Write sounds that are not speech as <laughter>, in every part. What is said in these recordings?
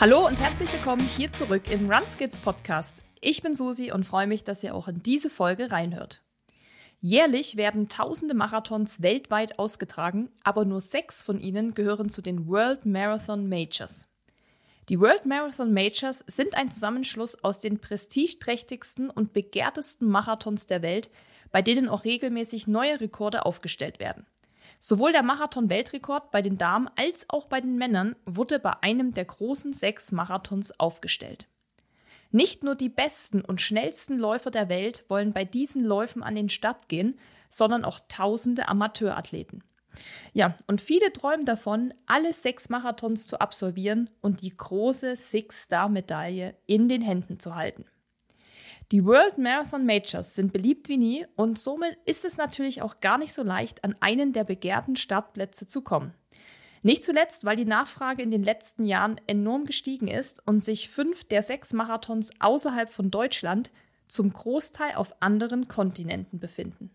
Hallo und herzlich willkommen hier zurück im Runskills Podcast. Ich bin Susi und freue mich, dass ihr auch in diese Folge reinhört. Jährlich werden tausende Marathons weltweit ausgetragen, aber nur sechs von ihnen gehören zu den World Marathon Majors. Die World Marathon Majors sind ein Zusammenschluss aus den prestigeträchtigsten und begehrtesten Marathons der Welt, bei denen auch regelmäßig neue Rekorde aufgestellt werden. Sowohl der Marathon-Weltrekord bei den Damen als auch bei den Männern wurde bei einem der großen sechs Marathons aufgestellt. Nicht nur die besten und schnellsten Läufer der Welt wollen bei diesen Läufen an den Start gehen, sondern auch tausende Amateurathleten. Ja, und viele träumen davon, alle sechs Marathons zu absolvieren und die große Six-Star-Medaille in den Händen zu halten. Die World Marathon Majors sind beliebt wie nie und somit ist es natürlich auch gar nicht so leicht, an einen der begehrten Startplätze zu kommen. Nicht zuletzt, weil die Nachfrage in den letzten Jahren enorm gestiegen ist und sich fünf der sechs Marathons außerhalb von Deutschland zum Großteil auf anderen Kontinenten befinden.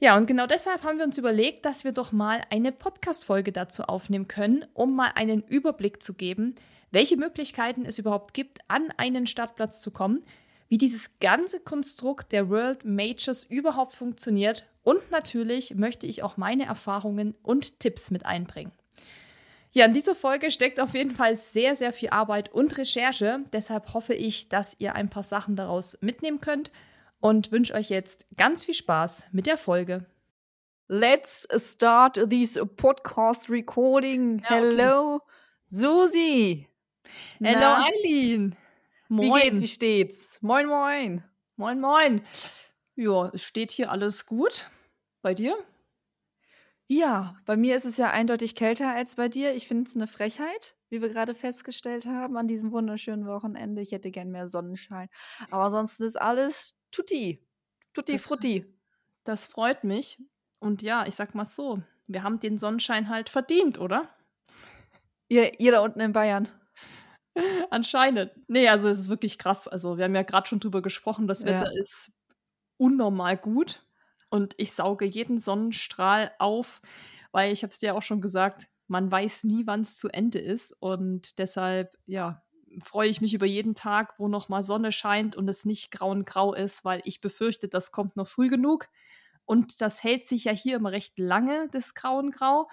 Ja, und genau deshalb haben wir uns überlegt, dass wir doch mal eine Podcast-Folge dazu aufnehmen können, um mal einen Überblick zu geben, welche Möglichkeiten es überhaupt gibt, an einen Startplatz zu kommen, wie dieses ganze Konstrukt der World Majors überhaupt funktioniert und natürlich möchte ich auch meine Erfahrungen und Tipps mit einbringen. Ja, in dieser Folge steckt auf jeden Fall sehr, sehr viel Arbeit und Recherche. Deshalb hoffe ich, dass ihr ein paar Sachen daraus mitnehmen könnt und wünsche euch jetzt ganz viel Spaß mit der Folge. Let's start this podcast recording. Ja, okay. Hello, Susi. Hello, Eileen. Moin. Wie geht's? Wie steht's? Moin, moin. Moin, moin. Ja, es steht hier alles gut. Bei dir? Ja, bei mir ist es ja eindeutig kälter als bei dir. Ich finde es eine Frechheit, wie wir gerade festgestellt haben an diesem wunderschönen Wochenende. Ich hätte gern mehr Sonnenschein. Aber ansonsten ist alles tutti. Tutti das, frutti. Das freut mich. Und ja, ich sag mal so, wir haben den Sonnenschein halt verdient, oder? Ihr, ihr da unten in Bayern. <laughs> Anscheinend. Nee, also es ist wirklich krass. Also wir haben ja gerade schon drüber gesprochen, das Wetter ja. ist unnormal gut und ich sauge jeden Sonnenstrahl auf, weil ich habe es dir auch schon gesagt, man weiß nie, wann es zu Ende ist und deshalb, ja, freue ich mich über jeden Tag, wo noch mal Sonne scheint und es nicht grau und grau ist, weil ich befürchte, das kommt noch früh genug und das hält sich ja hier immer recht lange, das grauen Grau.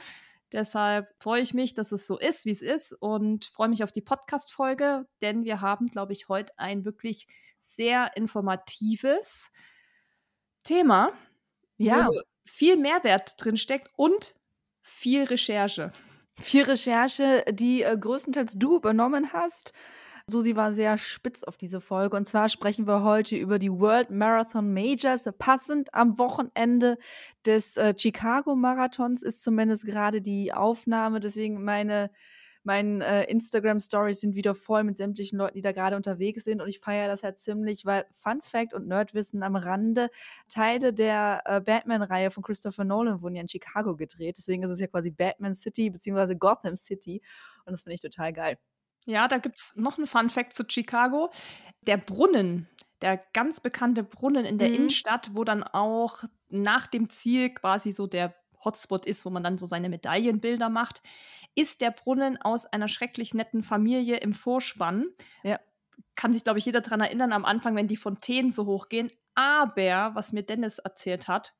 Deshalb freue ich mich, dass es so ist, wie es ist und freue mich auf die Podcast-Folge, denn wir haben, glaube ich, heute ein wirklich sehr informatives Thema, ja. wo viel Mehrwert drin steckt und viel Recherche. Viel Recherche, die äh, größtenteils du übernommen hast. Susi war sehr spitz auf diese Folge. Und zwar sprechen wir heute über die World Marathon Majors. Passend am Wochenende des äh, Chicago Marathons ist zumindest gerade die Aufnahme. Deswegen meine meine äh, Instagram-Stories sind wieder voll mit sämtlichen Leuten, die da gerade unterwegs sind. Und ich feiere das halt ziemlich, weil Fun Fact und Nerdwissen am Rande, Teile der äh, Batman-Reihe von Christopher Nolan wurden ja in Chicago gedreht. Deswegen ist es ja quasi Batman City bzw. Gotham City. Und das finde ich total geil. Ja, da gibt es noch einen Fun Fact zu Chicago. Der Brunnen, der ganz bekannte Brunnen in der mhm. Innenstadt, wo dann auch nach dem Ziel quasi so der Hotspot ist, wo man dann so seine Medaillenbilder macht, ist der Brunnen aus einer schrecklich netten Familie im Vorspann. Ja. Kann sich, glaube ich, jeder daran erinnern, am Anfang, wenn die Fontänen so hochgehen. Aber, was mir Dennis erzählt hat,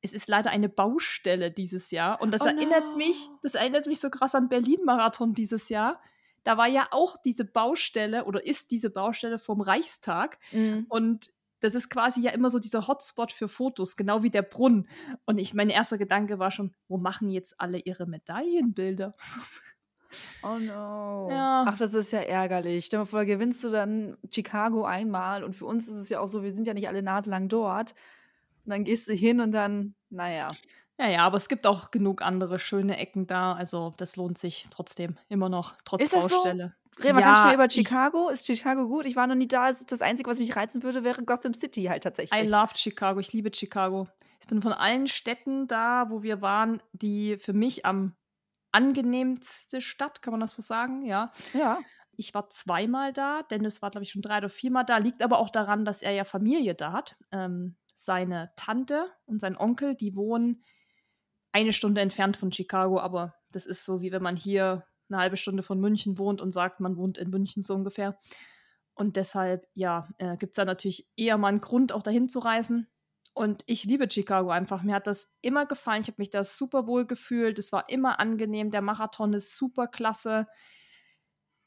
es ist leider eine Baustelle dieses Jahr. Und das oh erinnert no. mich, das erinnert mich so krass an Berlin-Marathon dieses Jahr da war ja auch diese Baustelle oder ist diese Baustelle vom Reichstag. Mhm. Und das ist quasi ja immer so dieser Hotspot für Fotos, genau wie der Brunnen. Und ich, mein erster Gedanke war schon, wo machen jetzt alle ihre Medaillenbilder? Oh no. Ja. Ach, das ist ja ärgerlich. Stell dir mal vor, gewinnst du dann Chicago einmal und für uns ist es ja auch so, wir sind ja nicht alle naselang dort. Und dann gehst du hin und dann, naja. Ja, ja, aber es gibt auch genug andere schöne Ecken da. Also das lohnt sich trotzdem immer noch, trotz ist Baustelle. So? Wir ja, ganz schnell über Chicago. Ich, ist Chicago gut? Ich war noch nie da. Das Einzige, was mich reizen würde, wäre Gotham City halt tatsächlich. I love Chicago. Ich liebe Chicago. Ich bin von allen Städten da, wo wir waren, die für mich am angenehmste Stadt, kann man das so sagen? Ja. Ja. Ich war zweimal da, Dennis war, glaube ich, schon drei oder viermal da. Liegt aber auch daran, dass er ja Familie da hat. Ähm, seine Tante und sein Onkel, die wohnen eine Stunde entfernt von Chicago, aber das ist so, wie wenn man hier eine halbe Stunde von München wohnt und sagt, man wohnt in München so ungefähr. Und deshalb, ja, äh, gibt es da natürlich eher mal einen Grund, auch dahin zu reisen. Und ich liebe Chicago einfach. Mir hat das immer gefallen. Ich habe mich da super wohl gefühlt. Es war immer angenehm. Der Marathon ist super klasse.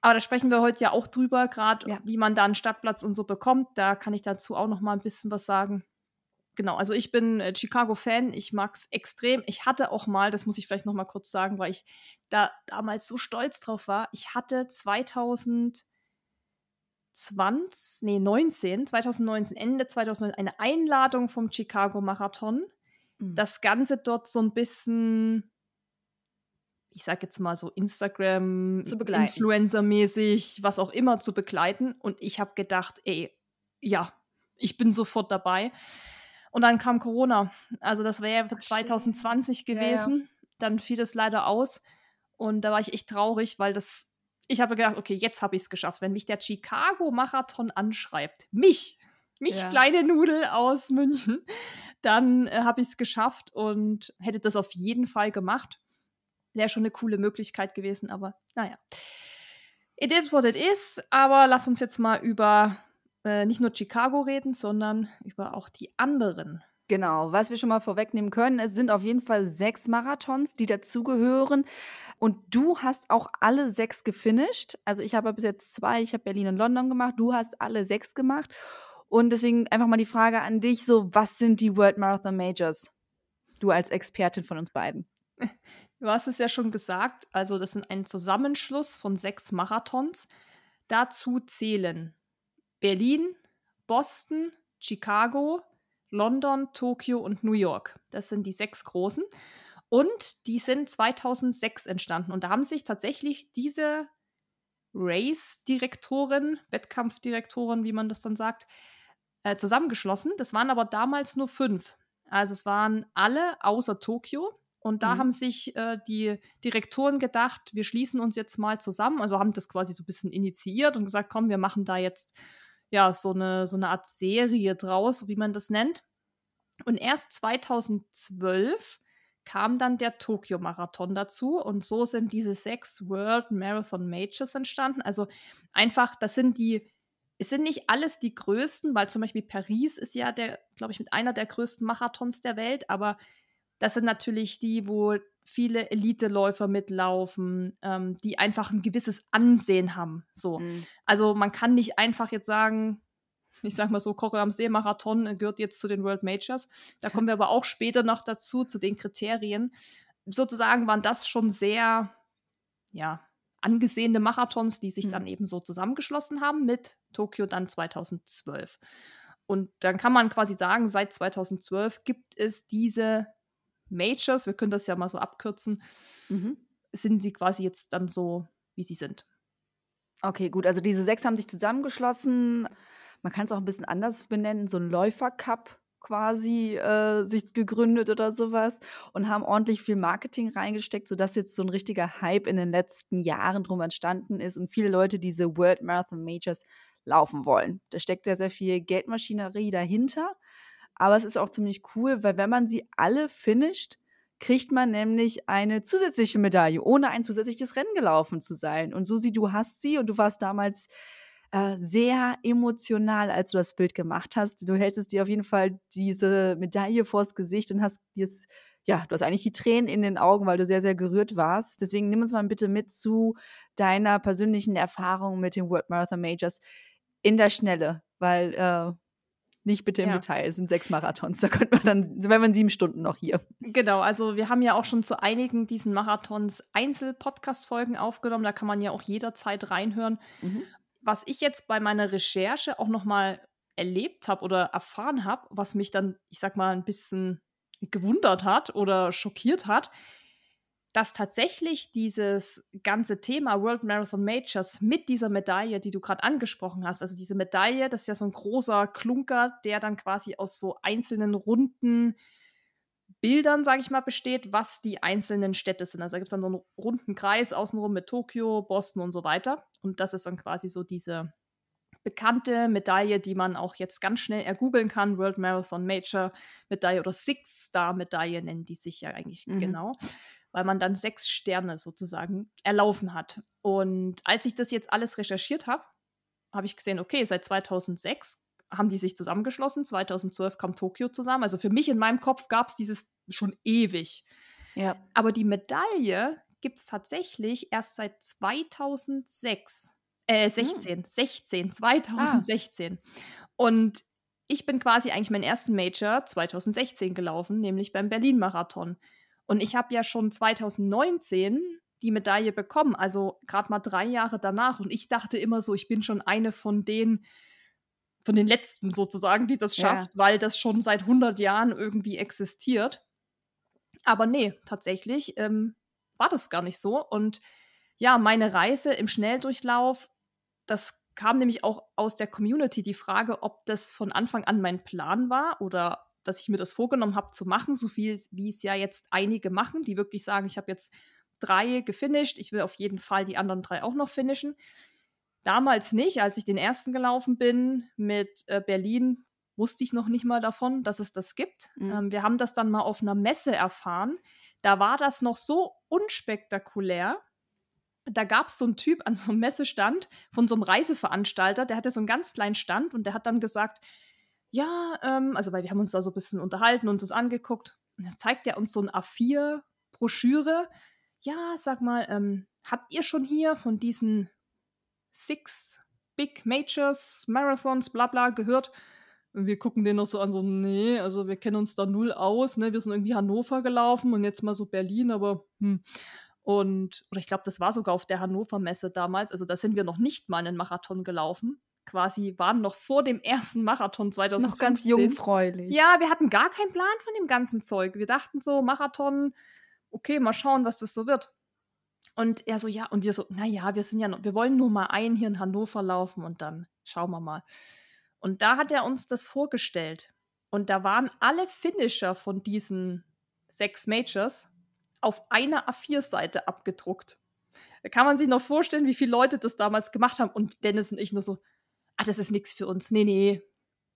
Aber da sprechen wir heute ja auch drüber, gerade ja. wie man da einen Stadtplatz und so bekommt. Da kann ich dazu auch noch mal ein bisschen was sagen. Genau, also ich bin äh, Chicago-Fan. Ich mag es extrem. Ich hatte auch mal, das muss ich vielleicht noch mal kurz sagen, weil ich da damals so stolz drauf war. Ich hatte 2000 20, nee, 19, 2019, Ende 2019, eine Einladung vom Chicago Marathon. Mhm. Das Ganze dort so ein bisschen, ich sag jetzt mal so Instagram, Influencer-mäßig, was auch immer zu begleiten. Und ich habe gedacht, ey, ja, ich bin sofort dabei. Und dann kam Corona. Also das wäre ja 2020 gewesen. Ja, ja. Dann fiel es leider aus. Und da war ich echt traurig, weil das ich habe gedacht, okay, jetzt habe ich es geschafft. Wenn mich der Chicago-Marathon anschreibt, mich, mich ja. kleine Nudel aus München, dann äh, habe ich es geschafft und hätte das auf jeden Fall gemacht. Wäre schon eine coole Möglichkeit gewesen, aber naja. It is what it is, aber lass uns jetzt mal über äh, nicht nur Chicago reden, sondern über auch die anderen Genau, was wir schon mal vorwegnehmen können, es sind auf jeden Fall sechs Marathons, die dazugehören. Und du hast auch alle sechs gefinisht. Also ich habe bis jetzt zwei, ich habe Berlin und London gemacht, du hast alle sechs gemacht. Und deswegen einfach mal die Frage an dich: so, was sind die World Marathon Majors? Du als Expertin von uns beiden. <laughs> Du hast es ja schon gesagt, also das sind ein Zusammenschluss von sechs Marathons. Dazu zählen Berlin, Boston, Chicago, London, Tokio und New York. Das sind die sechs großen. Und die sind 2006 entstanden. Und da haben sich tatsächlich diese Race-Direktorin, Wettkampfdirektorin, wie man das dann sagt, äh, zusammengeschlossen. Das waren aber damals nur fünf. Also es waren alle außer Tokio. Und da mhm. haben sich äh, die Direktoren gedacht, wir schließen uns jetzt mal zusammen. Also haben das quasi so ein bisschen initiiert und gesagt, komm, wir machen da jetzt ja, so eine, so eine Art Serie draus, wie man das nennt. Und erst 2012 kam dann der Tokio-Marathon dazu und so sind diese sechs World Marathon Majors entstanden. Also einfach, das sind die, es sind nicht alles die größten, weil zum Beispiel Paris ist ja der, glaube ich, mit einer der größten Marathons der Welt, aber das sind natürlich die, wo viele Eliteläufer mitlaufen, ähm, die einfach ein gewisses Ansehen haben. So. Mhm. Also man kann nicht einfach jetzt sagen, ich sag mal so, Koche am See Marathon äh, gehört jetzt zu den World Majors. Da kommen wir aber auch später noch dazu, zu den Kriterien. Sozusagen waren das schon sehr, ja, angesehene Marathons, die sich mhm. dann eben so zusammengeschlossen haben mit Tokio dann 2012. Und dann kann man quasi sagen, seit 2012 gibt es diese Majors, wir können das ja mal so abkürzen, mhm. sind sie quasi jetzt dann so, wie sie sind. Okay, gut. Also diese sechs haben sich zusammengeschlossen. Man kann es auch ein bisschen anders benennen, so ein Läufercup quasi äh, sich gegründet oder sowas und haben ordentlich viel Marketing reingesteckt, sodass jetzt so ein richtiger Hype in den letzten Jahren drum entstanden ist und viele Leute diese World Marathon Majors laufen wollen. Da steckt sehr, sehr viel Geldmaschinerie dahinter. Aber es ist auch ziemlich cool, weil wenn man sie alle finisht, kriegt man nämlich eine zusätzliche Medaille, ohne ein zusätzliches Rennen gelaufen zu sein. Und Susi, du hast sie und du warst damals äh, sehr emotional, als du das Bild gemacht hast. Du hältst dir auf jeden Fall diese Medaille vors Gesicht und hast jetzt, ja, du hast eigentlich die Tränen in den Augen, weil du sehr, sehr gerührt warst. Deswegen nimm uns mal bitte mit zu deiner persönlichen Erfahrung mit den World Marathon Majors in der Schnelle, weil äh, nicht bitte im ja. Detail, es sind sechs Marathons. Da könnten wir dann, wären wir in sieben Stunden noch hier. Genau, also wir haben ja auch schon zu einigen diesen Marathons Einzel-Podcast-Folgen aufgenommen. Da kann man ja auch jederzeit reinhören. Mhm. Was ich jetzt bei meiner Recherche auch noch mal erlebt habe oder erfahren habe, was mich dann, ich sag mal, ein bisschen gewundert hat oder schockiert hat, dass tatsächlich dieses ganze Thema World Marathon Majors mit dieser Medaille, die du gerade angesprochen hast, also diese Medaille, das ist ja so ein großer Klunker, der dann quasi aus so einzelnen runden Bildern, sage ich mal, besteht, was die einzelnen Städte sind. Also da gibt es dann so einen runden Kreis außenrum mit Tokio, Boston und so weiter. Und das ist dann quasi so diese bekannte Medaille, die man auch jetzt ganz schnell ergoogeln kann, World Marathon Major Medaille oder Six Star Medaille nennen die sich ja eigentlich mhm. genau weil man dann sechs Sterne sozusagen erlaufen hat. Und als ich das jetzt alles recherchiert habe, habe ich gesehen, okay, seit 2006 haben die sich zusammengeschlossen. 2012 kam Tokio zusammen. Also für mich in meinem Kopf gab es dieses schon ewig. Ja. Aber die Medaille gibt es tatsächlich erst seit 2006. Äh, 16, hm. 16, 2016. Ah. Und ich bin quasi eigentlich meinen ersten Major 2016 gelaufen, nämlich beim Berlin-Marathon. Und ich habe ja schon 2019 die Medaille bekommen, also gerade mal drei Jahre danach. Und ich dachte immer so, ich bin schon eine von den, von den letzten sozusagen, die das schafft, ja. weil das schon seit 100 Jahren irgendwie existiert. Aber nee, tatsächlich ähm, war das gar nicht so. Und ja, meine Reise im Schnelldurchlauf, das kam nämlich auch aus der Community die Frage, ob das von Anfang an mein Plan war oder dass ich mir das vorgenommen habe zu machen, so viel wie es ja jetzt einige machen, die wirklich sagen, ich habe jetzt drei gefinisht, ich will auf jeden Fall die anderen drei auch noch finishen. Damals nicht, als ich den ersten gelaufen bin mit äh, Berlin, wusste ich noch nicht mal davon, dass es das gibt. Mhm. Ähm, wir haben das dann mal auf einer Messe erfahren. Da war das noch so unspektakulär. Da gab es so einen Typ an so einem Messestand von so einem Reiseveranstalter, der hatte so einen ganz kleinen Stand und der hat dann gesagt, ja, ähm, also weil wir haben uns da so ein bisschen unterhalten und das angeguckt. Und dann zeigt er uns so ein A4-Broschüre. Ja, sag mal, ähm, habt ihr schon hier von diesen Six Big Majors, Marathons, bla bla gehört? Und wir gucken den noch so an, so, nee, also wir kennen uns da null aus, ne? Wir sind irgendwie Hannover gelaufen und jetzt mal so Berlin, aber hm. Und, oder ich glaube, das war sogar auf der Hannover Messe damals, also da sind wir noch nicht mal einen Marathon gelaufen quasi waren noch vor dem ersten Marathon 2015. Noch ganz jungfräulich. Ja, wir hatten gar keinen Plan von dem ganzen Zeug. Wir dachten so, Marathon, okay, mal schauen, was das so wird. Und er so, ja, und wir so, naja, wir sind ja noch, wir wollen nur mal einen hier in Hannover laufen und dann schauen wir mal. Und da hat er uns das vorgestellt. Und da waren alle Finisher von diesen sechs Majors auf einer A4-Seite abgedruckt. Da kann man sich noch vorstellen, wie viele Leute das damals gemacht haben. Und Dennis und ich nur so, ah, das ist nichts für uns. Nee, nee.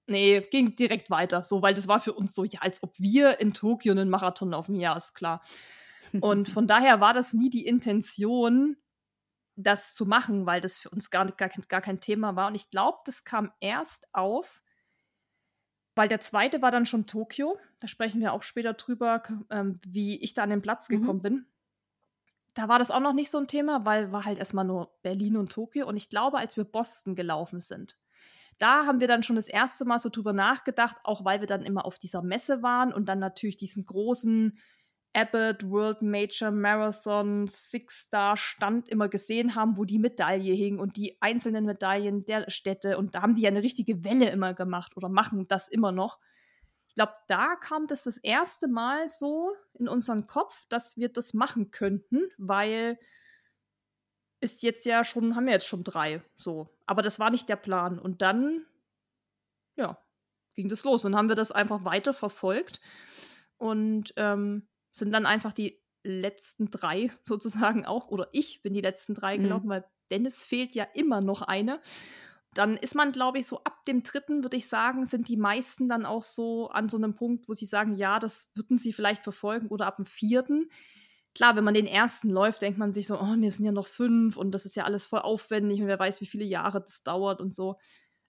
Nee, ging direkt weiter. So, weil das war für uns so, ja, als ob wir in Tokio einen Marathon laufen. Ja, ist klar. Und von <laughs> daher war das nie die Intention, das zu machen, weil das für uns gar, gar, gar kein Thema war. Und ich glaube, das kam erst auf, weil der zweite war dann schon Tokio. Da sprechen wir auch später drüber, ähm, wie ich da an den Platz mhm. gekommen mhm. bin da war das auch noch nicht so ein Thema, weil war halt erstmal nur Berlin und Tokio. Und ich glaube, als wir Boston gelaufen sind, da haben wir dann schon das erste Mal so drüber nachgedacht, auch weil wir dann immer auf dieser Messe waren und dann natürlich diesen großen Abbott World Major Marathon Six Star Stand immer gesehen haben, wo die Medaille hing und die einzelnen Medaillen der Städte. Und da haben die ja eine richtige Welle immer gemacht oder machen das immer noch ich glaube, da kam das das erste Mal so in unseren Kopf, dass wir das machen könnten, weil ist jetzt ja schon, haben wir jetzt schon drei, so. Aber das war nicht der Plan. Und dann, ja, ging das los. Und haben wir das einfach weiter verfolgt und ähm, sind dann einfach die letzten drei sozusagen auch, oder ich bin die letzten drei mhm. gelaufen, weil Dennis fehlt ja immer noch eine dann ist man, glaube ich, so ab dem dritten, würde ich sagen, sind die meisten dann auch so an so einem Punkt, wo sie sagen, ja, das würden sie vielleicht verfolgen oder ab dem vierten. Klar, wenn man den ersten läuft, denkt man sich so, oh, nee, sind ja noch fünf und das ist ja alles voll aufwendig und wer weiß, wie viele Jahre das dauert und so.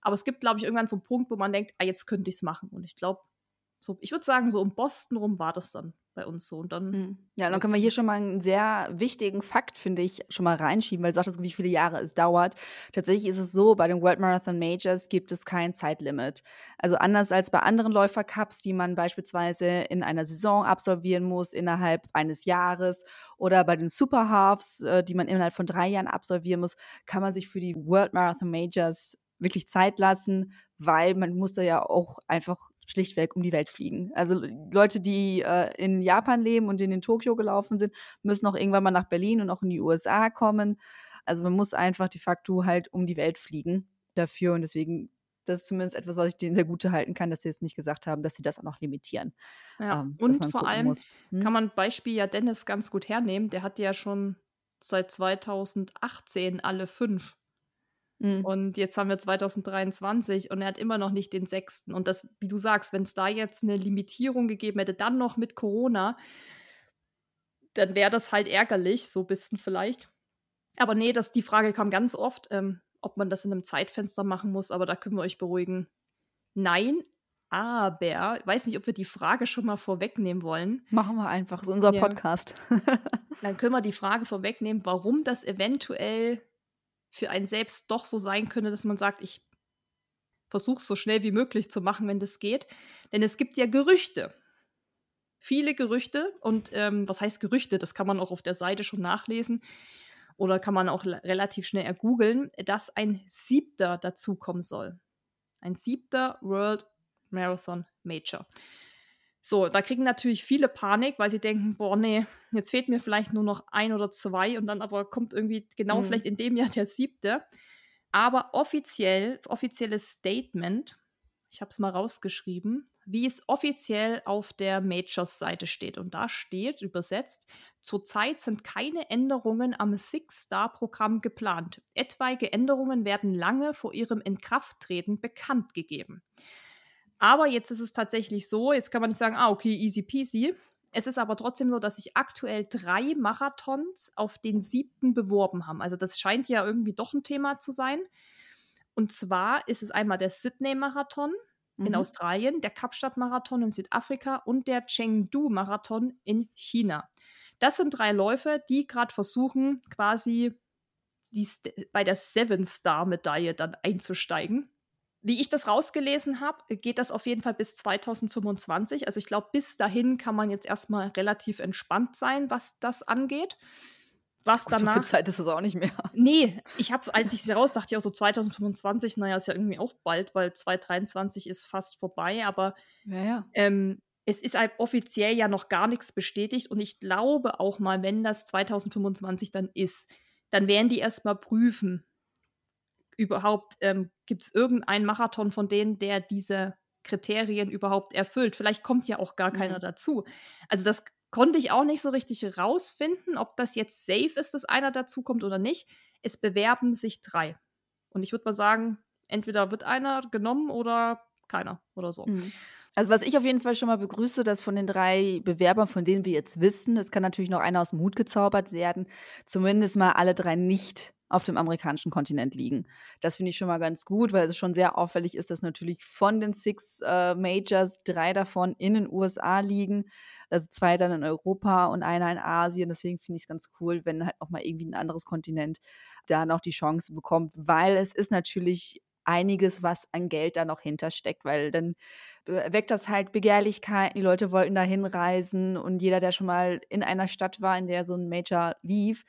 Aber es gibt, glaube ich, irgendwann so einen Punkt, wo man denkt, ah, jetzt könnte ich es machen. Und ich glaube, so, ich würde sagen, so um Boston rum war das dann bei uns so. Und dann. Mhm. Ja, dann können wir hier schon mal einen sehr wichtigen Fakt, finde ich, schon mal reinschieben, weil du sagtest, wie viele Jahre es dauert. Tatsächlich ist es so, bei den World Marathon Majors gibt es kein Zeitlimit. Also anders als bei anderen Läufercups, die man beispielsweise in einer Saison absolvieren muss, innerhalb eines Jahres, oder bei den Super Halves, äh, die man innerhalb von drei Jahren absolvieren muss, kann man sich für die World Marathon Majors wirklich Zeit lassen, weil man muss da ja auch einfach schlichtweg um die Welt fliegen. Also Leute, die äh, in Japan leben und in den Tokio gelaufen sind, müssen auch irgendwann mal nach Berlin und auch in die USA kommen. Also man muss einfach de facto halt um die Welt fliegen dafür und deswegen das ist zumindest etwas, was ich denen sehr gut halten kann, dass sie jetzt nicht gesagt haben, dass sie das auch noch limitieren. Ja, ähm, und vor allem hm? kann man Beispiel ja Dennis ganz gut hernehmen. Der hat ja schon seit 2018 alle fünf Mhm. Und jetzt haben wir 2023 und er hat immer noch nicht den sechsten. Und das, wie du sagst, wenn es da jetzt eine Limitierung gegeben hätte, dann noch mit Corona, dann wäre das halt ärgerlich, so ein bisschen vielleicht. Aber nee, das, die Frage kam ganz oft, ähm, ob man das in einem Zeitfenster machen muss, aber da können wir euch beruhigen. Nein, aber ich weiß nicht, ob wir die Frage schon mal vorwegnehmen wollen. Machen wir einfach, ist unser ja. Podcast. <laughs> Dann können wir die Frage vorwegnehmen, warum das eventuell für einen selbst doch so sein könnte, dass man sagt, ich versuche es so schnell wie möglich zu machen, wenn das geht. Denn es gibt ja Gerüchte. Viele Gerüchte. Und ähm, was heißt Gerüchte? Das kann man auch auf der Seite schon nachlesen oder kann man auch relativ schnell ergoogeln, dass ein siebter dazukommen soll. Ein siebter World Marathon Major. So, da kriegen natürlich viele Panik, weil sie denken, boah, nee, jetzt fehlt mir vielleicht nur noch ein oder zwei und dann aber kommt irgendwie genau mhm. vielleicht in dem Jahr der siebte. Aber offiziell, offizielles Statement, ich habe es mal rausgeschrieben, wie es offiziell auf der Majors-Seite steht. Und da steht übersetzt, zurzeit sind keine Änderungen am Six-Star-Programm geplant. Etwaige Änderungen werden lange vor ihrem Inkrafttreten bekannt gegeben. Aber jetzt ist es tatsächlich so, jetzt kann man nicht sagen, ah, okay, easy peasy. Es ist aber trotzdem so, dass sich aktuell drei Marathons auf den siebten beworben haben. Also das scheint ja irgendwie doch ein Thema zu sein. Und zwar ist es einmal der Sydney-Marathon mhm. in Australien, der Kapstadt-Marathon in Südafrika und der Chengdu-Marathon in China. Das sind drei Läufe, die gerade versuchen, quasi die, bei der Seven-Star-Medaille dann einzusteigen. Wie ich das rausgelesen habe, geht das auf jeden Fall bis 2025. Also ich glaube, bis dahin kann man jetzt erstmal relativ entspannt sein, was das angeht. Was Gut, danach. So viel Zeit ist es auch nicht mehr. <laughs> Nee, ich habe, als ich es raus dachte, ja, so 2025, naja, ist ja irgendwie auch bald, weil 2023 ist fast vorbei, aber ja, ja. Ähm, es ist halt offiziell ja noch gar nichts bestätigt und ich glaube auch mal, wenn das 2025 dann ist, dann werden die erstmal prüfen, überhaupt ähm, gibt es irgendeinen Marathon von denen, der diese Kriterien überhaupt erfüllt. Vielleicht kommt ja auch gar keiner mhm. dazu. Also das konnte ich auch nicht so richtig rausfinden, ob das jetzt safe ist, dass einer dazu kommt oder nicht. Es bewerben sich drei. Und ich würde mal sagen, entweder wird einer genommen oder keiner oder so. Mhm. Also was ich auf jeden Fall schon mal begrüße, dass von den drei Bewerbern, von denen wir jetzt wissen, es kann natürlich noch einer aus dem Hut gezaubert werden, zumindest mal alle drei nicht auf dem amerikanischen Kontinent liegen. Das finde ich schon mal ganz gut, weil es schon sehr auffällig ist, dass natürlich von den Six äh, Majors drei davon in den USA liegen, also zwei dann in Europa und einer in Asien. Deswegen finde ich es ganz cool, wenn halt noch mal irgendwie ein anderes Kontinent da noch die Chance bekommt, weil es ist natürlich einiges, was an Geld da noch hintersteckt, weil dann weckt das halt Begehrlichkeiten. Die Leute wollten da hinreisen und jeder, der schon mal in einer Stadt war, in der so ein Major lief,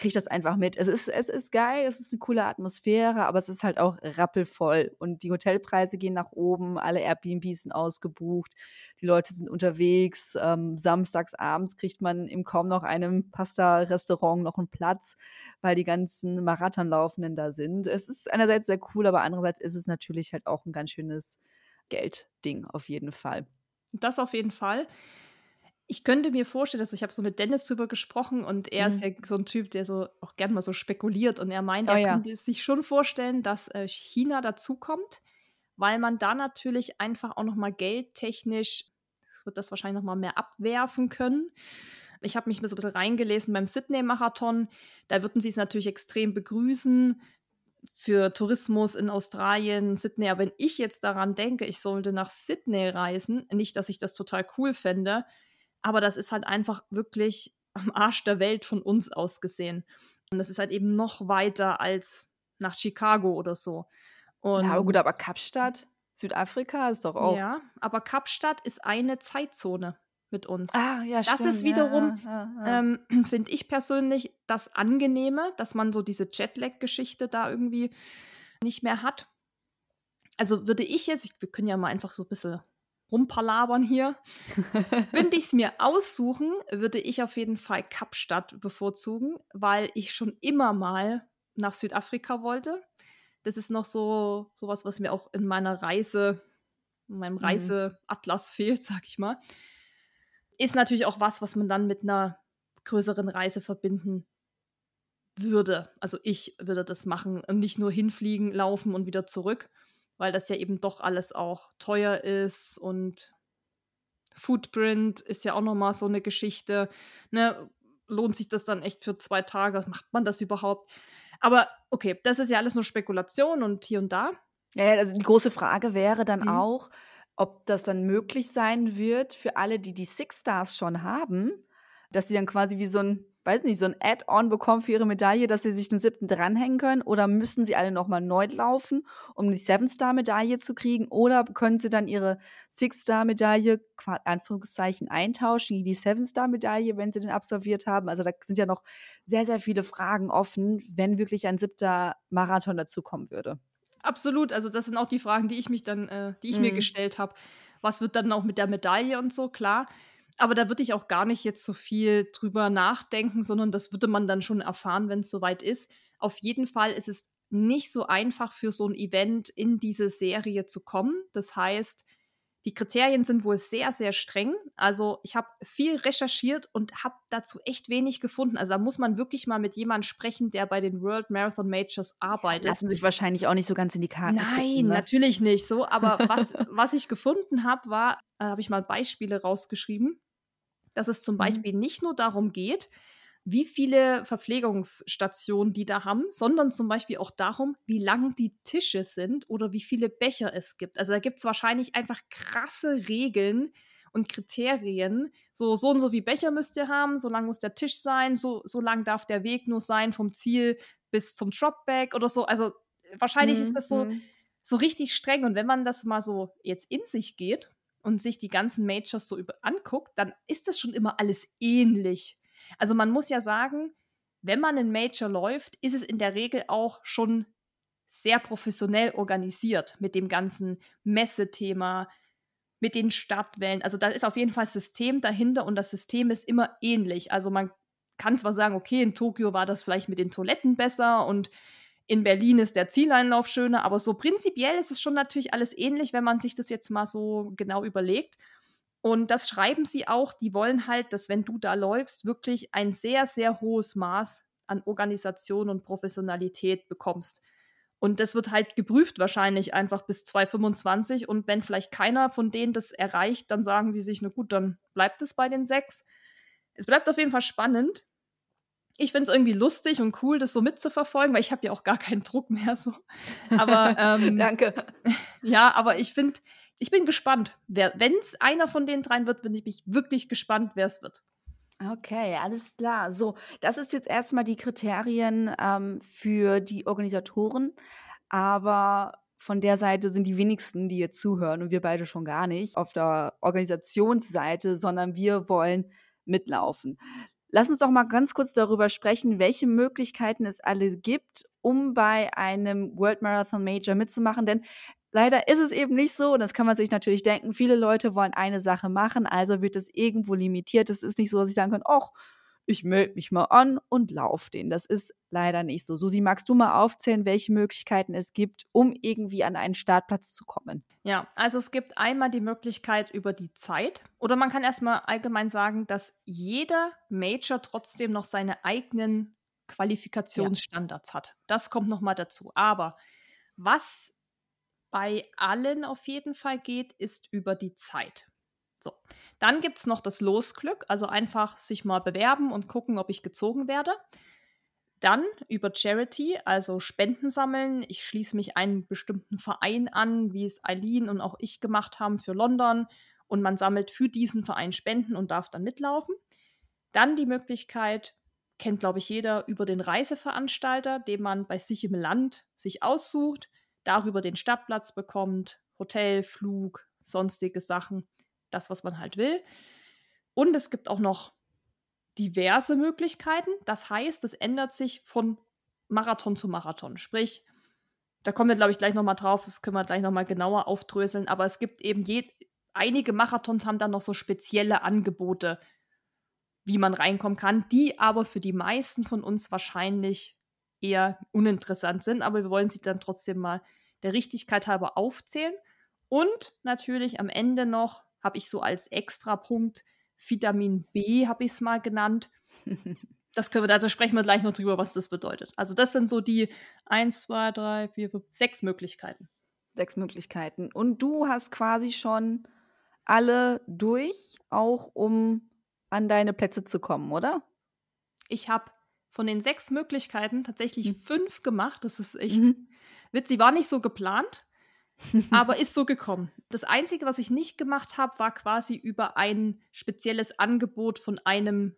kriege das einfach mit. Es ist, es ist geil, es ist eine coole Atmosphäre, aber es ist halt auch rappelvoll. Und die Hotelpreise gehen nach oben, alle Airbnbs sind ausgebucht, die Leute sind unterwegs. Ähm, samstags abends kriegt man im kaum noch einem Pasta-Restaurant noch einen Platz, weil die ganzen Marathonlaufenden da sind. Es ist einerseits sehr cool, aber andererseits ist es natürlich halt auch ein ganz schönes Geldding auf jeden Fall. Das auf jeden Fall ich könnte mir vorstellen, dass ich habe so mit Dennis drüber gesprochen und er mhm. ist ja so ein Typ, der so auch gern mal so spekuliert und er meint, oh, er ja. könnte sich schon vorstellen, dass äh, China dazukommt, weil man da natürlich einfach auch noch mal geldtechnisch wird das wahrscheinlich noch mal mehr abwerfen können. Ich habe mich so ein bisschen reingelesen beim Sydney-Marathon. Da würden sie es natürlich extrem begrüßen für Tourismus in Australien, Sydney. Aber wenn ich jetzt daran denke, ich sollte nach Sydney reisen, nicht, dass ich das total cool fände, aber das ist halt einfach wirklich am Arsch der Welt von uns aus gesehen. Und das ist halt eben noch weiter als nach Chicago oder so. Und ja, gut, aber Kapstadt, Südafrika ist doch auch. Ja, aber Kapstadt ist eine Zeitzone mit uns. Ah, ja, das stimmt. ist wiederum, ja, ja, ja. ähm, <clears throat> finde ich persönlich, das Angenehme, dass man so diese Jetlag-Geschichte da irgendwie nicht mehr hat. Also würde ich jetzt, ich, wir können ja mal einfach so ein bisschen rumpalabern hier. Würde <laughs> ich es mir aussuchen, würde ich auf jeden Fall Kapstadt bevorzugen, weil ich schon immer mal nach Südafrika wollte. Das ist noch so sowas, was mir auch in meiner Reise, in meinem mhm. Reiseatlas fehlt, sag ich mal. Ist natürlich auch was, was man dann mit einer größeren Reise verbinden würde. Also ich würde das machen und nicht nur hinfliegen, laufen und wieder zurück weil das ja eben doch alles auch teuer ist und Footprint ist ja auch nochmal so eine Geschichte. Ne? Lohnt sich das dann echt für zwei Tage? Macht man das überhaupt? Aber okay, das ist ja alles nur Spekulation und hier und da. Ja, also die große Frage wäre dann mhm. auch, ob das dann möglich sein wird für alle, die die Six Stars schon haben, dass sie dann quasi wie so ein weiß nicht, so ein Add-on bekommen für ihre Medaille, dass sie sich den siebten dranhängen können? Oder müssen sie alle nochmal neu laufen, um die Seven-Star-Medaille zu kriegen? Oder können sie dann ihre Six-Star-Medaille, Anführungszeichen, eintauschen gegen die Seven-Star-Medaille, wenn sie den absolviert haben? Also da sind ja noch sehr, sehr viele Fragen offen, wenn wirklich ein siebter Marathon dazukommen würde. Absolut, also das sind auch die Fragen, die ich mich dann, äh, die ich mhm. mir gestellt habe. Was wird dann auch mit der Medaille und so, klar. Aber da würde ich auch gar nicht jetzt so viel drüber nachdenken, sondern das würde man dann schon erfahren, wenn es soweit ist. Auf jeden Fall ist es nicht so einfach für so ein Event in diese Serie zu kommen. Das heißt, die Kriterien sind wohl sehr, sehr streng. Also ich habe viel recherchiert und habe dazu echt wenig gefunden. Also da muss man wirklich mal mit jemandem sprechen, der bei den World Marathon Majors arbeitet. Lassen sich wahrscheinlich auch nicht so ganz in die Karten. Nein, gucken, ne? natürlich nicht so. Aber <laughs> was, was ich gefunden habe, war, da habe ich mal Beispiele rausgeschrieben dass es zum mhm. Beispiel nicht nur darum geht, wie viele Verpflegungsstationen die da haben, sondern zum Beispiel auch darum, wie lang die Tische sind oder wie viele Becher es gibt. Also da gibt es wahrscheinlich einfach krasse Regeln und Kriterien. So, so und so wie Becher müsst ihr haben, so lang muss der Tisch sein, so, so lang darf der Weg nur sein vom Ziel bis zum Dropback oder so. Also wahrscheinlich mhm. ist das so, mhm. so richtig streng. Und wenn man das mal so jetzt in sich geht und sich die ganzen Majors so anguckt, dann ist das schon immer alles ähnlich. Also man muss ja sagen, wenn man einen Major läuft, ist es in der Regel auch schon sehr professionell organisiert mit dem ganzen Messethema, mit den Startwellen. Also da ist auf jeden Fall ein System dahinter und das System ist immer ähnlich. Also man kann zwar sagen, okay, in Tokio war das vielleicht mit den Toiletten besser und in Berlin ist der Zieleinlauf schöner, aber so prinzipiell ist es schon natürlich alles ähnlich, wenn man sich das jetzt mal so genau überlegt. Und das schreiben sie auch, die wollen halt, dass wenn du da läufst, wirklich ein sehr, sehr hohes Maß an Organisation und Professionalität bekommst. Und das wird halt geprüft wahrscheinlich einfach bis 2025. Und wenn vielleicht keiner von denen das erreicht, dann sagen sie sich, na gut, dann bleibt es bei den sechs. Es bleibt auf jeden Fall spannend ich finde es irgendwie lustig und cool, das so mitzuverfolgen, weil ich habe ja auch gar keinen Druck mehr so. Aber <laughs> ähm, danke. <laughs> Ja, aber ich finde, ich bin gespannt. Wenn es einer von den dreien wird, bin ich wirklich gespannt, wer es wird. Okay, alles klar. So, das ist jetzt erstmal die Kriterien ähm, für die Organisatoren. Aber von der Seite sind die wenigsten, die jetzt zuhören und wir beide schon gar nicht auf der Organisationsseite, sondern wir wollen mitlaufen. Lass uns doch mal ganz kurz darüber sprechen, welche Möglichkeiten es alle gibt, um bei einem World Marathon Major mitzumachen. Denn leider ist es eben nicht so, und das kann man sich natürlich denken, viele Leute wollen eine Sache machen, also wird es irgendwo limitiert. Es ist nicht so, dass ich sagen kann, ach, ich melde mich mal an und laufe den. Das ist leider nicht so. Susi, magst du mal aufzählen, welche Möglichkeiten es gibt, um irgendwie an einen Startplatz zu kommen? Ja, also es gibt einmal die Möglichkeit über die Zeit oder man kann erstmal allgemein sagen, dass jeder Major trotzdem noch seine eigenen Qualifikationsstandards ja. hat. Das kommt nochmal dazu. Aber was bei allen auf jeden Fall geht, ist über die Zeit. So, dann gibt es noch das Losglück, also einfach sich mal bewerben und gucken, ob ich gezogen werde. Dann über Charity, also Spenden sammeln. Ich schließe mich einem bestimmten Verein an, wie es Eileen und auch ich gemacht haben für London. Und man sammelt für diesen Verein Spenden und darf dann mitlaufen. Dann die Möglichkeit, kennt glaube ich jeder, über den Reiseveranstalter, den man bei sich im Land sich aussucht, darüber den Stadtplatz bekommt, Hotel, Flug, sonstige Sachen das, was man halt will. Und es gibt auch noch diverse Möglichkeiten. Das heißt, es ändert sich von Marathon zu Marathon. Sprich, da kommen wir, glaube ich, gleich nochmal drauf, das können wir gleich nochmal genauer aufdröseln, aber es gibt eben je, einige Marathons haben dann noch so spezielle Angebote, wie man reinkommen kann, die aber für die meisten von uns wahrscheinlich eher uninteressant sind, aber wir wollen sie dann trotzdem mal der Richtigkeit halber aufzählen. Und natürlich am Ende noch habe ich so als Extrapunkt Vitamin B, habe ich es mal genannt. <laughs> Das können wir, da sprechen wir gleich noch drüber, was das bedeutet. Also das sind so die 1, 2, 3, 4, 5, 6 Möglichkeiten. Sechs Möglichkeiten. Und du hast quasi schon alle durch, auch um an deine Plätze zu kommen, oder? Ich habe von den sechs Möglichkeiten tatsächlich mhm. fünf gemacht. Das ist echt mhm. witzig. War nicht so geplant, <laughs> aber ist so gekommen. Das Einzige, was ich nicht gemacht habe, war quasi über ein spezielles Angebot von einem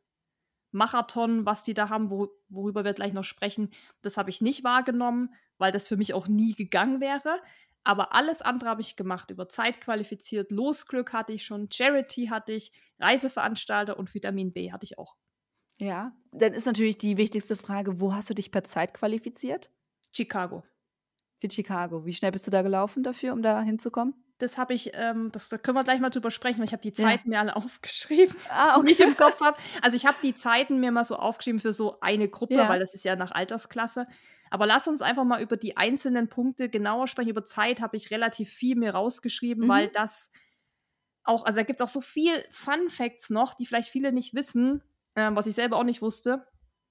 Marathon, was die da haben, wo, worüber wir gleich noch sprechen. Das habe ich nicht wahrgenommen, weil das für mich auch nie gegangen wäre. Aber alles andere habe ich gemacht, über Zeit qualifiziert. Losglück hatte ich schon, Charity hatte ich, Reiseveranstalter und Vitamin B hatte ich auch. Ja, dann ist natürlich die wichtigste Frage, wo hast du dich per Zeit qualifiziert? Chicago. Für Chicago. Wie schnell bist du da gelaufen dafür, um da hinzukommen? Das habe ich, ähm, das da können wir gleich mal drüber sprechen, weil ich habe die Zeiten ja. mir alle <laughs> aufgeschrieben, ah, okay. die ich im Kopf habe. Also ich habe die Zeiten mir mal so aufgeschrieben für so eine Gruppe, ja. weil das ist ja nach Altersklasse. Aber lass uns einfach mal über die einzelnen Punkte genauer sprechen. Über Zeit habe ich relativ viel mir rausgeschrieben, mhm. weil das auch, also da gibt es auch so viel Fun Facts noch, die vielleicht viele nicht wissen, äh, was ich selber auch nicht wusste.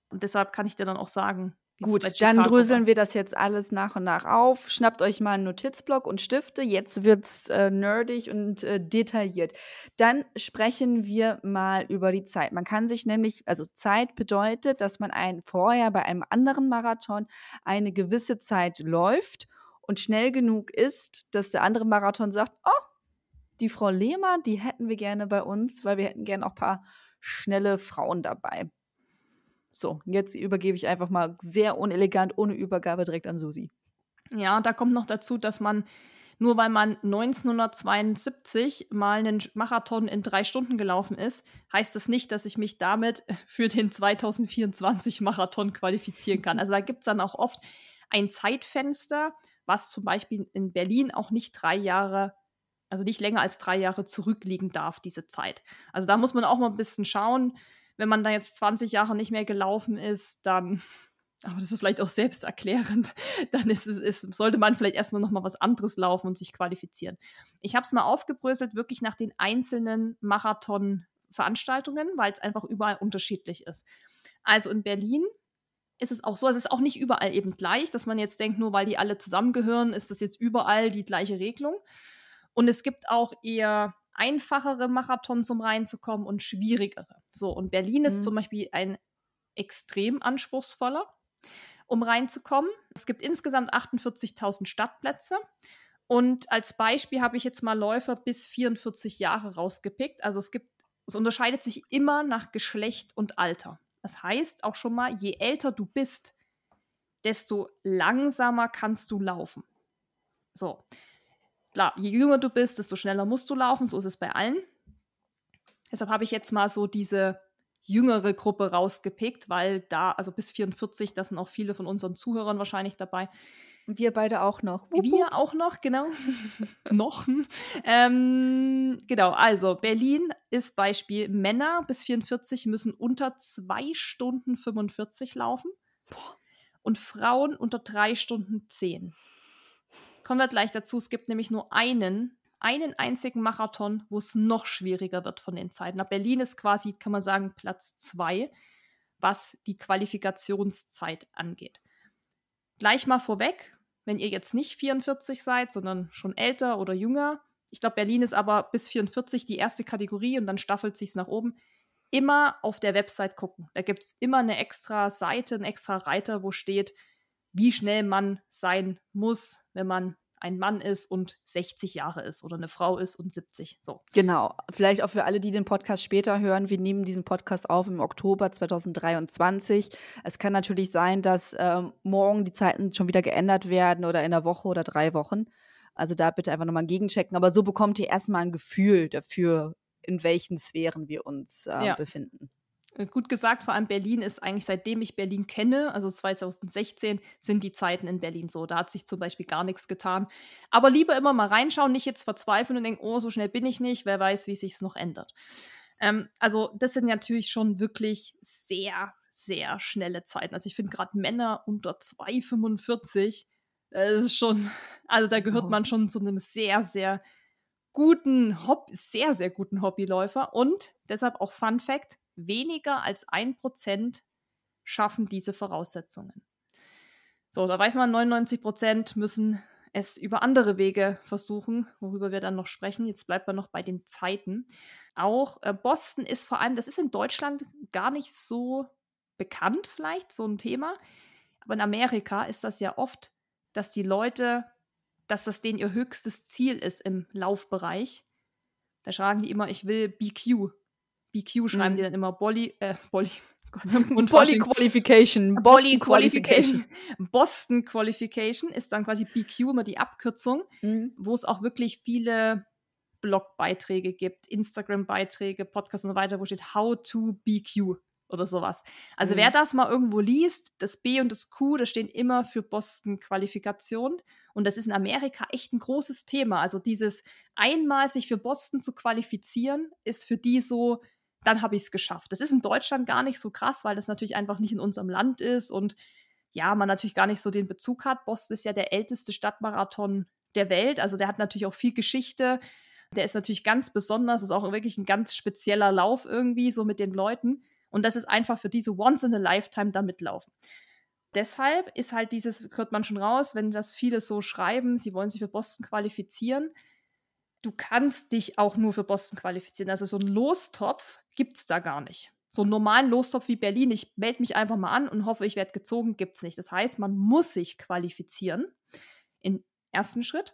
Und deshalb kann ich dir dann auch sagen, Gut, dann dröseln wir das jetzt alles nach und nach auf. Schnappt euch mal einen Notizblock und Stifte. Jetzt wird's äh, nerdig und äh, detailliert. Dann sprechen wir mal über die Zeit. Man kann sich nämlich, also Zeit bedeutet, dass man ein vorher bei einem anderen Marathon eine gewisse Zeit läuft und schnell genug ist, dass der andere Marathon sagt, oh, die Frau Lehmer, die hätten wir gerne bei uns, weil wir hätten gerne auch ein paar schnelle Frauen dabei. So, jetzt übergebe ich einfach mal sehr unelegant, ohne Übergabe direkt an Susi. Ja, da kommt noch dazu, dass man nur weil man 1972 mal einen Marathon in drei Stunden gelaufen ist, heißt das nicht, dass ich mich damit <laughs> für den 2024 Marathon qualifizieren kann. Also da gibt es dann auch oft ein Zeitfenster, was zum Beispiel in Berlin auch nicht drei Jahre, also nicht länger als drei Jahre zurückliegen darf, diese Zeit. Also da muss man auch mal ein bisschen schauen wenn man da jetzt 20 Jahre nicht mehr gelaufen ist, dann, <laughs> aber das ist vielleicht auch selbsterklärend, <laughs> dann ist es, ist, sollte man vielleicht erstmal noch mal was anderes laufen und sich qualifizieren. Ich habe es mal aufgebröselt, wirklich nach den einzelnen Marathon-Veranstaltungen, weil es einfach überall unterschiedlich ist. Also in Berlin ist es auch so, es ist auch nicht überall eben gleich, dass man jetzt denkt, nur weil die alle zusammengehören, ist das jetzt überall die gleiche Regelung. Und es gibt auch eher einfachere Marathons, um reinzukommen und schwierigere. So, und Berlin mhm. ist zum Beispiel ein extrem anspruchsvoller, um reinzukommen. Es gibt insgesamt 48.000 Stadtplätze. Und als Beispiel habe ich jetzt mal Läufer bis 44 Jahre rausgepickt. Also es gibt, es unterscheidet sich immer nach Geschlecht und Alter. Das heißt auch schon mal, je älter du bist, desto langsamer kannst du laufen. So. Klar, je jünger du bist, desto schneller musst du laufen. So ist es bei allen. Deshalb habe ich jetzt mal so diese jüngere Gruppe rausgepickt, weil da, also bis 44, da sind auch viele von unseren Zuhörern wahrscheinlich dabei. Wir beide auch noch. Wupp, Wir auch noch, genau. <laughs> noch. Ähm, genau, also Berlin ist Beispiel. Männer bis 44 müssen unter 2 Stunden 45 laufen. Und Frauen unter 3 Stunden 10. Kommen wir gleich dazu. Es gibt nämlich nur einen einen einzigen Marathon, wo es noch schwieriger wird von den Zeiten. Na, Berlin ist quasi, kann man sagen, Platz zwei, was die Qualifikationszeit angeht. Gleich mal vorweg, wenn ihr jetzt nicht 44 seid, sondern schon älter oder jünger, ich glaube, Berlin ist aber bis 44 die erste Kategorie und dann staffelt sich nach oben. Immer auf der Website gucken. Da gibt es immer eine extra Seite, einen extra Reiter, wo steht, wie schnell man sein muss, wenn man ein Mann ist und 60 Jahre ist oder eine Frau ist und 70. So. Genau. Vielleicht auch für alle, die den Podcast später hören. Wir nehmen diesen Podcast auf im Oktober 2023. Es kann natürlich sein, dass ähm, morgen die Zeiten schon wieder geändert werden oder in einer Woche oder drei Wochen. Also da bitte einfach nochmal gegenchecken. Aber so bekommt ihr erstmal ein Gefühl dafür, in welchen Sphären wir uns äh, ja. befinden. Äh, gut gesagt, vor allem Berlin ist eigentlich, seitdem ich Berlin kenne, also 2016, sind die Zeiten in Berlin so. Da hat sich zum Beispiel gar nichts getan. Aber lieber immer mal reinschauen, nicht jetzt verzweifeln und denken, oh, so schnell bin ich nicht, wer weiß, wie sich es noch ändert. Ähm, also, das sind natürlich schon wirklich sehr, sehr schnelle Zeiten. Also, ich finde gerade Männer unter 2,45, äh, das ist schon, also da gehört oh. man schon zu einem sehr, sehr guten, Hobby, sehr, sehr guten Hobbyläufer. Und deshalb auch Fun Fact: weniger als ein Prozent schaffen diese Voraussetzungen. So, da weiß man, 99 Prozent müssen es über andere Wege versuchen, worüber wir dann noch sprechen. Jetzt bleibt man noch bei den Zeiten. Auch äh, Boston ist vor allem, das ist in Deutschland gar nicht so bekannt, vielleicht so ein Thema. Aber in Amerika ist das ja oft, dass die Leute, dass das denen ihr höchstes Ziel ist im Laufbereich. Da schreiben die immer, ich will BQ. BQ schreiben mhm. die dann immer Bolly, äh, Bolly, <laughs> <laughs> und Poly Qualification. <laughs> Boston Qualification. Boston Qualification ist dann quasi BQ immer die Abkürzung, mhm. wo es auch wirklich viele Blogbeiträge gibt, Instagram-Beiträge, Podcasts und so weiter, wo steht How to BQ oder sowas. Also mhm. wer das mal irgendwo liest, das B und das Q, das stehen immer für Boston Qualifikation. Und das ist in Amerika echt ein großes Thema. Also dieses einmal sich für Boston zu qualifizieren, ist für die so dann habe ich es geschafft. Das ist in Deutschland gar nicht so krass, weil das natürlich einfach nicht in unserem Land ist und ja, man natürlich gar nicht so den Bezug hat. Boston ist ja der älteste Stadtmarathon der Welt, also der hat natürlich auch viel Geschichte. Der ist natürlich ganz besonders, ist auch wirklich ein ganz spezieller Lauf irgendwie, so mit den Leuten. Und das ist einfach für diese Once in a Lifetime da mitlaufen. Deshalb ist halt dieses, hört man schon raus, wenn das viele so schreiben, sie wollen sich für Boston qualifizieren, du kannst dich auch nur für Boston qualifizieren. Also so einen Lostopf gibt es da gar nicht. So einen normalen Lostopf wie Berlin, ich melde mich einfach mal an und hoffe, ich werde gezogen, gibt es nicht. Das heißt, man muss sich qualifizieren im ersten Schritt.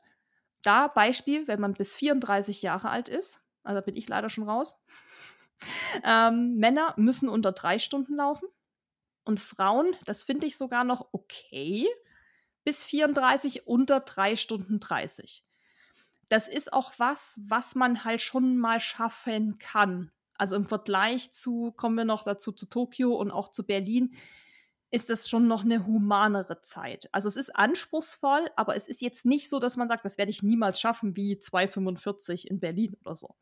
Da Beispiel, wenn man bis 34 Jahre alt ist, also bin ich leider schon raus. <laughs> Ähm, Männer müssen unter drei Stunden laufen und Frauen, das finde ich sogar noch okay, bis 34 unter drei Stunden 30 das ist auch was, was man halt schon mal schaffen kann. Also im Vergleich zu, kommen wir noch dazu, zu Tokio und auch zu Berlin, ist das schon noch eine humanere Zeit. Also es ist anspruchsvoll, aber es ist jetzt nicht so, dass man sagt, das werde ich niemals schaffen, wie 2,45 in Berlin oder so.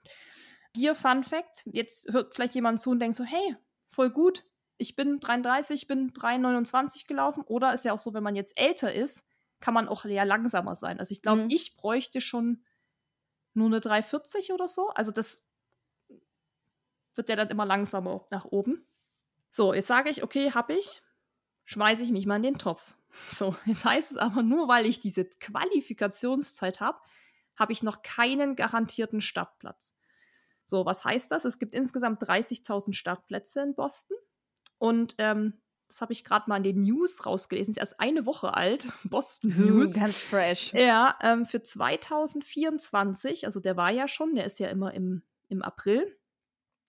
Hier Fun Fact, jetzt hört vielleicht jemand zu und denkt so, hey, voll gut, ich bin 33, ich bin 3,29 gelaufen. Oder ist ja auch so, wenn man jetzt älter ist, kann man auch eher langsamer sein. Also ich glaube, mhm. ich bräuchte schon nur eine 340 oder so. Also das wird ja dann immer langsamer nach oben. So, jetzt sage ich, okay, habe ich, schmeiße ich mich mal in den Topf. <laughs> So, jetzt heißt es aber nur, weil ich diese Qualifikationszeit habe, habe ich noch keinen garantierten Startplatz. So, was heißt das? Es gibt insgesamt 30.000 Startplätze in Boston und ähm, das habe ich gerade mal in den News rausgelesen, ist erst eine Woche alt, <laughs> Boston News. Ganz fresh. Ja, ähm, für 2024, also der war ja schon, der ist ja immer im, im April,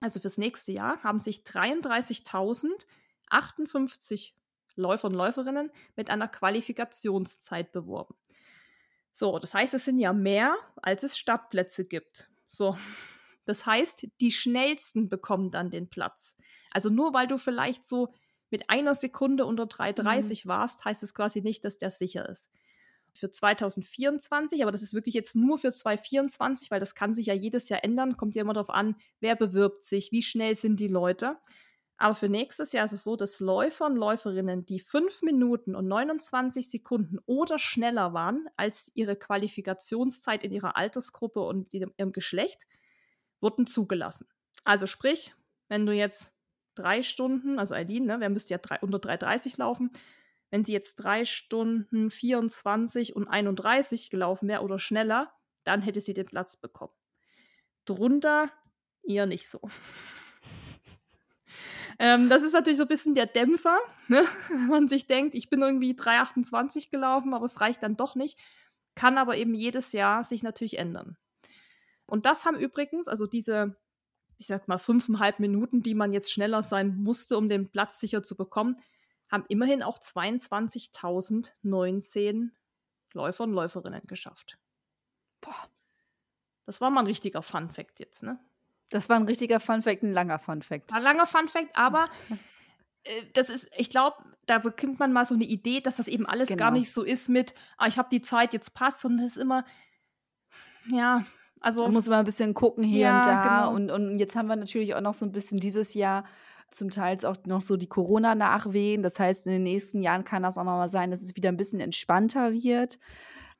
also fürs nächste Jahr, haben sich 33.058 Läufer und Läuferinnen mit einer Qualifikationszeit beworben. So, das heißt, es sind ja mehr, als es Startplätze gibt. So, das heißt, die schnellsten bekommen dann den Platz. Also nur weil du vielleicht so mit einer Sekunde unter 3,30 mhm. warst, heißt es quasi nicht, dass der sicher ist. Für 2024, aber das ist wirklich jetzt nur für 2024, weil das kann sich ja jedes Jahr ändern, kommt ja immer darauf an, wer bewirbt sich, wie schnell sind die Leute. Aber für nächstes Jahr ist es so, dass Läufer und Läuferinnen, die 5 Minuten und 29 Sekunden oder schneller waren als ihre Qualifikationszeit in ihrer Altersgruppe und ihrem Geschlecht, wurden zugelassen. Also sprich, wenn du jetzt drei Stunden, also Eileen, ne, wer müsste ja drei, unter 3,30 laufen. Wenn sie jetzt drei Stunden 24 und 31 gelaufen wäre oder schneller, dann hätte sie den Platz bekommen. Drunter eher nicht so. <laughs> ähm, das ist natürlich so ein bisschen der Dämpfer, ne? <laughs> wenn man sich denkt, ich bin irgendwie 3,28 gelaufen, aber es reicht dann doch nicht. Kann aber eben jedes Jahr sich natürlich ändern. Und das haben übrigens, also diese ich sag mal, fünfeinhalb Minuten, die man jetzt schneller sein musste, um den Platz sicher zu bekommen, haben immerhin auch 22.019 Läufer und Läuferinnen geschafft. Boah. Das war mal ein richtiger Fun-Fact jetzt, ne? Das war ein richtiger Fun-Fact, ein langer Fun-Fact. Ein langer Fun-Fact, aber äh, das ist, ich glaube, da bekommt man mal so eine Idee, dass das eben alles genau. gar nicht so ist mit, ah, ich habe die Zeit, jetzt passt, sondern es ist immer, ja, also da muss man ein bisschen gucken hier ja, und da. Genau. Und, und jetzt haben wir natürlich auch noch so ein bisschen dieses Jahr zum Teil auch noch so die Corona-Nachwehen. Das heißt, in den nächsten Jahren kann das auch noch mal sein, dass es wieder ein bisschen entspannter wird.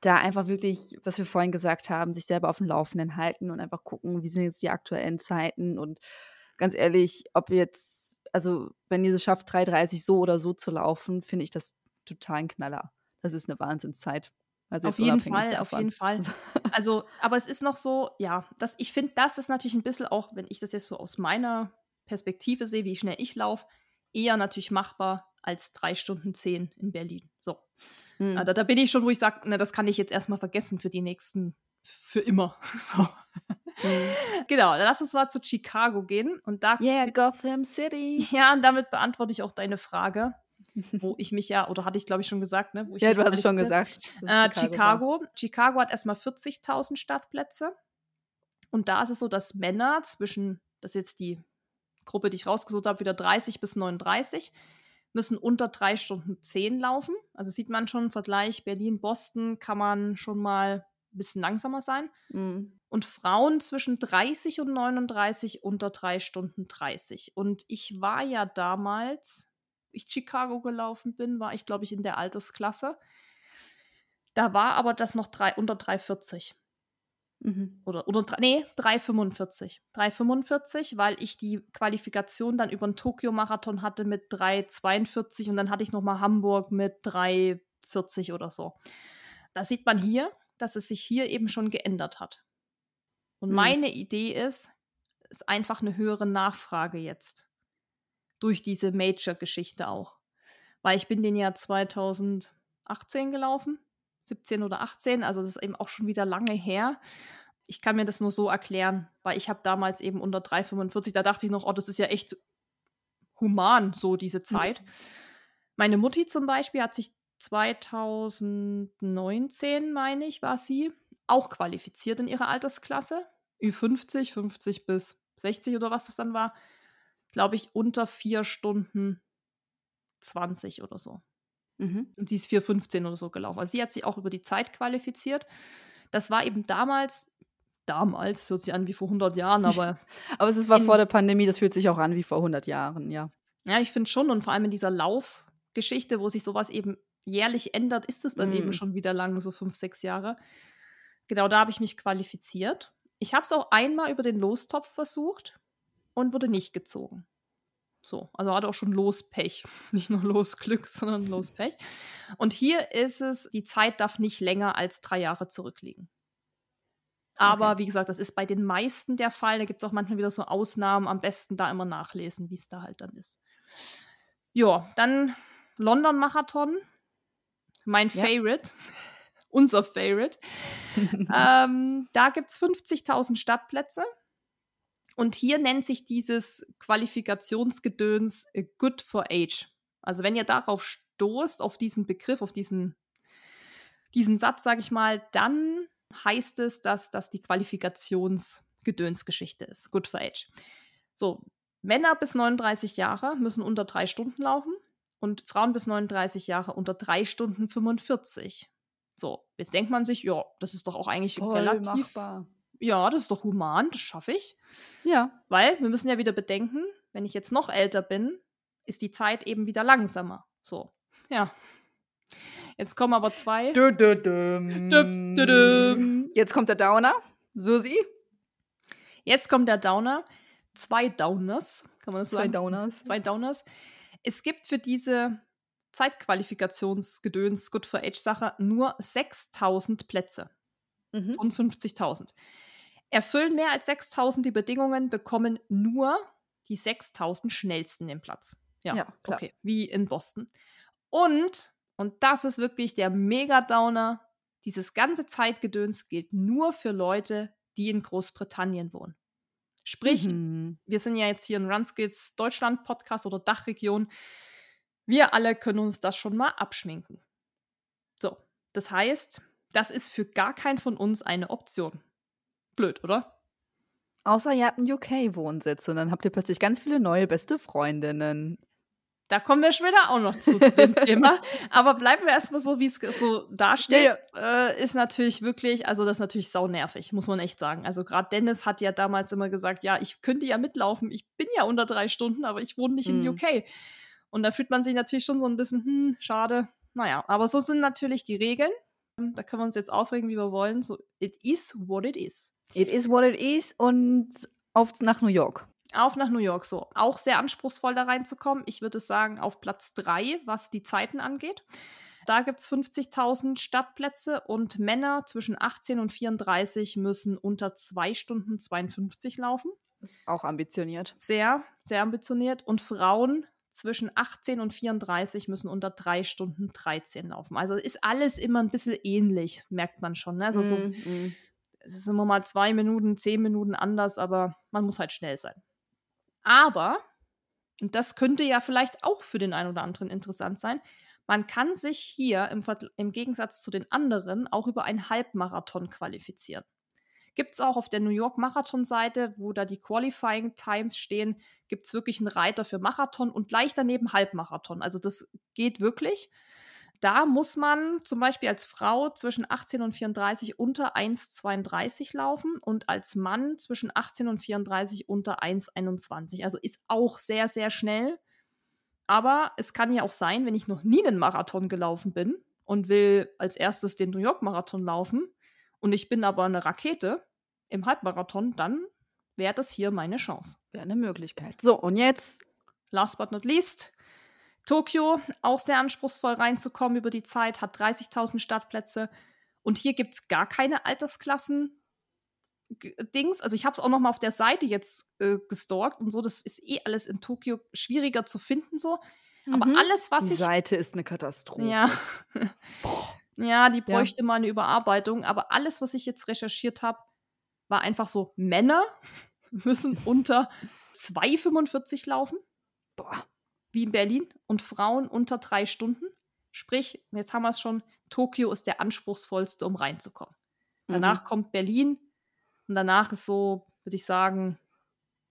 Da einfach wirklich, was wir vorhin gesagt haben, sich selber auf dem Laufenden halten und einfach gucken, wie sind jetzt die aktuellen Zeiten. Und ganz ehrlich, ob jetzt, also wenn ihr es schafft, 3,30 so oder so zu laufen, finde ich das total ein Knaller. Das ist eine Wahnsinnszeit. Also auf jeden Fall, davon. auf jeden Fall. <laughs> Also, aber es ist noch so, ja, das, ich finde, das ist natürlich ein bisschen auch, wenn ich das jetzt so aus meiner Perspektive sehe, wie schnell ich laufe, eher natürlich machbar als drei Stunden zehn in Berlin. So. Mhm. Also, da bin ich schon, wo ich sage, das kann ich jetzt erstmal vergessen für die nächsten, für immer. <laughs> So. Mhm. Genau, lass uns mal zu Chicago gehen. Und da yeah, Gotham City. Ja, und damit beantworte ich auch deine Frage wo ich mich ja, oder hatte ich glaube ich schon gesagt, ne? ja, du hast es schon gesagt. Äh, Chicago. Chicago. Chicago hat erstmal 40.000 Startplätze. Und da ist es so, dass Männer zwischen, das ist jetzt die Gruppe, die ich rausgesucht habe, wieder 30 bis 39, müssen unter drei Stunden 10 laufen. Also sieht man schon im Vergleich Berlin-Boston kann man schon mal ein bisschen langsamer sein. Mhm. Und Frauen zwischen 30 und 39 unter drei Stunden 30. Und ich war ja damals ich Chicago gelaufen bin, war ich, glaube ich, in der Altersklasse. Da war aber das noch drei, unter 3,40. Mhm. Oder, oder nee, 3,45. 3,45, weil ich die Qualifikation dann über den Tokio-Marathon hatte mit 3,42 und dann hatte ich nochmal Hamburg mit 3,40 oder so. Da sieht man hier, dass es sich hier eben schon geändert hat. Und mhm. meine Idee ist, ist einfach eine höhere Nachfrage jetzt durch diese Major-Geschichte auch. Weil ich bin den ja 2018 gelaufen, 17 oder 18, also das ist eben auch schon wieder lange her. Ich kann mir das nur so erklären, weil ich habe damals eben unter 3,45, da dachte ich noch, oh, das ist ja echt human, so diese Zeit. Mhm. Meine Mutti zum Beispiel hat sich 2019, meine ich, war sie, auch qualifiziert in ihrer Altersklasse. Ü50, 50 bis 60 oder was das dann war glaube ich, unter vier Stunden 20 oder so. Mhm. Und sie ist 4,15 oder so gelaufen. Also sie hat sich auch über die Zeit qualifiziert. Das war eben damals, damals, hört sich an wie vor 100 Jahren, <laughs> aber. aber es war in, vor der Pandemie, das fühlt sich auch an wie vor 100 Jahren, ja. Ja, ich finde schon. Und vor allem in dieser Laufgeschichte, wo sich sowas eben jährlich ändert, ist es dann mhm. eben schon wieder lang, so fünf, sechs Jahre. Genau, da habe ich mich qualifiziert. Ich habe es auch einmal über den Lostopf versucht und wurde nicht gezogen. So, also hatte auch schon Lospech. <laughs> Nicht nur Losglück, sondern Lospech. Und hier ist es, die Zeit darf nicht länger als drei Jahre zurückliegen. Aber okay. wie gesagt, das ist bei den meisten der Fall. Da gibt es auch manchmal wieder so Ausnahmen. Am besten da immer nachlesen, wie es da halt dann ist. Ja, dann London Marathon. Mein ja. Favorite. <laughs> Unser Favorite. <laughs> ähm, da gibt es 50.000 Stadtplätze. Und hier nennt sich dieses Qualifikationsgedöns äh, Good for Age. Also wenn ihr darauf stoßt, auf diesen Begriff, auf diesen, diesen Satz, sage ich mal, dann heißt es, dass das die Qualifikationsgedönsgeschichte ist. Good for Age. So, Männer bis 39 Jahre müssen unter drei Stunden laufen und Frauen bis 39 Jahre unter drei Stunden 45. So, jetzt denkt man sich, ja, das ist doch auch eigentlich Voll relativ machbar ja, das ist doch human, das schaffe ich. Ja. Weil wir müssen ja wieder bedenken, wenn ich jetzt noch älter bin, ist die Zeit eben wieder langsamer. So, ja. Jetzt kommen aber zwei. Du, du, du. Jetzt kommt der Downer. Susi. Jetzt kommt der Downer. Zwei Downers, kann man das Zwei sagen? Zwei Downers. Zwei Downers. Es gibt für diese Zeitqualifikationsgedöns Good for Age Sache nur 6000 Plätze mhm. von 50.000. Erfüllen mehr als 6000 die Bedingungen, bekommen nur die 6000 schnellsten den Platz. Ja, ja okay. Wie in Boston. Und, und das ist wirklich der Mega-Downer, dieses ganze Zeitgedöns gilt nur für Leute, die in Großbritannien wohnen. Sprich, mhm. wir sind ja jetzt hier in Runskills Deutschland Podcast oder Dachregion. Wir alle können uns das schon mal abschminken. So, das heißt, das ist für gar keinen von uns eine Option. Blöd, oder? Außer ihr habt einen UK-Wohnsitz und dann habt ihr plötzlich ganz viele neue beste Freundinnen. Da kommen wir später auch noch zu, dem <laughs> Thema. Aber bleiben wir erstmal so, wie es so dasteht. Ja. Äh, ist natürlich wirklich, also das ist natürlich saunervig, muss man echt sagen. Also gerade Dennis hat ja damals immer gesagt, ja, ich könnte ja mitlaufen, ich bin ja unter drei Stunden, aber ich wohne nicht mhm. in UK. Und da fühlt man sich natürlich schon so ein bisschen, hm, schade. Naja, aber so sind natürlich die Regeln. Da können wir uns jetzt aufregen, wie wir wollen. So, it is what it is. It is what it is und auf nach New York. Auf nach New York, so. Auch sehr anspruchsvoll da reinzukommen. Ich würde sagen, auf Platz drei, was die Zeiten angeht. Da gibt es 50.000 Startplätze und Männer zwischen 18 und 34 müssen unter 2 Stunden 52 laufen. Auch ambitioniert. Sehr, sehr ambitioniert. Und Frauen zwischen 18 und 34 müssen unter 3 Stunden 13 laufen. Also ist alles immer ein bisschen ähnlich, merkt man schon. Ne? Also so, Mm, es ist immer mal zwei Minuten, zehn Minuten anders, aber man muss halt schnell sein. Aber, und das könnte ja vielleicht auch für den einen oder anderen interessant sein, man kann sich hier im, im Gegensatz zu den anderen auch über einen Halbmarathon qualifizieren. Gibt es auch auf der New York Marathon-Seite, wo da die Qualifying Times stehen, gibt es wirklich einen Reiter für Marathon und gleich daneben Halbmarathon. Also das geht wirklich. Da muss man zum Beispiel als Frau zwischen 18 und 34 unter 1,32 laufen und als Mann zwischen 18 und 34 unter 1,21. Also ist auch sehr, sehr schnell. Aber es kann ja auch sein, wenn ich noch nie einen Marathon gelaufen bin und will als erstes den New York Marathon laufen und ich bin aber eine Rakete im Halbmarathon, dann wäre das hier meine Chance. Wäre eine Möglichkeit. So, und jetzt Last but not least, Tokio, auch sehr anspruchsvoll reinzukommen über die Zeit, hat 30.000 Startplätze. Und hier gibt es gar keine Altersklassen. Dings, also ich habe es auch noch mal auf der Seite jetzt äh, gestalkt und so, das ist eh alles in Tokio schwieriger zu finden so. Aber Mhm. alles, was die ich Seite ist eine Katastrophe. ja. Ja, die Ja. bräuchte mal eine Überarbeitung. Aber alles, was ich jetzt recherchiert habe, war einfach so: Männer <laughs> müssen unter 2,45 laufen, Boah. wie in Berlin, und Frauen unter drei Stunden. Sprich, jetzt haben wir es schon: Tokio ist der anspruchsvollste, um reinzukommen. Danach Mhm. kommt Berlin und danach ist so, würde ich sagen,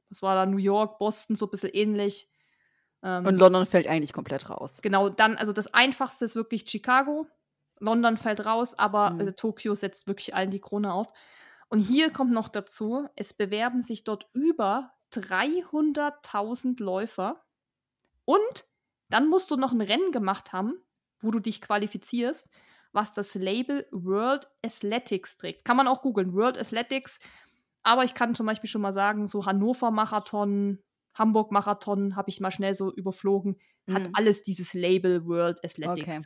das war da New York, Boston, so ein bisschen ähnlich. Ähm, Und London fällt eigentlich komplett raus. Genau, dann, also das einfachste ist wirklich Chicago. London fällt raus, aber Mhm. äh, Tokio setzt wirklich allen die Krone auf. Und hier kommt noch dazu, es bewerben sich dort über 300.000 Läufer. Und dann musst du noch ein Rennen gemacht haben, wo du dich qualifizierst, was das Label World Athletics trägt. Kann man auch googeln, World Athletics. Aber ich kann zum Beispiel schon mal sagen, so Hannover Marathon, Hamburg Marathon habe ich mal schnell so überflogen, hat Mhm. alles dieses Label World Athletics. Okay.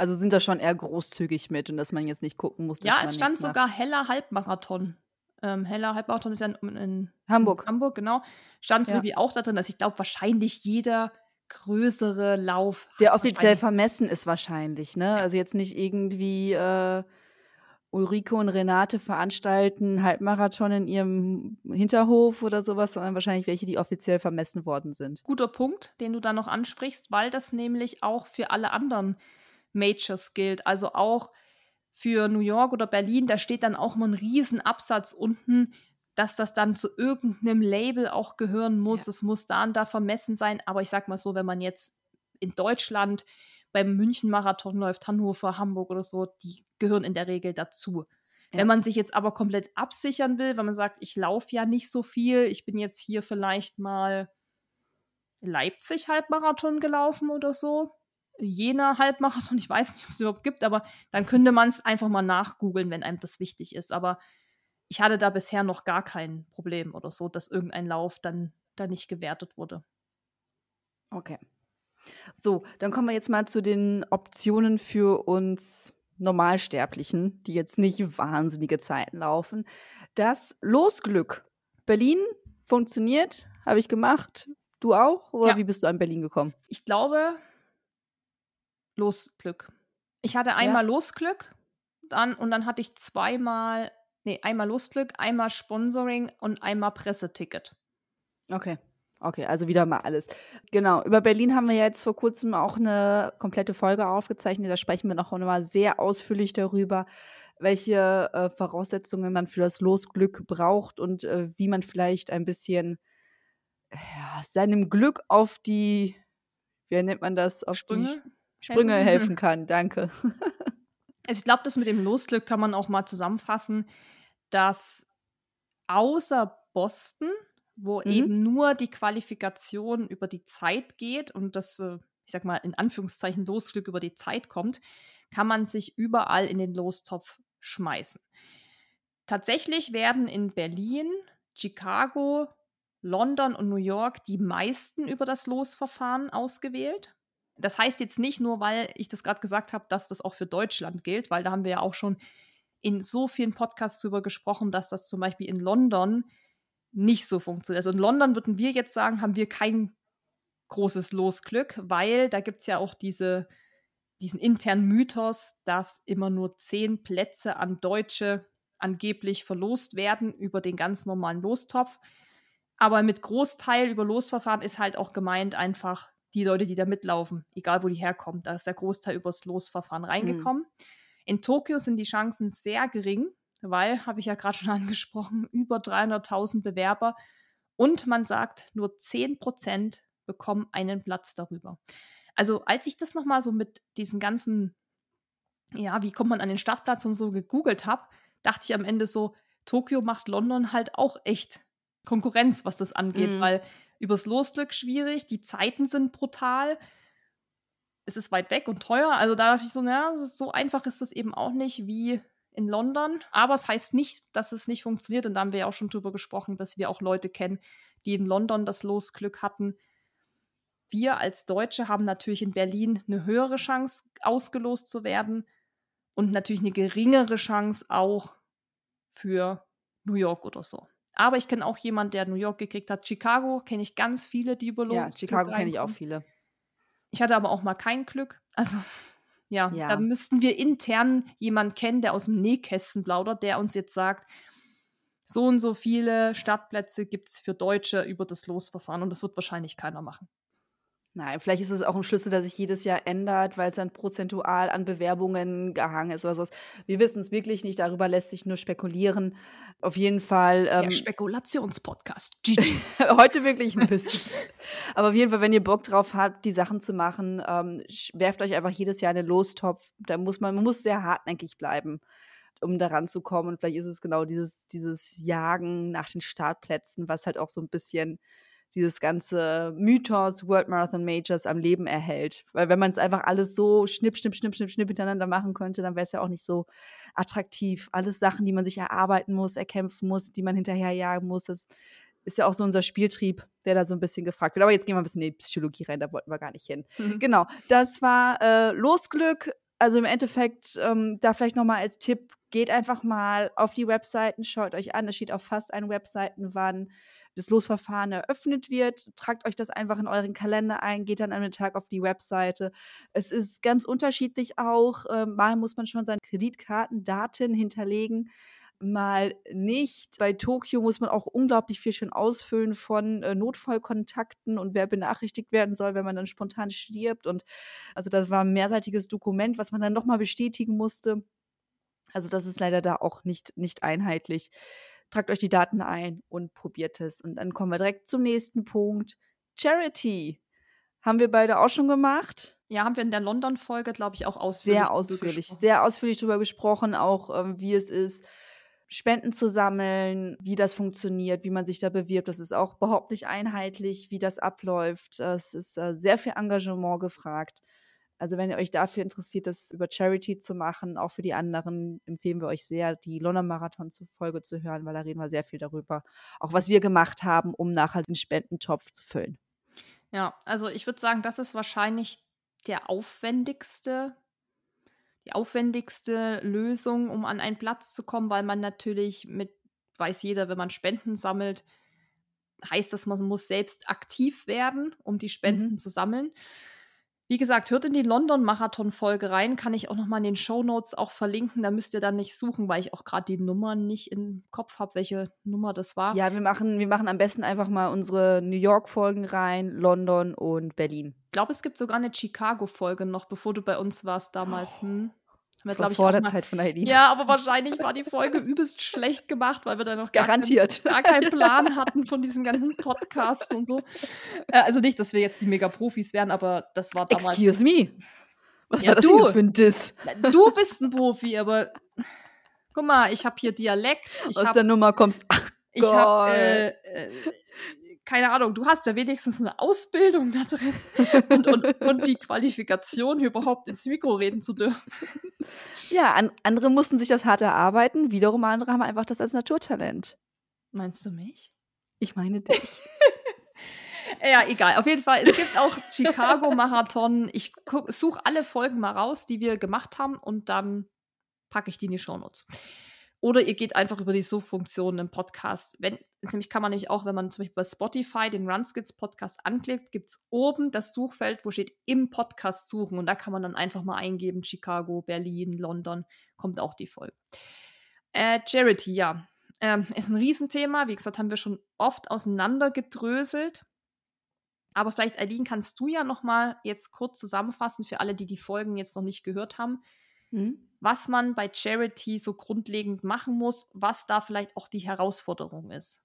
Also sind da schon eher großzügig mit und dass man jetzt nicht gucken muss, dass Ja, es stand sogar heller Halbmarathon. Ähm, heller Halbmarathon ist ja in, in Hamburg. Hamburg, genau. Stand so Ja. irgendwie auch da drin, dass ich glaube, wahrscheinlich jeder größere Lauf. Der offiziell vermessen ist wahrscheinlich, ne? Also jetzt nicht irgendwie äh, Ulrike und Renate veranstalten Halbmarathon in ihrem Hinterhof oder sowas, sondern wahrscheinlich welche, die offiziell vermessen worden sind. Guter Punkt, den du da noch ansprichst, weil das nämlich auch für alle anderen Majors gilt. Also auch für New York oder Berlin, da steht dann auch mal ein riesen Absatz unten, dass das dann zu irgendeinem Label auch gehören muss. Ja. Es muss da und da vermessen sein. Aber ich sag mal so, wenn man jetzt in Deutschland beim München-Marathon läuft, Hannover, Hamburg oder so, die gehören in der Regel dazu. Ja. Wenn man sich jetzt aber komplett absichern will, wenn man sagt, ich laufe ja nicht so viel, ich bin jetzt hier vielleicht mal Leipzig Halbmarathon gelaufen oder so. Jena Halbmarathon, ich weiß nicht, ob es überhaupt gibt, aber dann könnte man es einfach mal nachgoogeln, wenn einem das wichtig ist. Aber ich hatte da bisher noch gar kein Problem oder so, dass irgendein Lauf dann da nicht gewertet wurde. Okay. So, dann kommen wir jetzt mal zu den Optionen für uns Normalsterblichen, die jetzt nicht wahnsinnige Zeiten laufen. Das Losglück. Berlin funktioniert, habe ich gemacht. Du auch? Oder Ja. wie bist du an Berlin gekommen? Ich glaube, Losglück. Ich hatte einmal Losglück dann, und dann hatte ich zweimal, nee, einmal Losglück, einmal Sponsoring und einmal Presseticket. Okay. Okay, also wieder mal alles. Genau, über Berlin haben wir ja jetzt vor kurzem auch eine komplette Folge aufgezeichnet. Da sprechen wir noch mal sehr ausführlich darüber, welche äh, Voraussetzungen man für das Losglück braucht und äh, wie man vielleicht ein bisschen ja, seinem Glück auf die, wie nennt man das, auf Sprünge? die Sprünge helfen? helfen kann. Danke. <laughs> Also ich glaube, das mit dem Losglück kann man auch mal zusammenfassen, dass außer Boston, wo Mhm. eben nur die Qualifikation über die Zeit geht und das, äh, ich sag mal, in Anführungszeichen Losglück über die Zeit kommt, kann man sich überall in den Lostopf schmeißen. Tatsächlich werden in Berlin, Chicago, London und New York die meisten über das Losverfahren ausgewählt. Das heißt jetzt nicht nur, weil ich das gerade gesagt habe, dass das auch für Deutschland gilt, weil da haben wir ja auch schon in so vielen Podcasts drüber gesprochen, dass das zum Beispiel in London nicht so funktioniert. Also in London würden wir jetzt sagen, haben wir kein großes Losglück, weil da gibt es ja auch diese, diesen internen Mythos, dass immer nur zehn Plätze an Deutsche angeblich verlost werden über den ganz normalen Lostopf. Aber mit Großteil über Losverfahren ist halt auch gemeint einfach die Leute, die da mitlaufen, egal wo die herkommen. Da ist der Großteil übers Losverfahren mhm. reingekommen. Mhm. In Tokio sind die Chancen sehr gering, weil, habe ich ja gerade schon <laughs> angesprochen, über 300.000 Bewerber und man sagt, nur 10% bekommen einen Platz darüber. Also als ich das nochmal so mit diesen ganzen, ja, wie kommt man an den Startplatz und so gegoogelt habe, dachte ich am Ende so, Tokio macht London halt auch echt Konkurrenz, was das angeht, mhm. weil übers Losglück schwierig, die Zeiten sind brutal, es ist weit weg und teuer. Also da dachte ich so, naja, so einfach ist das eben auch nicht wie in London. Aber es heißt nicht, dass es nicht funktioniert. Und da haben wir ja auch schon drüber gesprochen, dass wir auch Leute kennen, die in London das Losglück hatten. Wir als Deutsche haben natürlich in Berlin eine höhere Chance, ausgelost zu werden und natürlich eine geringere Chance auch für New York oder so. Aber ich kenne auch jemanden, der New York gekriegt hat. Chicago kenne ich ganz viele, die über Ja, Chicago kenne ich auch viele. Ich hatte aber auch mal kein Glück. Also, <laughs> ja, ja, da müssten wir intern jemanden kennen, der aus dem Nähkästen plaudert, der uns jetzt sagt, so und so viele Startplätze gibt es für Deutsche über das Losverfahren und das wird wahrscheinlich keiner machen. Nein, vielleicht ist es auch ein Schlüssel, der sich jedes Jahr ändert, weil es dann prozentual an Bewerbungen gehangen ist oder sowas. Wir wissen es wirklich nicht, darüber lässt sich nur spekulieren. Auf jeden Fall. Ähm, Der Spekulationspodcast. <laughs> heute wirklich ein bisschen. Aber auf jeden Fall, wenn ihr Bock drauf habt, die Sachen zu machen, ähm, werft euch einfach jedes Jahr einen Lostopf. Da muss man, man muss sehr hartnäckig bleiben, um daran zu kommen. Und vielleicht ist es genau dieses, dieses Jagen nach den Startplätzen, was halt auch so ein bisschen dieses ganze Mythos World Marathon Majors am Leben erhält. Weil wenn man es einfach alles so schnipp, schnipp, schnipp, schnipp, schnipp hintereinander machen könnte, dann wäre es ja auch nicht so attraktiv. Alles Sachen, die man sich erarbeiten muss, erkämpfen muss, die man hinterherjagen muss. Das ist ja auch so unser Spieltrieb, der da so ein bisschen gefragt wird. Aber jetzt gehen wir ein bisschen in die Psychologie rein, da wollten wir gar nicht hin. Mhm. Genau, das war äh, Losglück. Also im Endeffekt, ähm, da vielleicht nochmal als Tipp, geht einfach mal auf die Webseiten, schaut euch an. Es steht auf fast allen Webseiten, wann das Losverfahren eröffnet wird. Tragt euch das einfach in euren Kalender ein, geht dann an den Tag auf die Webseite. Es ist ganz unterschiedlich auch. Äh, mal muss man schon seine Kreditkartendaten hinterlegen mal nicht. Bei Tokio muss man auch unglaublich viel schon ausfüllen von äh, Notfallkontakten und wer benachrichtigt werden soll, wenn man dann spontan stirbt. Und also das war ein mehrseitiges Dokument, was man dann nochmal bestätigen musste. Also das ist leider da auch nicht, nicht einheitlich tragt euch die Daten ein und probiert es. Und dann kommen wir direkt zum nächsten Punkt. Charity. Haben wir beide auch schon gemacht? Ja, haben wir in der London-Folge, glaube ich, auch ausführlich. Sehr ausführlich, sehr ausführlich darüber gesprochen, auch ähm, wie es ist, Spenden zu sammeln, wie das funktioniert, wie man sich da bewirbt. Das ist auch überhaupt nicht einheitlich, wie das abläuft. Es ist äh, sehr viel Engagement gefragt. Also wenn ihr euch dafür interessiert, das über Charity zu machen, auch für die anderen, empfehlen wir euch sehr, die London Marathon Folge zu hören, weil da reden wir sehr viel darüber, auch was wir gemacht haben, um nachher den Spendentopf zu füllen. Ja, also ich würde sagen, das ist wahrscheinlich der aufwendigste, die aufwendigste Lösung, um an einen Platz zu kommen, weil man natürlich mit, weiß jeder, wenn man Spenden sammelt, heißt das, man muss selbst aktiv werden, um die Spenden mhm. zu sammeln. Wie gesagt, hört in die London-Marathon-Folge rein, kann ich auch nochmal in den Show Notes auch verlinken. Da müsst ihr dann nicht suchen, weil ich auch gerade die Nummern nicht im Kopf habe, welche Nummer das war. Ja, wir machen, wir machen am besten einfach mal unsere New York-Folgen rein, London und Berlin. Ich glaube, es gibt sogar eine Chicago-Folge noch, bevor du bei uns warst damals. Hm. Wir, Vor, der Zeit von Heidi. Ja, aber wahrscheinlich war die Folge <laughs> übelst schlecht gemacht, weil wir da noch gar Garantiert. Keinen, gar keinen <laughs> Plan hatten von diesem ganzen Podcast und so. Äh, also nicht, dass wir jetzt die Mega-Profis wären, aber das war damals. Excuse me. Was ja, war das du, für ein Diss? Du bist ein Profi, aber guck mal, ich habe hier Dialekt. Aus hab, der Nummer kommst. Ach, ich habe äh, äh, keine Ahnung, du hast ja wenigstens eine Ausbildung da drin <laughs> und, und, und die Qualifikation, überhaupt ins Mikro reden zu dürfen. Ja, an, andere mussten sich das hart erarbeiten, wiederum andere haben einfach das als Naturtalent. Meinst du mich? Ich meine dich. <laughs> ja, egal. Auf jeden Fall, es gibt auch Chicago-Marathon. <laughs> Ich suche alle Folgen mal raus, die wir gemacht haben und dann packe ich die in die Shownotes. Oder ihr geht einfach über die Suchfunktion im Podcast. Wenn, nämlich kann man nämlich auch, wenn man zum Beispiel bei Spotify den Runskits Podcast anklickt, gibt es oben das Suchfeld, wo steht im Podcast suchen. Und da kann man dann einfach mal eingeben, Chicago, Berlin, London, kommt auch die Folge. Äh, Charity, ja. Ähm, ist ein Riesenthema. Wie gesagt, haben wir schon oft auseinandergedröselt. Aber vielleicht, Eileen, kannst du ja noch mal jetzt kurz zusammenfassen für alle, die die Folgen jetzt noch nicht gehört haben. Mhm was man bei Charity so grundlegend machen muss, was da vielleicht auch die Herausforderung ist.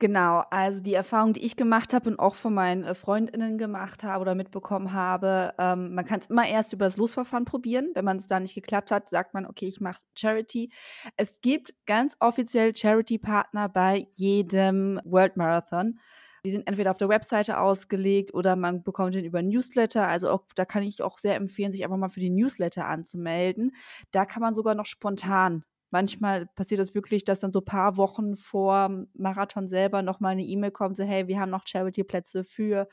Genau, also die Erfahrung, die ich gemacht habe und auch von meinen äh, Freundinnen gemacht habe oder mitbekommen habe, ähm, man kann es immer erst über das Losverfahren probieren. Wenn man es da nicht geklappt hat, sagt man, okay, ich mache Charity. Es gibt ganz offiziell Charity-Partner bei jedem World Marathon. Die sind entweder auf der Webseite ausgelegt oder man bekommt den über Newsletter. Also auch, da kann ich auch sehr empfehlen, sich einfach mal für die Newsletter anzumelden. Da kann man sogar noch spontan manchmal passiert das wirklich, dass dann so paar Wochen vor Marathon selber nochmal eine E-Mail kommt, so hey, wir haben noch Charity-Plätze für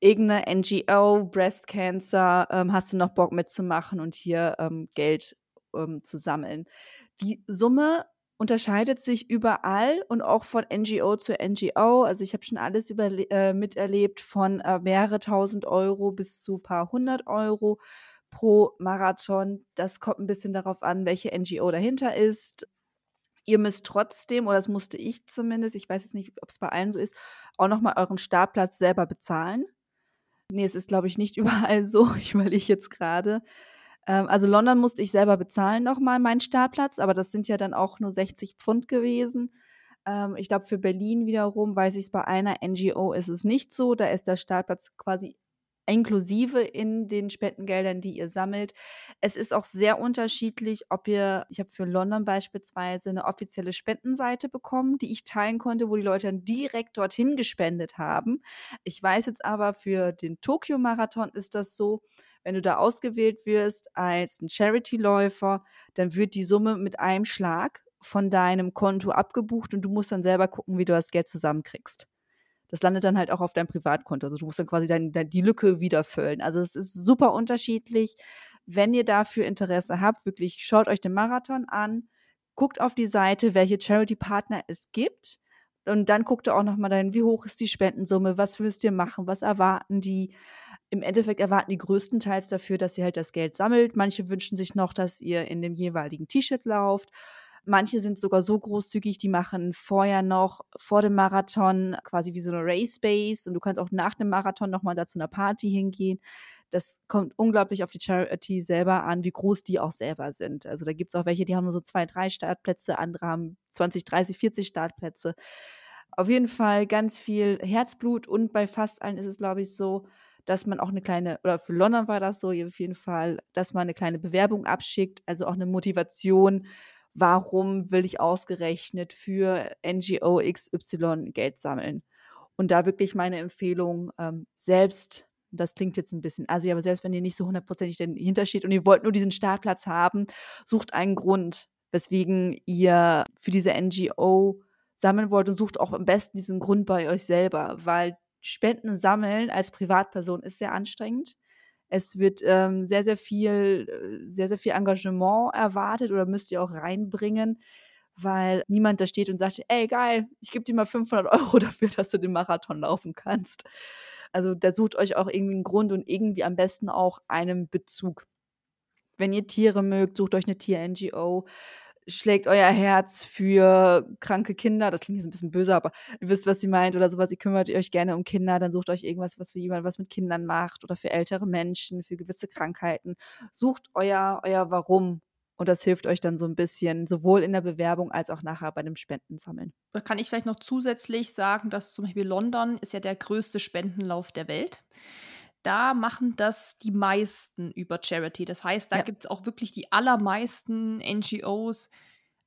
irgendeine NGO, Breast Cancer, ähm, hast du noch Bock mitzumachen und hier ähm, Geld ähm, zu sammeln. Die Summe unterscheidet sich überall und auch von NGO zu NGO. Also ich habe schon alles über, äh, miterlebt, von äh, mehrere tausend Euro bis zu paar hundert Euro pro Marathon. Das kommt ein bisschen darauf an, welche NGO dahinter ist. Ihr müsst trotzdem, oder das musste ich zumindest, ich weiß jetzt nicht, ob es bei allen so ist, auch nochmal euren Startplatz selber bezahlen. Nee, es ist, glaube ich, nicht <laughs> überall so. Ich überlege jetzt gerade. Ähm, also London musste ich selber bezahlen nochmal meinen Startplatz, aber das sind ja dann auch nur 60 Pfund gewesen. Ähm, ich glaube, für Berlin wiederum weiß ich es bei einer NGO ist es nicht so. Da ist der Startplatz quasi inklusive in den Spendengeldern, die ihr sammelt. Es ist auch sehr unterschiedlich, ob ihr, ich habe für London beispielsweise eine offizielle Spendenseite bekommen, die ich teilen konnte, wo die Leute dann direkt dorthin gespendet haben. Ich weiß jetzt aber, für den Tokio-Marathon ist das so, wenn du da ausgewählt wirst als ein Charity-Läufer, dann wird die Summe mit einem Schlag von deinem Konto abgebucht und du musst dann selber gucken, wie du das Geld zusammenkriegst. Das landet dann halt auch auf deinem Privatkonto. Also du musst dann quasi dein, dein, die Lücke wieder füllen. Also es ist super unterschiedlich. Wenn ihr dafür Interesse habt, wirklich schaut euch den Marathon an, guckt auf die Seite, welche Charity-Partner es gibt. Und dann guckt ihr auch nochmal dann, wie hoch ist die Spendensumme, was müsst ihr machen, was erwarten die im Endeffekt erwarten die größtenteils dafür, dass ihr halt das Geld sammelt. Manche wünschen sich noch, dass ihr in dem jeweiligen T-Shirt lauft. Manche sind sogar so großzügig, die machen vorher noch vor dem Marathon quasi wie so eine Race Base und du kannst auch nach dem Marathon nochmal da zu einer Party hingehen. Das kommt unglaublich auf die Charity selber an, wie groß die auch selber sind. Also da gibt es auch welche, die haben nur so zwei, drei Startplätze, andere haben 20, 30, 40 Startplätze. Auf jeden Fall ganz viel Herzblut und bei fast allen ist es, glaube ich, so, dass man auch eine kleine, oder für London war das so auf jeden Fall, dass man eine kleine Bewerbung abschickt, also auch eine Motivation, warum will ich ausgerechnet für NGO XY Geld sammeln. Und da wirklich meine Empfehlung, ähm, selbst, das klingt jetzt ein bisschen assi, aber selbst wenn ihr nicht so hundertprozentig dahinter steht und ihr wollt nur diesen Startplatz haben, sucht einen Grund, weswegen ihr für diese NGO sammeln wollt und sucht auch am besten diesen Grund bei euch selber, weil Spenden sammeln als Privatperson ist sehr anstrengend. Es wird ähm, sehr, sehr viel, äh, sehr, sehr viel Engagement erwartet oder müsst ihr auch reinbringen, weil niemand da steht und sagt, ey, geil, ich gebe dir mal 500 <laughs> Euro dafür, dass du den Marathon laufen kannst. Also da sucht euch auch irgendwie einen Grund und irgendwie am besten auch einen Bezug. Wenn ihr Tiere mögt, sucht euch eine Tier-NGO schlägt euer Herz für kranke Kinder. Das klingt jetzt ein bisschen böse, aber ihr wisst, was sie meint oder sowas. Ihr kümmert euch gerne um Kinder, dann sucht euch irgendwas, was für jemand was mit Kindern macht oder für ältere Menschen, für gewisse Krankheiten. Sucht euer, euer Warum. Und das hilft euch dann so ein bisschen, sowohl in der Bewerbung als auch nachher bei dem Spendensammeln. Da kann ich vielleicht noch zusätzlich sagen, dass zum Beispiel London ist ja der größte Spendenlauf der Welt da machen das die meisten über Charity. Das heißt, da ja. gibt es auch wirklich die allermeisten NGOs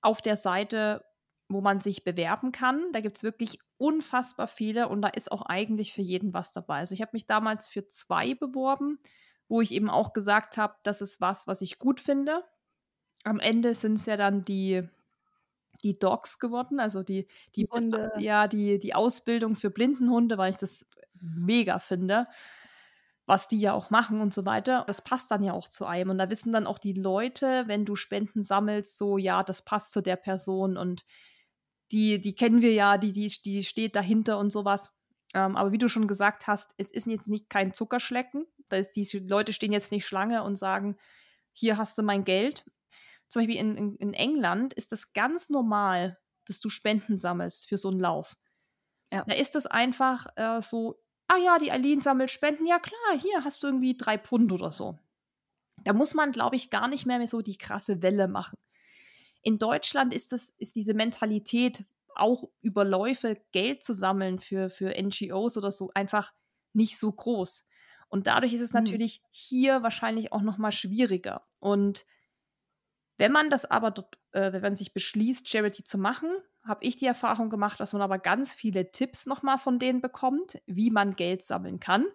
auf der Seite, wo man sich bewerben kann. Da gibt es wirklich unfassbar viele und da ist auch eigentlich für jeden was dabei. Also ich habe mich damals für zwei beworben, wo ich eben auch gesagt habe, das ist was, was ich gut finde. Am Ende sind es ja dann die die Dogs geworden, also die, die Hunde. Ja, die, die Ausbildung für Blindenhunde, weil ich das mega finde, was die ja auch machen und so weiter. Das passt dann ja auch zu einem. Und da wissen dann auch die Leute, wenn du Spenden sammelst, so, ja, das passt zu der Person und die, die kennen wir ja, die, die, die steht dahinter und sowas. Ähm, aber wie du schon gesagt hast, es ist jetzt nicht kein Zuckerschlecken. Da ist, die Leute stehen jetzt nicht Schlange und sagen, hier hast du mein Geld. Zum Beispiel in, in, in England ist das ganz normal, dass du Spenden sammelst für so einen Lauf. Ja. Da ist das einfach äh, so, ah ja, die Aline sammelt Spenden, ja klar, hier hast du irgendwie drei Pfund oder so. Da muss man, glaube ich, gar nicht mehr so die krasse Welle machen. In Deutschland ist, das, ist diese Mentalität, auch über Läufe Geld zu sammeln für, für NGOs oder so, einfach nicht so groß. Und dadurch ist es mhm. natürlich hier wahrscheinlich auch noch mal schwieriger. Und wenn man das aber dort, äh, wenn man sich beschließt, Charity zu machen, habe ich die Erfahrung gemacht, dass man aber ganz viele Tipps nochmal von denen bekommt, wie man Geld sammeln kann.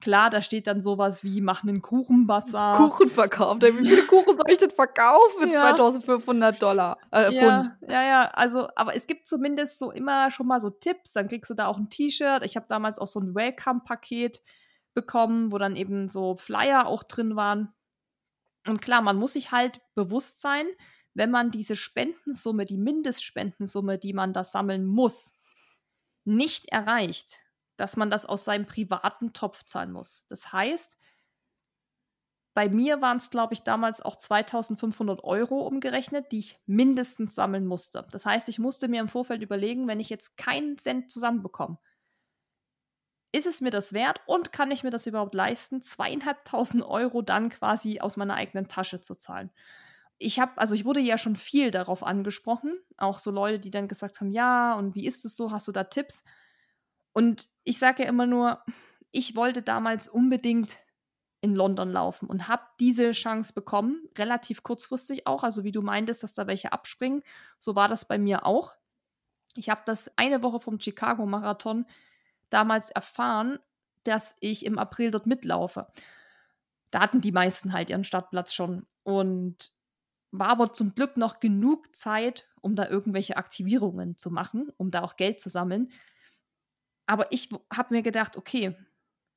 Klar, da steht dann sowas wie, mach einen Kuchenbazar. Kuchen verkauft. Wie viele Kuchen soll ich denn verkaufen für ja. 2500 Dollar? Äh, ja, Pfund. Ja, ja, also, aber es gibt zumindest so immer schon mal so Tipps. Dann kriegst du da auch ein T-Shirt. Ich habe damals auch so ein Welcome-Paket bekommen, wo dann eben so Flyer auch drin waren. Und klar, man muss sich halt bewusst sein, wenn man diese Spendensumme, die Mindestspendensumme, die man da sammeln muss, nicht erreicht, dass man das aus seinem privaten Topf zahlen muss. Das heißt, bei mir waren es, glaube ich, damals auch 2500 Euro umgerechnet, die ich mindestens sammeln musste. Das heißt, ich musste mir im Vorfeld überlegen, wenn ich jetzt keinen Cent zusammenbekomme, ist es mir das wert und kann ich mir das überhaupt leisten, zweieinhalbtausend Euro dann quasi aus meiner eigenen Tasche zu zahlen? Ich habe, also ich wurde ja schon viel darauf angesprochen, auch so Leute, die dann gesagt haben, ja, und wie ist es so, hast du da Tipps? Und ich sage ja immer nur, ich wollte damals unbedingt in London laufen und habe diese Chance bekommen, relativ kurzfristig auch, also wie du meintest, dass da welche abspringen, so war das bei mir auch. Ich habe das eine Woche vom Chicago Marathon damals erfahren, dass ich im April dort mitlaufe. Da hatten die meisten halt ihren Startplatz schon. Und war aber zum Glück noch genug Zeit, um da irgendwelche Aktivierungen zu machen, um da auch Geld zu sammeln. Aber ich habe mir gedacht, okay,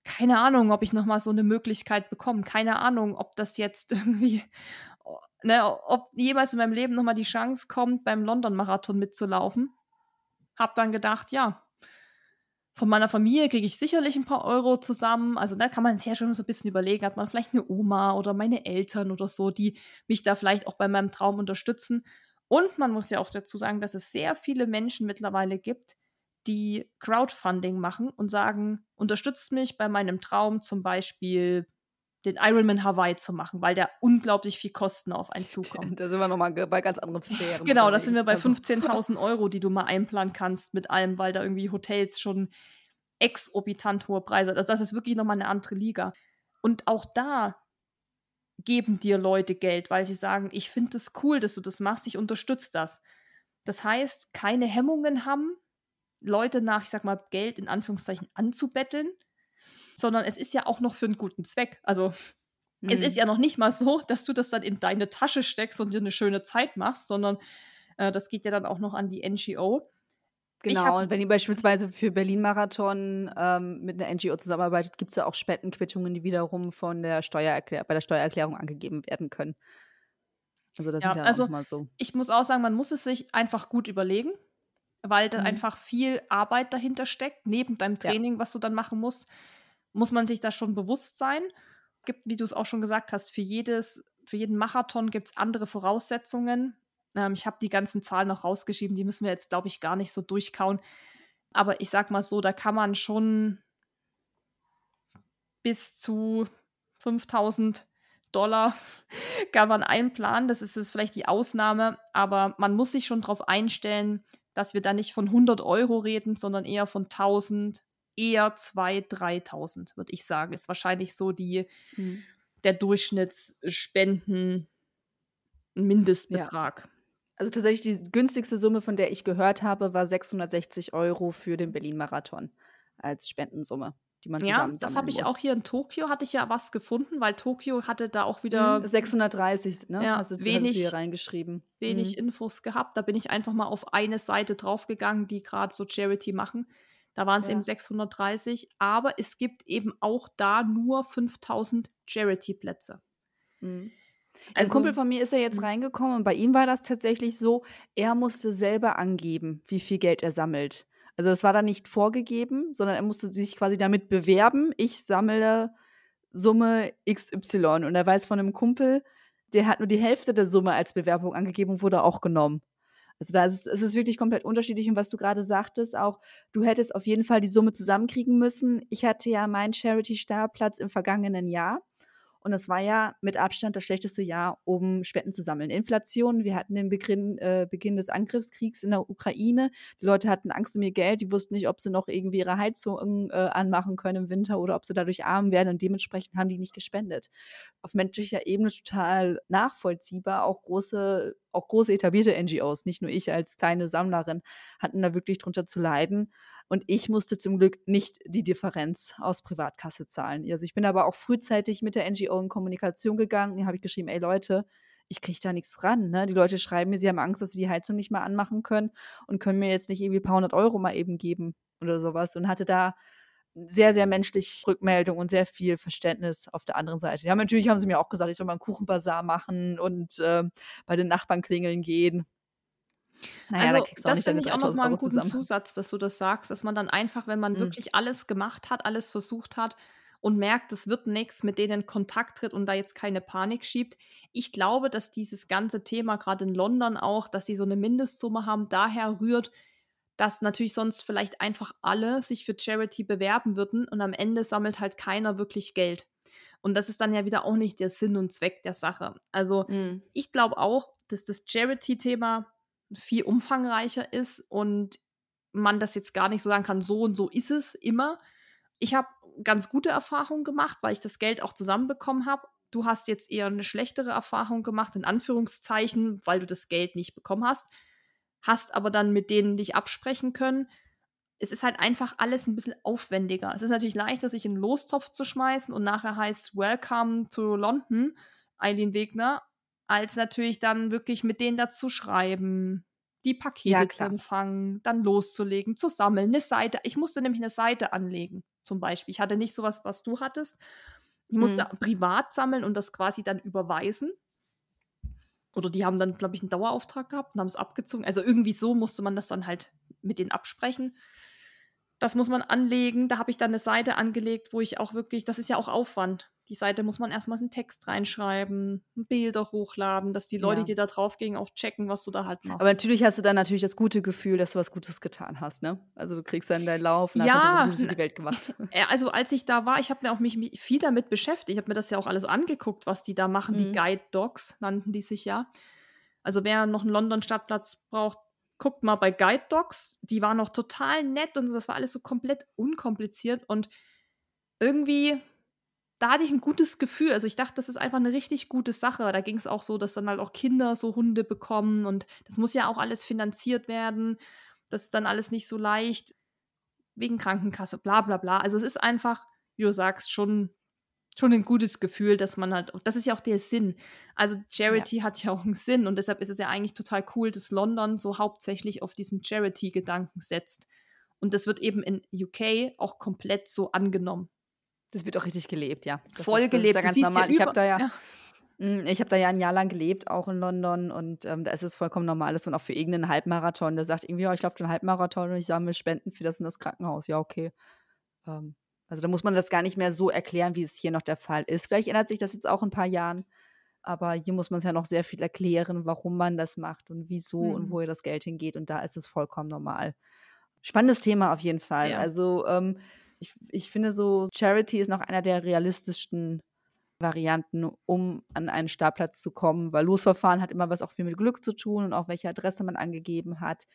keine Ahnung, ob ich noch mal so eine Möglichkeit bekomme. Keine Ahnung, ob das jetzt <laughs> irgendwie, ne, ob jemals in meinem Leben noch mal die Chance kommt, beim London-Marathon mitzulaufen. Hab dann gedacht, ja, von meiner Familie kriege ich sicherlich ein paar Euro zusammen. Also da kann man ja schon so ein bisschen überlegen, hat man vielleicht eine Oma oder meine Eltern oder so, die mich da vielleicht auch bei meinem Traum unterstützen. Und man muss ja auch dazu sagen, dass es sehr viele Menschen mittlerweile gibt, die Crowdfunding machen und sagen, unterstützt mich bei meinem Traum zum Beispiel den Ironman Hawaii zu machen, weil der unglaublich viel Kosten auf einen <laughs> zukommt. Da sind wir nochmal bei ganz anderen Sphären. Genau, da sind wir bei 15.000 also <laughs> Euro, die du mal einplanen kannst mit allem, weil da irgendwie Hotels schon exorbitant hohe Preise. Also das ist wirklich nochmal eine andere Liga. Und auch da geben dir Leute Geld, weil sie sagen, ich finde es das cool, dass du das machst, ich unterstütze das. Das heißt, keine Hemmungen haben, Leute nach, ich sag mal, Geld in Anführungszeichen anzubetteln, sondern es ist ja auch noch für einen guten Zweck. Also mhm. es ist mhm. ja noch nicht mal so, dass du das dann in deine Tasche steckst und dir eine schöne Zeit machst, sondern äh, das geht ja dann auch noch an die NGO. Genau, und wenn ihr beispielsweise für Berlin-Marathon ähm, mit einer NGO zusammenarbeitet, gibt es ja auch Spendenquittungen, die wiederum von der Steuererklär bei der Steuererklärung angegeben werden können. Also das ja, ist ja also auch mal so. Ich muss auch sagen, man muss es sich einfach gut überlegen, weil da mhm. einfach viel Arbeit dahinter steckt, neben deinem Training, ja. was du dann machen musst muss man sich da schon bewusst sein. Gibt, wie du es auch schon gesagt hast, für jedes, für jeden Marathon gibt es andere Voraussetzungen. Ähm, ich habe die ganzen Zahlen noch rausgeschrieben, die müssen wir jetzt, glaube ich, gar nicht so durchkauen. Aber ich sag mal so, da kann man schon bis zu 5000 Dollar <laughs> kann man einplanen. Das ist jetzt vielleicht die Ausnahme, aber man muss sich schon darauf einstellen, dass wir da nicht von 100 Euro reden, sondern eher von 1000, eher 2.000, 3.000, würde ich sagen. Ist wahrscheinlich so die, mhm. der Durchschnittsspenden Mindestbetrag. Ja. Also tatsächlich die günstigste Summe, von der ich gehört habe, war 660 Euro für den Berlin-Marathon als Spendensumme, die man Ja, das habe ich muss. auch hier in Tokio, hatte ich ja was gefunden, weil Tokio hatte da auch wieder Mhm, 630, ne? Ja, du wenig- hier reingeschrieben. wenig Mhm. Infos gehabt. Da bin ich einfach mal auf eine Seite draufgegangen, die gerade so Charity machen. Da waren es Ja. eben 630, aber es gibt eben auch da nur 5000 Charity-Plätze. Mhm. Ein Also- Kumpel von mir ist ja jetzt Mhm. reingekommen und bei ihm war das tatsächlich so, er musste selber angeben, wie viel Geld er sammelt. Also das war dann nicht vorgegeben, sondern er musste sich quasi damit bewerben, ich sammle Summe XY. Und er weiß von einem Kumpel, der hat nur die Hälfte der Summe als Bewerbung angegeben und wurde auch genommen. Also da ist es, ist wirklich komplett unterschiedlich. Und was du gerade sagtest, auch du hättest auf jeden Fall die Summe zusammenkriegen müssen. Ich hatte ja meinen Charity-Startplatz im vergangenen Jahr. Und das war ja mit Abstand das schlechteste Jahr, um Spenden zu sammeln. Inflation, wir hatten den Beginn, äh, Beginn des Angriffskriegs in der Ukraine. Die Leute hatten Angst um ihr Geld, die wussten nicht, ob sie noch irgendwie ihre Heizung äh, anmachen können im Winter oder ob sie dadurch arm werden und dementsprechend haben die nicht gespendet. Auf menschlicher Ebene total nachvollziehbar. Auch große, auch große etablierte NGOs, nicht nur ich als kleine Sammlerin, hatten da wirklich drunter zu leiden. Und ich musste zum Glück nicht die Differenz aus Privatkasse zahlen. Also ich bin aber auch frühzeitig mit der NGO in Kommunikation gegangen. Habe ich geschrieben, ey Leute, ich kriege da nichts ran. Ne? Die Leute schreiben mir, sie haben Angst, dass sie die Heizung nicht mehr anmachen können und können mir jetzt nicht irgendwie ein paar hundert Euro mal eben geben oder sowas. Und hatte da sehr, sehr menschlich Rückmeldung und sehr viel Verständnis auf der anderen Seite. Ja, natürlich haben sie mir auch gesagt, ich soll mal einen Kuchenbazar machen und äh, bei den Nachbarn klingeln gehen. Naja, also, kriegst du das nicht deine finde ich auch 3000 nochmal einen guten. Zusatz, dass du das sagst, dass man dann einfach, wenn man Mhm. wirklich alles gemacht hat, alles versucht hat und merkt, es wird nichts, mit denen in Kontakt tritt und da jetzt keine Panik schiebt. Ich glaube, dass dieses ganze Thema, gerade in London auch, dass sie so eine Mindestsumme haben, daher rührt, dass natürlich sonst vielleicht einfach alle sich für Charity bewerben würden und am Ende sammelt halt keiner wirklich Geld. Und das ist dann ja wieder auch nicht der Sinn und Zweck der Sache. Also Mhm. ich glaube auch, dass das Charity-Thema viel umfangreicher ist und man das jetzt gar nicht so sagen kann, so und so ist es immer. Ich habe ganz gute Erfahrungen gemacht, weil ich das Geld auch zusammenbekommen habe. Du hast jetzt eher eine schlechtere Erfahrung gemacht, in Anführungszeichen, weil du das Geld nicht bekommen hast, hast aber dann mit denen dich absprechen können. Es ist halt einfach alles ein bisschen aufwendiger. Es ist natürlich leichter, sich in einen Lostopf zu schmeißen und nachher heißt Welcome to London, Eileen Wegner, als natürlich dann wirklich mit denen dazu schreiben, die Pakete Ja, zu empfangen, dann loszulegen, zu sammeln, eine Seite. Ich musste nämlich eine Seite anlegen, zum Beispiel. Ich hatte nicht sowas, was du hattest. Ich musste Mhm. privat sammeln und das quasi dann überweisen. Oder die haben dann, glaube ich, einen Dauerauftrag gehabt und haben es abgezogen. Also irgendwie so musste man das dann halt mit denen absprechen. Das muss man anlegen. Da habe ich dann eine Seite angelegt, wo ich auch wirklich, das ist ja auch Aufwand. Die Seite muss man erstmal einen Text reinschreiben, Bilder hochladen, dass die Leute, Ja. die da drauf gehen, auch checken, was du da halt machst. Aber natürlich hast du dann natürlich das gute Gefühl, dass du was Gutes getan hast, ne? Also du kriegst dann deinen Lauf und Ja, hast Gutes für die Welt gemacht. <laughs> Also als ich da war, ich habe mir auch mich mi- viel damit beschäftigt. Ich habe mir das ja auch alles angeguckt, was die da machen. Die Mhm. Guide Dogs nannten die sich ja. Also wer noch einen London Stadtplatz braucht, guckt mal bei Guide Dogs. Die waren noch total nett und das war alles so komplett unkompliziert und irgendwie da hatte ich ein gutes Gefühl. Also ich dachte, das ist einfach eine richtig gute Sache. Da ging es auch so, dass dann halt auch Kinder so Hunde bekommen und das muss ja auch alles finanziert werden. Das ist dann alles nicht so leicht wegen Krankenkasse, bla bla bla. Also es ist einfach, wie du sagst, schon, schon ein gutes Gefühl, dass man halt, das ist ja auch der Sinn. Also Charity hat ja auch einen Sinn und deshalb ist es ja eigentlich total cool, dass London so hauptsächlich auf diesen Charity-Gedanken setzt. Und das wird eben in UK auch komplett so angenommen. Das wird auch richtig gelebt, ja. Das Voll ist, das gelebt. Ist da ganz normal. ich habe da ja, ja. Mm, ich habe da ja ein Jahr lang gelebt, auch in London, und ähm, da ist es vollkommen normal, dass man auch für irgendeinen Halbmarathon, der sagt irgendwie, ja, ich laufe den Halbmarathon und ich sammle Spenden für das und das Krankenhaus. Ja, okay. Ähm, also da muss man das gar nicht mehr so erklären, wie es hier noch der Fall ist. Vielleicht ändert sich das jetzt auch in ein paar Jahren, aber hier muss man es ja noch sehr viel erklären, warum man das macht und wieso und Mhm. wo das Geld hingeht. Und da ist es vollkommen normal. Spannendes Thema auf jeden Fall. Sehr. Also ähm, ich, ich finde so, Charity ist noch einer der realistischsten Varianten, um an einen Startplatz zu kommen, weil Losverfahren hat immer was auch viel mit Glück zu tun und auch welche Adresse man angegeben hat.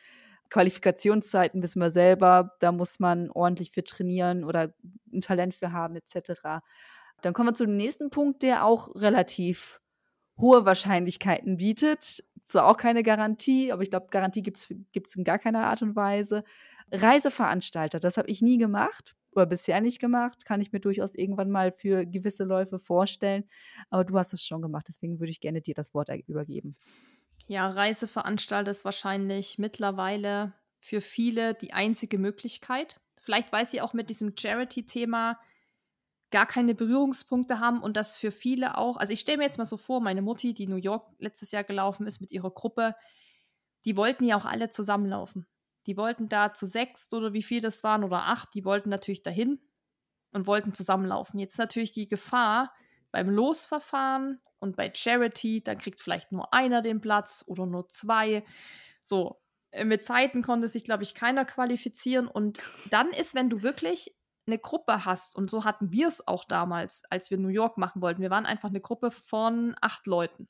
Qualifikationszeiten wissen wir selber, da muss man ordentlich für trainieren oder ein Talent für haben, etc. Dann kommen wir zu dem nächsten Punkt, der auch relativ hohe Wahrscheinlichkeiten bietet. Zwar auch keine Garantie, aber ich glaube, Garantie gibt es in gar keiner Art und Weise. Reiseveranstalter, das habe ich nie gemacht. Oder bisher nicht gemacht. Kann ich mir durchaus irgendwann mal für gewisse Läufe vorstellen. Aber du hast es schon gemacht, deswegen würde ich gerne dir das Wort übergeben. Ja, Reiseveranstalter ist wahrscheinlich mittlerweile für viele die einzige Möglichkeit. Vielleicht, weil sie auch mit diesem Charity-Thema gar keine Berührungspunkte haben und das für viele auch. Also ich stelle mir jetzt mal so vor, meine Mutti, die New York letztes Jahr gelaufen ist mit ihrer Gruppe, die wollten ja auch alle zusammenlaufen. Die wollten da zu sechs oder wie viel das waren oder acht, die wollten natürlich dahin und wollten zusammenlaufen. Jetzt natürlich die Gefahr beim Losverfahren und bei Charity, dann kriegt vielleicht nur einer den Platz oder nur zwei. So, äh, mit Zeiten konnte sich, glaube ich, keiner qualifizieren. Und dann ist, wenn du wirklich eine Gruppe hast, und so hatten wir es auch damals, als wir New York machen wollten. Wir waren einfach eine Gruppe von acht Leuten.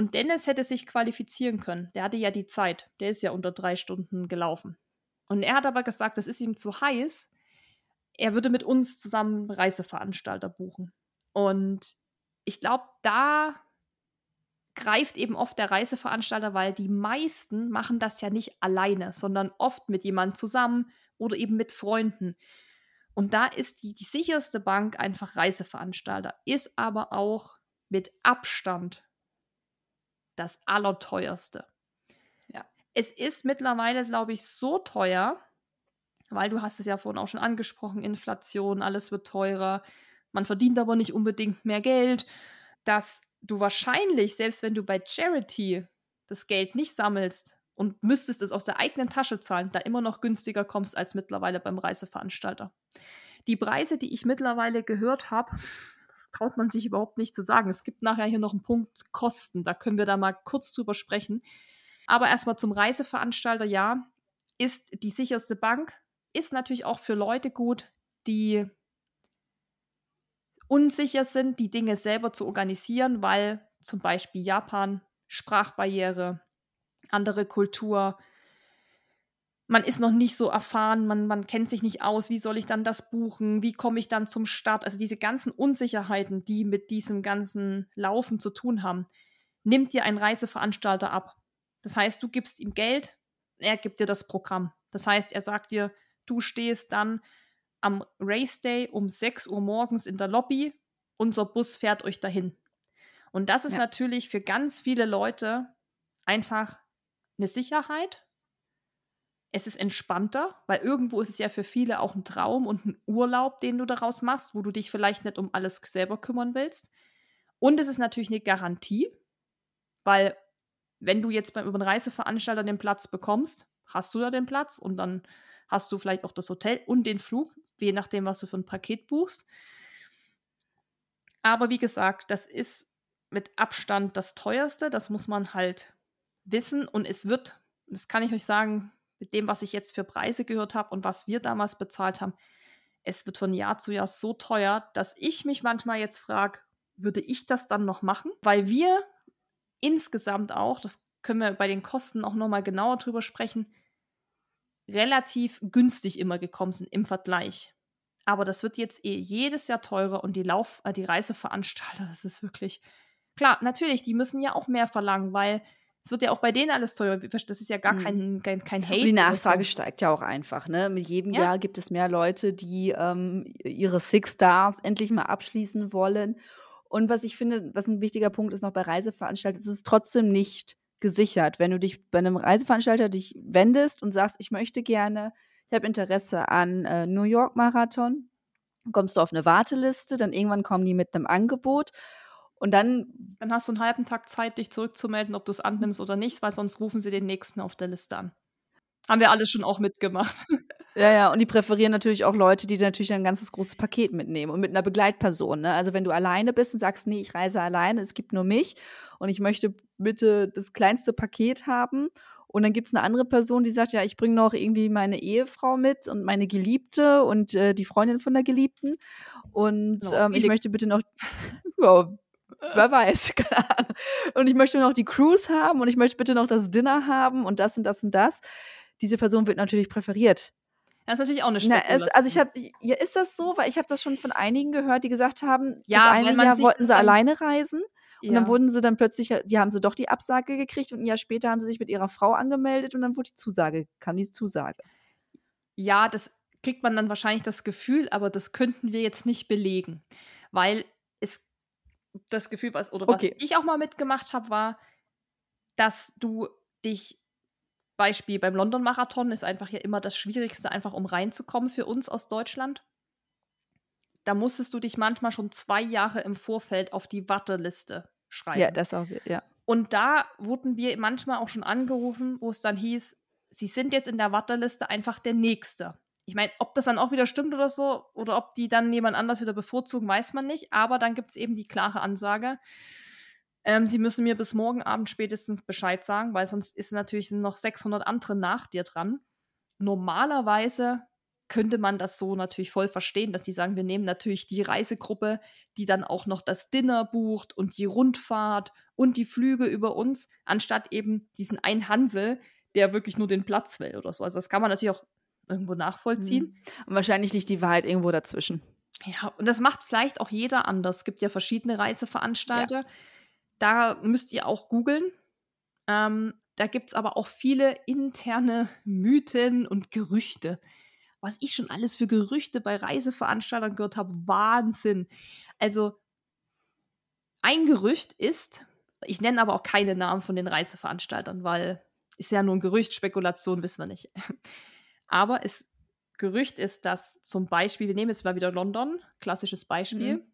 Und Dennis hätte sich qualifizieren können. Der hatte ja die Zeit. Der ist ja unter drei Stunden gelaufen. Und er hat aber gesagt, das ist ihm zu heiß. Er würde mit uns zusammen Reiseveranstalter buchen. Und ich glaube, da greift eben oft der Reiseveranstalter, weil die meisten machen das ja nicht alleine, sondern oft mit jemandem zusammen oder eben mit Freunden. Und da ist die, die sicherste Bank einfach Reiseveranstalter, ist aber auch mit Abstand das Allerteuerste. Ja. Es ist mittlerweile, glaube ich, so teuer, weil du hast es ja vorhin auch schon angesprochen, Inflation, alles wird teurer, man verdient aber nicht unbedingt mehr Geld, dass du wahrscheinlich, selbst wenn du bei Charity das Geld nicht sammelst und müsstest es aus der eigenen Tasche zahlen, da immer noch günstiger kommst als mittlerweile beim Reiseveranstalter. Die Preise, die ich mittlerweile gehört habe, traut man sich überhaupt nicht zu sagen. Es gibt nachher hier noch einen Punkt Kosten. Da können wir da mal kurz drüber sprechen. Aber erstmal zum Reiseveranstalter, ja, ist die sicherste Bank, ist natürlich auch für Leute gut, die unsicher sind, die Dinge selber zu organisieren, weil zum Beispiel Japan, Sprachbarriere, andere Kultur, man ist noch nicht so erfahren, man, man kennt sich nicht aus, wie soll ich dann das buchen, wie komme ich dann zum Start. Also diese ganzen Unsicherheiten, die mit diesem ganzen Laufen zu tun haben, nimmt dir ein Reiseveranstalter ab. Das heißt, du gibst ihm Geld, er gibt dir das Programm. Das heißt, er sagt dir, du stehst dann am Race Day um 6 Uhr morgens in der Lobby, unser Bus fährt euch dahin. Und das ist ja. natürlich für ganz viele Leute einfach eine Sicherheit, es ist entspannter, weil irgendwo ist es ja für viele auch ein Traum und ein Urlaub, den du daraus machst, wo du dich vielleicht nicht um alles selber kümmern willst. Und es ist natürlich eine Garantie, weil wenn du jetzt beim über einen Reiseveranstalter den Platz bekommst, hast du da den Platz und dann hast du vielleicht auch das Hotel und den Flug, je nachdem, was du für ein Paket buchst. Aber wie gesagt, das ist mit Abstand das teuerste, das muss man halt wissen und es wird, das kann ich euch sagen, mit dem, was ich jetzt für Preise gehört habe und was wir damals bezahlt haben, es wird von Jahr zu Jahr so teuer, dass ich mich manchmal jetzt frage, würde ich das dann noch machen? Weil wir insgesamt auch, das können wir bei den Kosten auch nochmal genauer drüber sprechen, relativ günstig immer gekommen sind im Vergleich. Aber das wird jetzt eh jedes Jahr teurer und die Lauf, äh, die Reiseveranstalter, <laughs> das ist wirklich klar, natürlich, die müssen ja auch mehr verlangen, weil es wird ja auch bei denen alles teuer. Das ist ja gar mhm. kein, kein, kein Hate. Und die Nachfrage so. steigt ja auch einfach. Ne? Mit jedem ja. Jahr gibt es mehr Leute, die ähm, ihre Six Stars endlich mal abschließen wollen. Und was ich finde, was ein wichtiger Punkt ist noch bei Reiseveranstaltern, ist es trotzdem nicht gesichert. Wenn du dich bei einem Reiseveranstalter dich wendest und sagst, ich möchte gerne, ich habe Interesse an äh, New York Marathon, kommst du auf eine Warteliste, dann irgendwann kommen die mit einem Angebot und dann. Dann hast du einen halben Tag Zeit, dich zurückzumelden, ob du es annimmst oder nicht, weil sonst rufen sie den nächsten auf der Liste an. Haben wir alle schon auch mitgemacht. <laughs> Ja, ja, und die präferieren natürlich auch Leute, die natürlich ein ganzes großes Paket mitnehmen und mit einer Begleitperson. Ne? Also wenn du alleine bist und sagst, nee, ich reise alleine, es gibt nur mich und ich möchte bitte das kleinste Paket haben. Und dann gibt es eine andere Person, die sagt, ja, ich bringe noch irgendwie meine Ehefrau mit und meine Geliebte und äh, die Freundin von der Geliebten. Und genau, ähm, ich möchte bitte noch, <laughs> ja, wer weiß, <laughs> keine Ahnung. Und ich möchte noch die Cruise haben und ich möchte bitte noch das Dinner haben und das und das und das. Diese Person wird natürlich präferiert. Das ist natürlich auch eine Spekulation. Na, also ich habe, ja, ist das so? Weil ich habe das schon von einigen gehört, die gesagt haben, ja, das eine Jahr wollten sie alleine reisen. Und ja. dann wurden sie dann plötzlich, die haben sie doch die Absage gekriegt und ein Jahr später haben sie sich mit ihrer Frau angemeldet und dann wurde die Zusage, kam die Zusage. Ja, das kriegt man dann wahrscheinlich das Gefühl, aber das könnten wir jetzt nicht belegen, weil es das Gefühl, was oder Okay. was ich auch mal mitgemacht habe, war, dass du dich Beispiel beim London Marathon ist einfach ja immer das Schwierigste, einfach um reinzukommen für uns aus Deutschland. Da musstest du dich manchmal schon zwei Jahre im Vorfeld auf die Warteliste schreiben. Ja, das auch, ja. Und da wurden wir manchmal auch schon angerufen, wo es dann hieß, sie sind jetzt in der Warteliste einfach der Nächste. Ich meine, ob das dann auch wieder stimmt oder so, oder ob die dann jemand anders wieder bevorzugen, weiß man nicht. Aber dann gibt es eben die klare Ansage, ähm, sie müssen mir bis morgen Abend spätestens Bescheid sagen, weil sonst ist natürlich noch 600 andere nach dir dran. Normalerweise könnte man das so natürlich voll verstehen, dass die sagen, wir nehmen natürlich die Reisegruppe, die dann auch noch das Dinner bucht und die Rundfahrt und die Flüge über uns, anstatt eben diesen einen Hansel, der wirklich nur den Platz will oder so. Also das kann man natürlich auch irgendwo nachvollziehen. Und wahrscheinlich liegt die Wahrheit irgendwo dazwischen. Ja, und das macht vielleicht auch jeder anders. Es gibt ja verschiedene Reiseveranstalter. Da müsst ihr auch googeln. Ähm, da gibt es aber auch viele interne Mythen und Gerüchte. Was ich schon alles für Gerüchte bei Reiseveranstaltern gehört habe, Wahnsinn. Also, ein Gerücht ist, ich nenne aber auch keine Namen von den Reiseveranstaltern, weil ist ja nur ein Gerücht, Spekulation wissen wir nicht. Aber es Gerücht ist, dass zum Beispiel, wir nehmen jetzt mal wieder London, klassisches Beispiel, Mhm.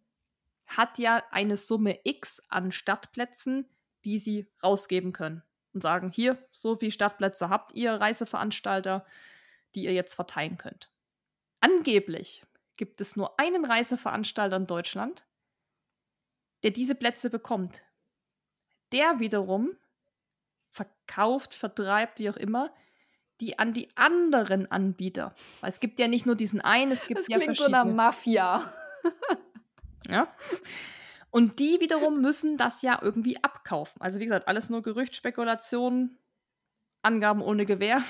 hat ja eine Summe X an Startplätzen, die sie rausgeben können und sagen, hier, so viele Startplätze habt ihr Reiseveranstalter, die ihr jetzt verteilen könnt. Angeblich gibt es nur einen Reiseveranstalter in Deutschland, der diese Plätze bekommt. Der wiederum verkauft, vertreibt, wie auch immer, die an die anderen Anbieter. Weil es gibt ja nicht nur diesen einen, es gibt Das ja klingt so verschiedene. nach Mafia. Ja. Und die wiederum müssen das ja irgendwie abkaufen. Also wie gesagt, alles nur Gerücht, Spekulation, Angaben ohne Gewähr.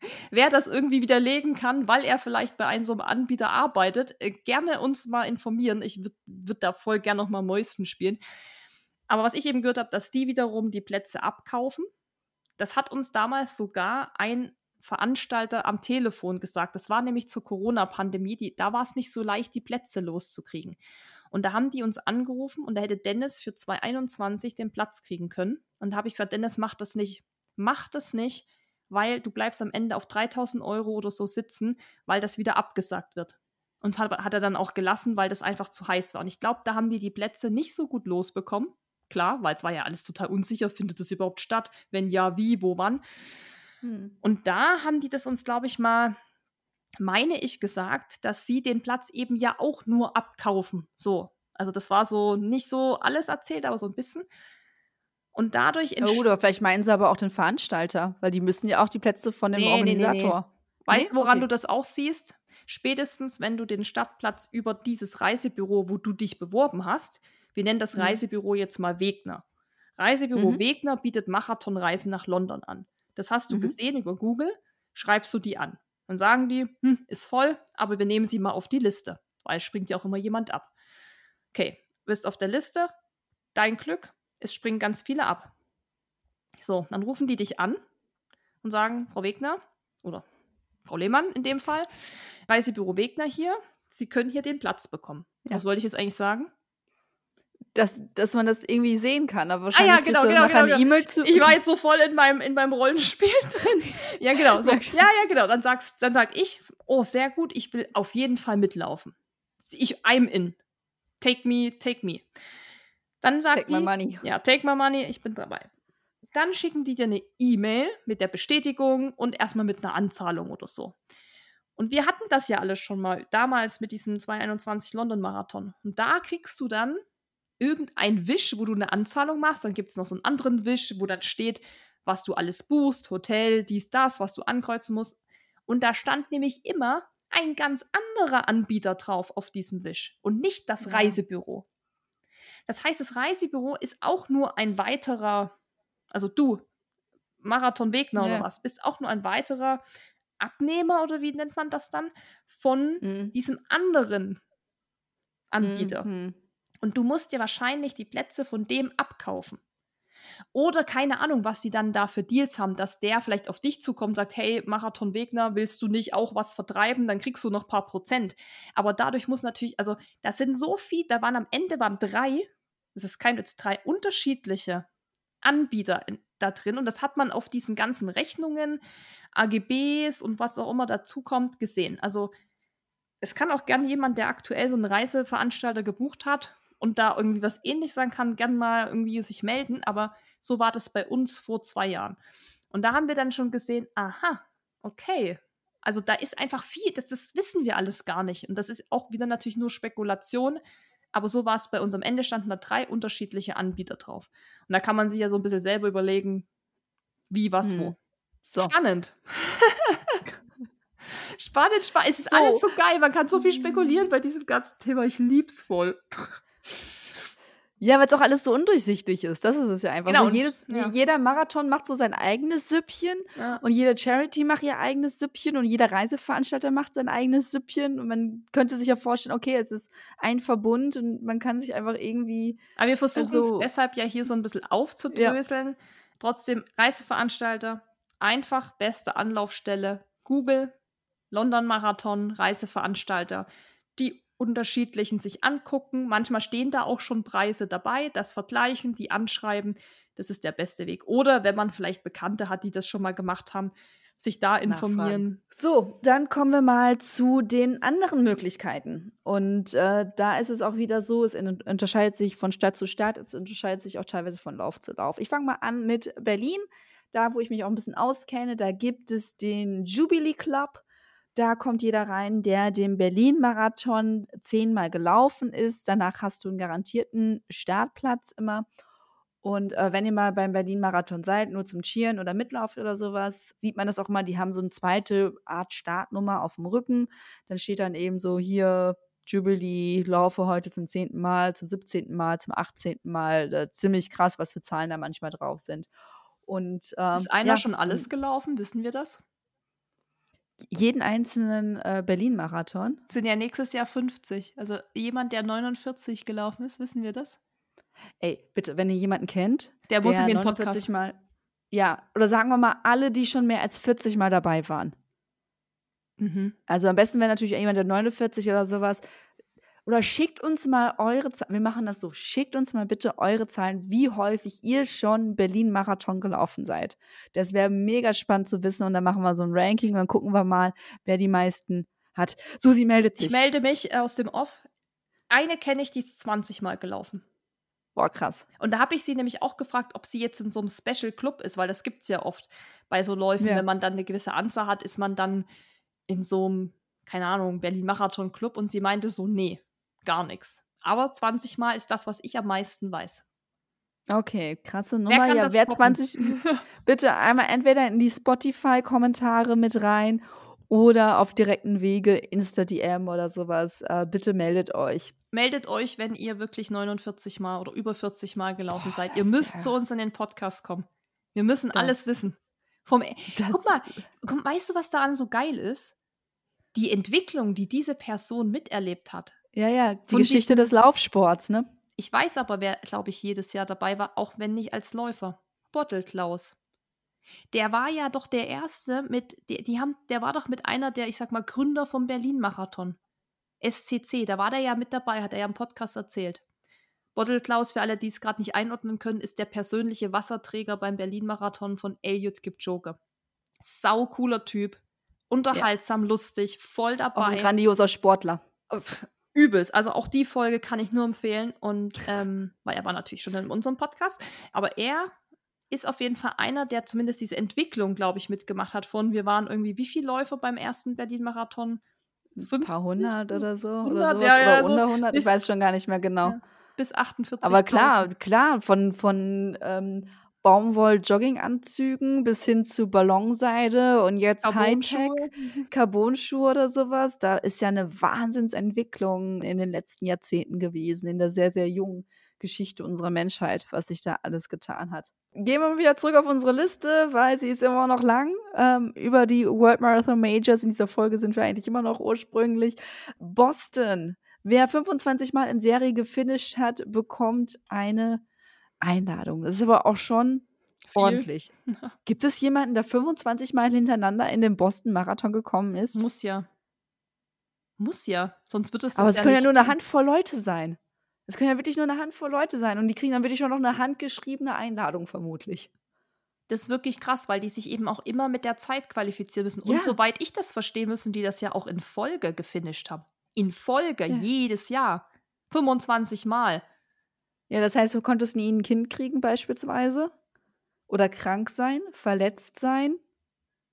<laughs> Wer das irgendwie widerlegen kann, weil er vielleicht bei einem so einem Anbieter arbeitet, äh, gerne uns mal informieren. Ich würde würd da voll gerne noch mal Mäuschen spielen. Aber was ich eben gehört habe, dass die wiederum die Plätze abkaufen. Das hat uns damals sogar ein Veranstalter am Telefon gesagt. Das war nämlich zur Corona-Pandemie. Da war es nicht so leicht, die Plätze loszukriegen. Und da haben die uns angerufen und da hätte Dennis für 2021 den Platz kriegen können. Und da habe ich gesagt, Dennis, mach das nicht. Mach das nicht, weil du bleibst am Ende auf 3000 Euro oder so sitzen, weil das wieder abgesagt wird. Und hat, hat er dann auch gelassen, weil das einfach zu heiß war. Und ich glaube, da haben die die Plätze nicht so gut losbekommen. Klar, weil es war ja alles total unsicher. Findet das überhaupt statt? Wenn ja, wie, wo, wann? Hm. Und da haben die das uns, glaube ich, mal, meine ich, gesagt, dass sie den Platz eben ja auch nur abkaufen. So. Also das war so nicht so alles erzählt, aber so ein bisschen. Und dadurch gut, aber vielleicht meinen sie aber auch den Veranstalter, weil die müssen ja auch die Plätze von dem Nee, nee, nee, Organisator. Weißt du, Nee? woran Okay. du das auch siehst? Spätestens, wenn du den Stadtplatz über dieses Reisebüro, wo du dich beworben hast, wir nennen das Mhm. Reisebüro jetzt mal Wegner. Reisebüro Mhm. Wegner bietet Marathonreisen nach London an. Das hast du Mhm. gesehen über Google, schreibst du die an. Dann sagen die, hm, ist voll, aber wir nehmen sie mal auf die Liste, weil es springt ja auch immer jemand ab. Okay, bist auf der Liste, dein Glück, es springen ganz viele ab. So, dann rufen die dich an und sagen, Frau Wegner oder Frau Lehmann in dem Fall, Reisebüro Wegner hier, Sie können hier den Platz bekommen. Ja. Was wollte ich jetzt eigentlich sagen? Dass, dass man das irgendwie sehen kann, aber Ah ja, wahrscheinlich genau, genau, genau, eine genau. E-Mail zu. Ich war jetzt so voll in meinem, in meinem Rollenspiel <laughs> drin. Ja, genau. So. Ja, ja, genau. Dann sagst, dann sag ich, oh, sehr gut, ich will auf jeden Fall mitlaufen. Ich, I'm in. Take me, take me. Dann sagt Take my die, money. ja, take my money, ich bin dabei. Dann schicken die dir eine E-Mail mit der Bestätigung und erstmal mit einer Anzahlung oder so. Und wir hatten das ja alles schon mal damals mit diesem 221 London Marathon. Und da kriegst du dann irgendein Wisch, wo du eine Anzahlung machst. Dann gibt es noch so einen anderen Wisch, wo dann steht, was du alles buchst, Hotel, dies, das, was du ankreuzen musst. Und da stand nämlich immer ein ganz anderer Anbieter drauf auf diesem Wisch und nicht das. Reisebüro. Das heißt, das Reisebüro ist auch nur ein weiterer, also du, Marathon Wegner Ja. oder was, bist auch nur ein weiterer Abnehmer oder wie nennt man das dann von Mhm. diesem anderen Anbieter. Mhm. Und du musst dir wahrscheinlich die Plätze von dem abkaufen. Oder keine Ahnung, was die dann da für Deals haben, dass der vielleicht auf dich zukommt und sagt, hey, Marathon Wegner, willst du nicht auch was vertreiben? Dann kriegst du noch ein paar Prozent. Aber dadurch muss natürlich, also das sind so viel, da waren am Ende waren drei, das ist kein jetzt drei unterschiedliche Anbieter in, da drin. Und das hat man auf diesen ganzen Rechnungen, AGBs und was auch immer dazukommt, gesehen. Also es kann auch gern jemand, der aktuell so einen Reiseveranstalter gebucht hat und da irgendwie was ähnlich sein kann, gern mal irgendwie sich melden. Aber so war das bei uns vor zwei Jahren. Und da haben wir dann schon gesehen, aha, okay. Also da ist einfach viel, das, das wissen wir alles gar nicht. Und das ist auch wieder natürlich nur Spekulation. Aber so war es bei uns. Am Ende standen da drei unterschiedliche Anbieter drauf. Und da kann man sich ja so ein bisschen selber überlegen, wie, was, hm. wo. So. Spannend. <laughs> spannend, spannend. Es ist so. alles so geil. Man kann so viel spekulieren bei diesem ganzen Thema. Ich lieb's voll. Ja, weil es auch alles so undurchsichtig ist. Das ist es ja einfach. Genau, so jedes, ja. Jeder Marathon macht so sein eigenes Süppchen ja. und jede Charity macht ihr eigenes Süppchen und jeder Reiseveranstalter macht sein eigenes Süppchen. Und man könnte sich ja vorstellen, okay, es ist ein Verbund und man kann sich einfach irgendwie. Aber wir versuchen also, es deshalb ja hier so ein bisschen aufzudröseln. Ja. Trotzdem, Reiseveranstalter, einfach beste Anlaufstelle. Google, London Marathon, Reiseveranstalter. Unterschiedlichen sich angucken. Manchmal stehen da auch schon Preise dabei, das vergleichen, die anschreiben. Das ist der beste Weg. Oder wenn man vielleicht Bekannte hat, die das schon mal gemacht haben, sich da informieren. So, dann kommen wir mal zu den anderen Möglichkeiten. Und äh, da ist es auch wieder so, es unterscheidet sich von Stadt zu Stadt, es unterscheidet sich auch teilweise von Lauf zu Lauf. Ich fange mal an mit Berlin, da wo ich mich auch ein bisschen auskenne. Da gibt es den Jubilee Club. Da kommt jeder rein, der den Berlin-Marathon zehnmal gelaufen ist. Danach hast du einen garantierten Startplatz immer. Und äh, wenn ihr mal beim Berlin-Marathon seid, nur zum Cheeren oder Mitlaufen oder sowas, sieht man das auch mal. Die haben so eine zweite Art Startnummer auf dem Rücken. Dann steht dann eben so hier Jubilee, laufe heute zum zehnten Mal, zum siebzehnten Mal, zum achtzehnten Mal. Äh, ziemlich krass, was für Zahlen da manchmal drauf sind. Und, ähm, ist einer ja, schon alles gelaufen? Wissen wir das? Jeden einzelnen äh, Berlin-Marathon. Sind ja nächstes Jahr 50. Also jemand, der 49 gelaufen ist, wissen wir das? Ey, bitte, wenn ihr jemanden kennt, der, der muss in den Podcast mal. Ja, oder sagen wir mal, alle, die schon mehr als 40 Mal dabei waren. Mhm. Also am besten wäre natürlich jemand, der 49 oder sowas oder schickt uns mal eure Zahlen. Wir machen das so. Schickt uns mal bitte eure Zahlen, wie häufig ihr schon Berlin-Marathon gelaufen seid. Das wäre mega spannend zu wissen. Und dann machen wir so ein Ranking und dann gucken wir mal, wer die meisten hat. Susi meldet sich. Ich melde mich aus dem Off. Eine kenne ich, die ist 20 Mal gelaufen. Boah, krass. Und da habe ich sie nämlich auch gefragt, ob sie jetzt in so einem Special Club ist, weil das gibt es ja oft bei so Läufen. Ja. Wenn man dann eine gewisse Anzahl hat, ist man dann in so einem, keine Ahnung, Berlin-Marathon-Club. Und sie meinte so, nee, gar nichts. Aber 20 Mal ist das, was ich am meisten weiß. Okay, krasse Nummer. Wer ja, wer 20. bitte einmal entweder in die Spotify-Kommentare mit rein oder auf direkten Wege, Insta-DM oder sowas. Äh, bitte meldet euch. Meldet euch, wenn ihr wirklich 49 Mal oder über 40 Mal gelaufen Boah, seid. Ihr müsst zu uns in den Podcast kommen. Wir müssen das, alles wissen. Vom, e guck mal, komm, weißt du, was daran so geil ist? Die Entwicklung, die diese Person miterlebt hat. Ja, ja, die Geschichte des Laufsports, ne? Ich weiß aber, wer, glaube ich, jedes Jahr dabei war, auch wenn nicht als Läufer. Bottelklaus. Der war ja doch der Erste mit, die, die haben, der war doch mit einer der, ich sag mal, Gründer vom Berlin-Marathon. SCC, da war der ja mit dabei, hat er ja im Podcast erzählt. Bottelklaus, für alle, die es gerade nicht einordnen können, ist der persönliche Wasserträger beim Berlin-Marathon von Eliud Kipchoge. Sau cooler Typ, unterhaltsam, ja. lustig, voll dabei. Auch ein grandioser Sportler übelst. Also auch die Folge kann ich nur empfehlen. Und ähm, weil er war natürlich schon in unserem Podcast. Aber er ist auf jeden Fall einer, der zumindest diese Entwicklung, glaube ich, mitgemacht hat. Von wir waren irgendwie wie viele Läufer beim ersten Berlin-Marathon? Ein paar hundert oder so. 100, oder, sowas, ja, ja, oder unter 100, ich weiß schon gar nicht mehr genau. Ja, bis 48. Aber klar, klar, von, von ähm, Baumwoll-Jogginganzügen bis hin zu Ballonseide und jetzt Hightech, Carbonschuhe oder sowas. Da ist ja eine Wahnsinnsentwicklung in den letzten Jahrzehnten gewesen, in der sehr, sehr jungen Geschichte unserer Menschheit, was sich da alles getan hat. Gehen wir mal wieder zurück auf unsere Liste, weil sie ist immer noch lang. Ähm, über die World Marathon Majors in dieser Folge sind wir eigentlich immer noch ursprünglich. Boston. Wer 25 Mal in Serie gefinisht hat, bekommt eine Einladungen. Das ist aber auch schon Viel. ordentlich. <laughs> Gibt es jemanden, der 25 Mal hintereinander in den Boston Marathon gekommen ist? Muss ja. Muss ja. Sonst wird es. Aber es können ja nur eine Handvoll Leute sein. Es können ja wirklich nur eine Handvoll Leute sein. Und die kriegen dann wirklich auch noch eine handgeschriebene Einladung, vermutlich. Das ist wirklich krass, weil die sich eben auch immer mit der Zeit qualifizieren müssen. Und ja. soweit ich das verstehe, müssen die das ja auch in Folge gefinisht haben. In Folge, ja. jedes Jahr. 25 Mal. Ja, das heißt, du konntest nie ein Kind kriegen, beispielsweise. Oder krank sein, verletzt sein.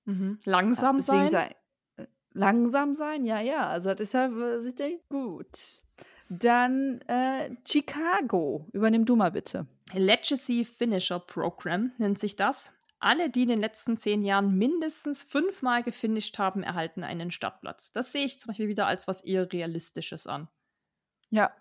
Mhm. Langsam ja, sein. sein. Äh, langsam sein, ja, ja. Also, das ist ja sicherlich gut. Dann äh, Chicago. Übernimm du mal bitte. Legacy Finisher Program nennt sich das. Alle, die in den letzten zehn Jahren mindestens fünfmal gefinisht haben, erhalten einen Startplatz. Das sehe ich zum Beispiel wieder als was eher Realistisches an. Ja,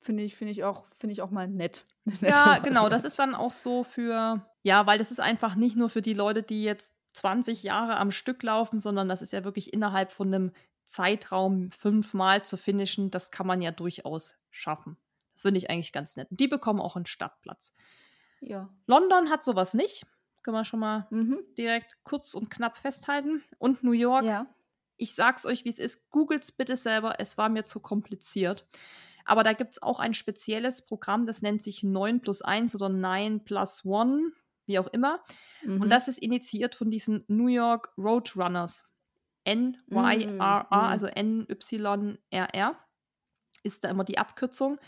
finde ich, finde ich auch, finde ich auch mal <laughs> nett. Ja, genau. Das ist dann auch so für, ja, weil das ist einfach nicht nur für die Leute, die jetzt 20 Jahre am Stück laufen, sondern das ist ja wirklich innerhalb von einem Zeitraum fünfmal zu finishen. Das kann man ja durchaus schaffen. Das finde ich eigentlich ganz nett. Und die bekommen auch einen Stadtplatz. Ja. London hat sowas nicht. Können wir schon mal mhm. direkt kurz und knapp festhalten. Und New York. Ja. Ich sag's euch, wie es ist. Googelt's bitte selber. Es war mir zu kompliziert. Aber da gibt es auch ein spezielles Programm, das nennt sich 9 plus 1 oder 9 plus 1, wie auch immer. Mhm. Und das ist initiiert von diesen New York Roadrunners. N-Y-R-R, mhm. also N-Y-R-R ist da immer die Abkürzung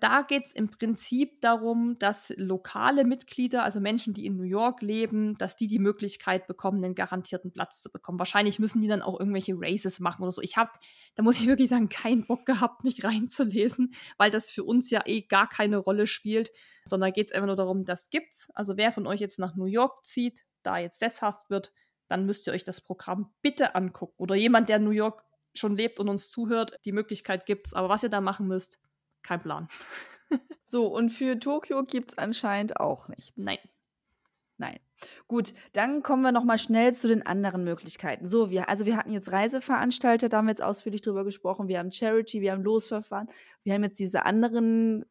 da geht es im Prinzip darum, dass lokale Mitglieder, also Menschen, die in New York leben, dass die die Möglichkeit bekommen, einen garantierten Platz zu bekommen. Wahrscheinlich müssen die dann auch irgendwelche Races machen oder so. Ich habe, da muss ich wirklich sagen, keinen Bock gehabt, mich <laughs> reinzulesen, weil das für uns ja eh gar keine Rolle spielt, sondern geht es einfach nur darum, das gibt's. Also wer von euch jetzt nach New York zieht, da jetzt sesshaft wird, dann müsst ihr euch das Programm bitte angucken. Oder jemand, der in New York schon lebt und uns zuhört, die Möglichkeit gibt's. Aber was ihr da machen müsst, kein Plan. <laughs> so, und für Tokio gibt es anscheinend auch nichts. Nein. Nein. Gut, dann kommen wir noch mal schnell zu den anderen Möglichkeiten. So, wir, also wir hatten jetzt Reiseveranstalter, da haben wir jetzt ausführlich drüber gesprochen. Wir haben Charity, wir haben Losverfahren. Wir haben jetzt diese anderen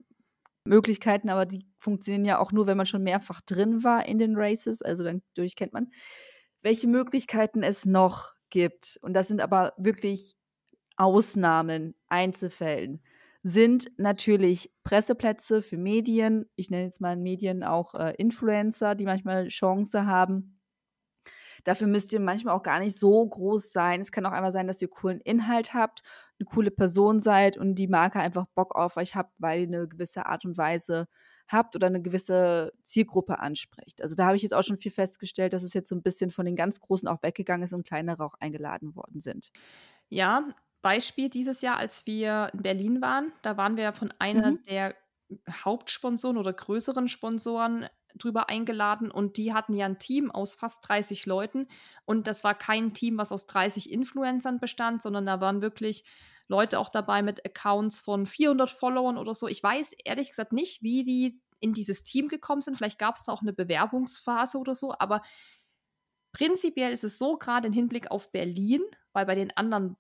Möglichkeiten, aber die funktionieren ja auch nur, wenn man schon mehrfach drin war in den Races. Also dann durch kennt man, welche Möglichkeiten es noch gibt. Und das sind aber wirklich Ausnahmen, Einzelfällen sind natürlich Presseplätze für Medien. Ich nenne jetzt mal in Medien auch äh, Influencer, die manchmal Chance haben. Dafür müsst ihr manchmal auch gar nicht so groß sein. Es kann auch einmal sein, dass ihr coolen Inhalt habt, eine coole Person seid und die Marke einfach Bock auf euch habt, weil ihr eine gewisse Art und Weise habt oder eine gewisse Zielgruppe anspricht. Also da habe ich jetzt auch schon viel festgestellt, dass es jetzt so ein bisschen von den ganz Großen auch weggegangen ist und kleinere auch eingeladen worden sind. Ja, Beispiel dieses Jahr, als wir in Berlin waren, da waren wir von einer mhm. der Hauptsponsoren oder größeren Sponsoren drüber eingeladen und die hatten ja ein Team aus fast 30 Leuten und das war kein Team, was aus 30 Influencern bestand, sondern da waren wirklich Leute auch dabei mit Accounts von 400 Followern oder so. Ich weiß ehrlich gesagt nicht, wie die in dieses Team gekommen sind. Vielleicht gab es da auch eine Bewerbungsphase oder so, aber prinzipiell ist es so, gerade im Hinblick auf Berlin, weil bei den anderen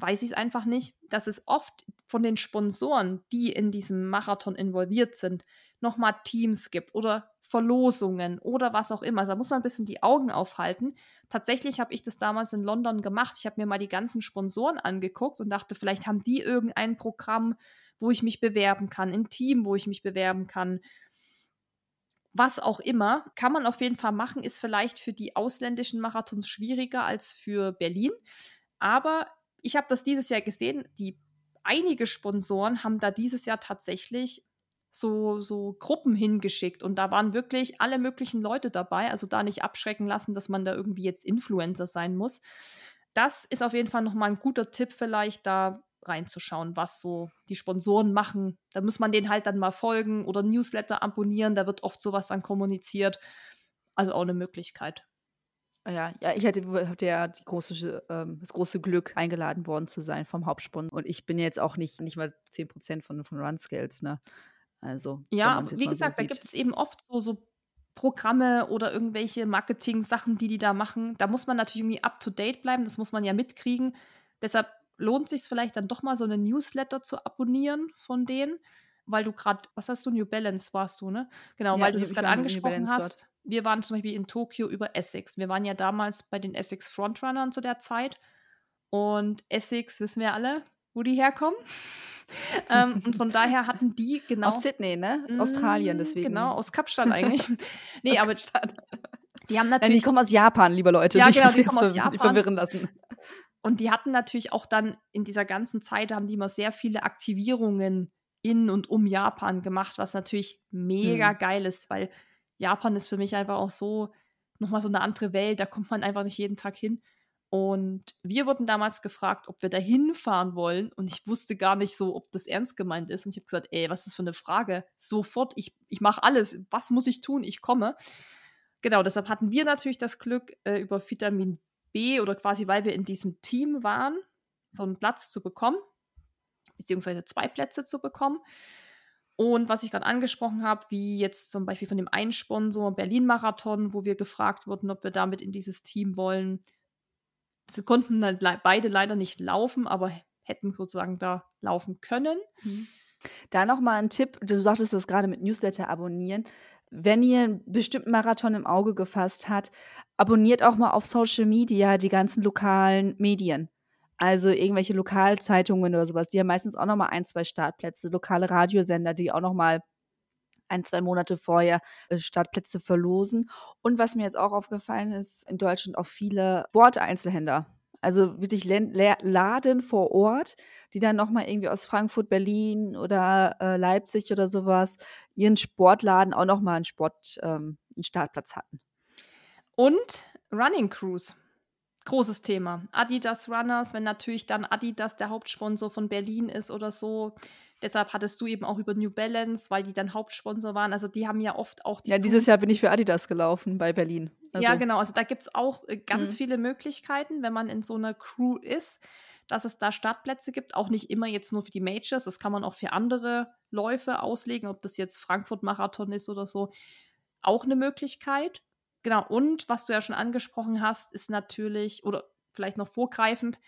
weiß ich es einfach nicht, dass es oft von den Sponsoren, die in diesem Marathon involviert sind, nochmal Teams gibt oder Verlosungen oder was auch immer. Also da muss man ein bisschen die Augen aufhalten. Tatsächlich habe ich das damals in London gemacht. Ich habe mir mal die ganzen Sponsoren angeguckt und dachte, vielleicht haben die irgendein Programm, wo ich mich bewerben kann, ein Team, wo ich mich bewerben kann. Was auch immer, kann man auf jeden Fall machen, ist vielleicht für die ausländischen Marathons schwieriger als für Berlin. Aber ich habe das dieses Jahr gesehen, die einige Sponsoren haben da dieses Jahr tatsächlich so, so Gruppen hingeschickt und da waren wirklich alle möglichen Leute dabei, also da nicht abschrecken lassen, dass man da irgendwie jetzt Influencer sein muss. Das ist auf jeden Fall nochmal ein guter Tipp vielleicht da reinzuschauen, was so die Sponsoren machen. Da muss man denen halt dann mal folgen oder Newsletter abonnieren, da wird oft sowas dann kommuniziert. Also auch eine Möglichkeit. Ah ja, ja, ich hatte, hatte ja große, ähm, das große Glück, eingeladen worden zu sein vom Hauptsponsor. Und ich bin jetzt auch nicht, nicht mal 10% von, von Run Scales, ne? Also. Ja, wie gesagt, so da gibt es eben oft so, so Programme oder irgendwelche Marketing-Sachen, die die da machen. Da muss man natürlich irgendwie up to date bleiben, das muss man ja mitkriegen. Deshalb lohnt sich vielleicht dann doch mal so eine Newsletter zu abonnieren von denen weil du gerade, was hast du, New Balance warst du, ne? Genau, Ja, weil du das gerade angesprochen hast. Wir waren zum Beispiel in Tokio über Essex. Wir waren ja damals bei den Essex Frontrunnern zu der Zeit. Und Essex, wissen wir alle, wo die herkommen. <laughs> ähm, und von daher hatten die genau. Aus Sydney, ne? Australien, Mm, deswegen. Genau, aus Kapstadt <laughs> eigentlich. nee, Aus aber Kapstadt. die haben Nein, die natürlich. kommen aus Japan, liebe Leute. Ja, Nicht, genau, die kommen aus Japan. verwirren lassen. Und die hatten natürlich auch dann in dieser ganzen Zeit, haben die immer sehr viele Aktivierungen in und um Japan gemacht, was natürlich mega Hm. geil ist, weil Japan ist für mich einfach auch so nochmal so eine andere Welt, da kommt man einfach nicht jeden Tag hin. Und wir wurden damals gefragt, ob wir da hinfahren wollen. Und ich wusste gar nicht so, ob das ernst gemeint ist. Und ich habe gesagt, ey, was ist das für eine Frage? Sofort, ich, ich mache alles. Was muss ich tun? Ich komme. Genau, deshalb hatten wir natürlich das Glück, äh, über Vitamin B oder quasi, weil wir in diesem Team waren, so einen Platz zu bekommen, beziehungsweise zwei Plätze zu bekommen. Und was ich gerade angesprochen habe, wie jetzt zum Beispiel von dem einen Sponsor Berlin-Marathon, wo wir gefragt wurden, ob wir damit in dieses Team wollen. Sie konnten dann le beide leider nicht laufen, aber hätten sozusagen da laufen können. Da nochmal ein Tipp, du sagtest das gerade mit Newsletter abonnieren. Wenn ihr einen bestimmten Marathon im Auge gefasst habt, abonniert auch mal auf Social Media die ganzen lokalen Medien. Also irgendwelche Lokalzeitungen oder sowas. Die haben meistens auch nochmal ein, zwei Startplätze. Lokale Radiosender, die auch nochmal ein, zwei Monate vorher äh, Startplätze verlosen. Und was mir jetzt auch aufgefallen ist, in Deutschland auch viele Sporteinzelhändler. Also wirklich Laden vor Ort, die dann nochmal irgendwie aus Frankfurt, Berlin oder äh, Leipzig oder sowas ihren Sportladen auch nochmal einen Sport, ähm, einen Startplatz hatten. Und Running Crews. Großes Thema. Adidas Runners, wenn natürlich dann Adidas der Hauptsponsor von Berlin ist oder so. Deshalb hattest du eben auch über New Balance, weil die dann Hauptsponsor waren. Also die haben ja oft auch die. Ja, dieses Jahr bin ich für Adidas gelaufen bei Berlin. Also, ja, genau. Also da gibt es auch äh, ganz Mhm. viele Möglichkeiten, wenn man in so einer Crew ist, dass es da Startplätze gibt. Auch nicht immer jetzt nur für die Majors. Das kann man auch für andere Läufe auslegen, ob das jetzt Frankfurt-Marathon ist oder so. Auch eine Möglichkeit. Genau. Und was du ja schon angesprochen hast, ist natürlich, oder vielleicht noch vorgreifend,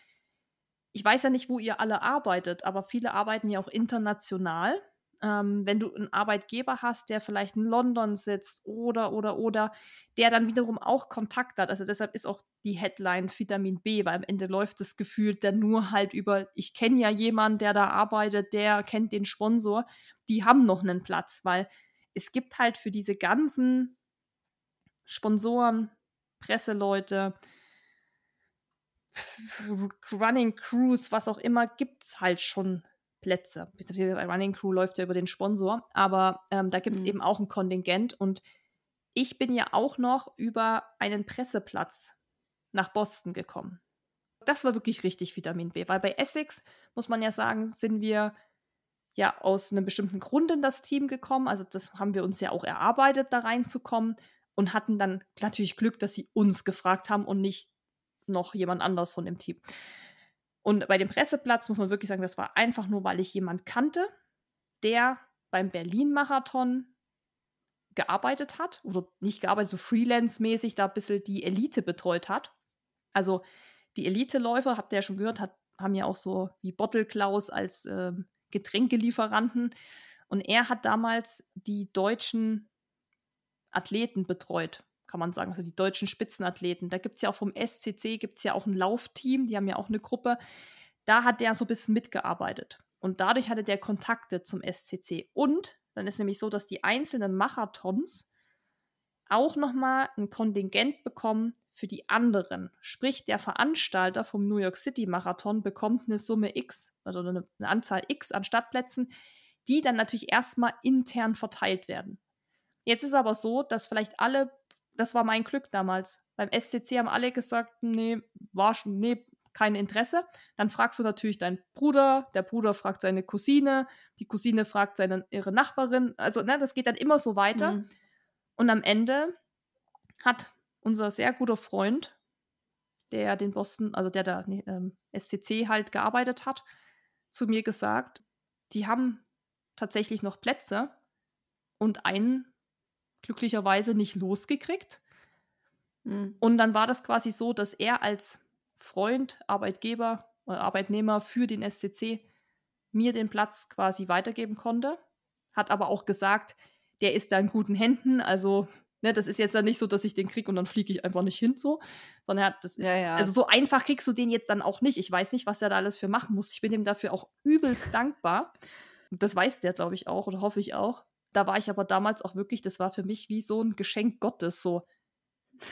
ich weiß ja nicht, wo ihr alle arbeitet, aber viele arbeiten ja auch international. Ähm, wenn du einen Arbeitgeber hast, der vielleicht in London sitzt oder, oder, oder, der dann wiederum auch Kontakt hat. Also deshalb ist auch die Headline Vitamin B, weil am Ende läuft das Gefühl dann nur halt über, ich kenne ja jemanden, der da arbeitet, der kennt den Sponsor, die haben noch einen Platz, weil es gibt halt für diese ganzen Sponsoren, Presseleute, Running Crews, was auch immer, gibt es halt schon Plätze. Beziehungsweise bei Running Crew läuft ja über den Sponsor, aber ähm, da gibt es Mhm. eben auch ein Kontingent und ich bin ja auch noch über einen Presseplatz nach Boston gekommen. Das war wirklich richtig Vitamin B, weil bei Essex, muss man ja sagen, sind wir ja aus einem bestimmten Grund in das Team gekommen. Also das haben wir uns ja auch erarbeitet, da reinzukommen und hatten dann natürlich Glück, dass sie uns gefragt haben und nicht noch jemand anders von dem Team. Und bei dem Presseplatz muss man wirklich sagen, das war einfach nur, weil ich jemand kannte, der beim Berlin-Marathon gearbeitet hat oder nicht gearbeitet, so freelance-mäßig da ein bisschen die Elite betreut hat. Also die Elite-Läufer, habt ihr ja schon gehört, hat, haben ja auch so wie Bottle Klaus als ähm, Getränkelieferanten. Und er hat damals die deutschen Athleten betreut, kann man sagen, also die deutschen Spitzenathleten. Da gibt es ja auch vom SCC, gibt es ja auch ein Laufteam, die haben ja auch eine Gruppe. Da hat der so ein bisschen mitgearbeitet. Und dadurch hatte der Kontakte zum SCC. Und dann ist nämlich so, dass die einzelnen Marathons auch nochmal ein Kontingent bekommen für die anderen. Sprich, der Veranstalter vom New York City Marathon bekommt eine Summe X, also eine, eine Anzahl X an Startplätzen, die dann natürlich erstmal intern verteilt werden. Jetzt ist aber so, dass vielleicht alle, das war mein Glück damals, beim SCC haben alle gesagt, nee, war schon, nee, kein Interesse. Dann fragst du natürlich deinen Bruder, der Bruder fragt seine Cousine, die Cousine fragt seine ihre Nachbarin. Also, ne, das geht dann immer so weiter. Mhm. Und am Ende hat unser sehr guter Freund, der den Boston, also der da nee, ähm, SCC halt gearbeitet hat, zu mir gesagt, die haben tatsächlich noch Plätze und einen glücklicherweise nicht losgekriegt. Mhm. Und dann war das quasi so, dass er als Freund, Arbeitgeber oder Arbeitnehmer für den SCC mir den Platz quasi weitergeben konnte. hat aber auch gesagt, der ist da in guten Händen. Also, ne, das ist jetzt dann nicht so, dass ich den krieg und dann fliege ich einfach nicht hin, so. Sondern das ist, Ja, ja. also so einfach kriegst du den jetzt dann auch nicht. Ich weiß nicht, was er da alles für machen muss. Ich bin ihm dafür auch übelst dankbar. Das weiß der, glaube ich, auch oder hoffe ich auch. Da war ich aber damals auch wirklich, das war für mich wie so ein Geschenk Gottes, so.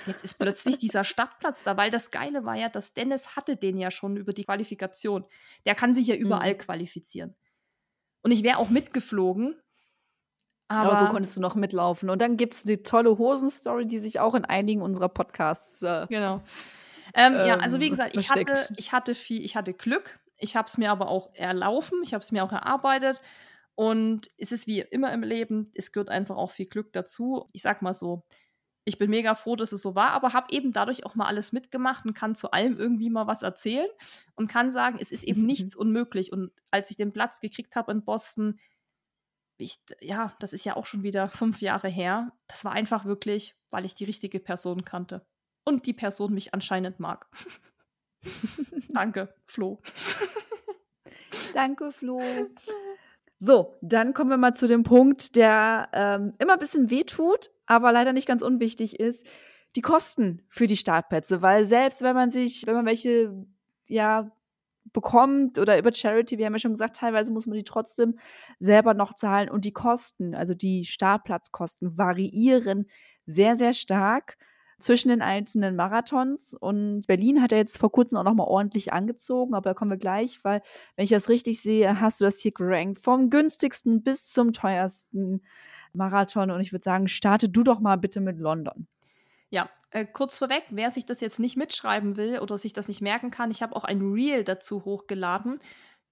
Jetzt ist plötzlich <laughs> dieser Startplatz da, weil das Geile war ja, dass Dennis hatte den ja schon über die Qualifikation. Der kann sich ja überall Mhm. qualifizieren. Und ich wäre auch mitgeflogen. Aber, Aber, so konntest du noch mitlaufen. Und dann gibt es die tolle Hosenstory, die sich auch in einigen unserer Podcasts. Äh, Genau. Ähm, ja, also wie ähm, gesagt, ich versteckt. hatte, ich hatte viel, ich hatte Glück. Ich habe es mir aber auch erlaufen, ich habe es mir auch erarbeitet. Und es ist wie immer im Leben, es gehört einfach auch viel Glück dazu. Ich sag mal so, ich bin mega froh, dass es so war, aber habe eben dadurch auch mal alles mitgemacht und kann zu allem irgendwie mal was erzählen und kann sagen, es ist eben nichts unmöglich. Und als ich den Platz gekriegt habe in Boston, ich, ja, das ist ja auch schon wieder fünf Jahre her. Das war einfach wirklich, weil ich die richtige Person kannte. Und die Person mich anscheinend mag. <laughs> Danke, Flo. Danke, Flo. <laughs> So, dann kommen wir mal zu dem Punkt, der ähm, immer ein bisschen wehtut, aber leider nicht ganz unwichtig ist. Die Kosten für die Startplätze, weil selbst wenn man sich, wenn man welche ja bekommt oder über Charity, wir haben ja schon gesagt, teilweise muss man die trotzdem selber noch zahlen und die Kosten, also die Startplatzkosten variieren sehr, sehr stark zwischen den einzelnen Marathons und Berlin hat er jetzt vor kurzem auch noch mal ordentlich angezogen, aber da kommen wir gleich, weil wenn ich das richtig sehe, hast du das hier gerankt vom günstigsten bis zum teuersten Marathon und ich würde sagen, starte du doch mal bitte mit London. Ja, äh, kurz vorweg, wer sich das jetzt nicht mitschreiben will oder sich das nicht merken kann, ich habe auch ein Reel dazu hochgeladen.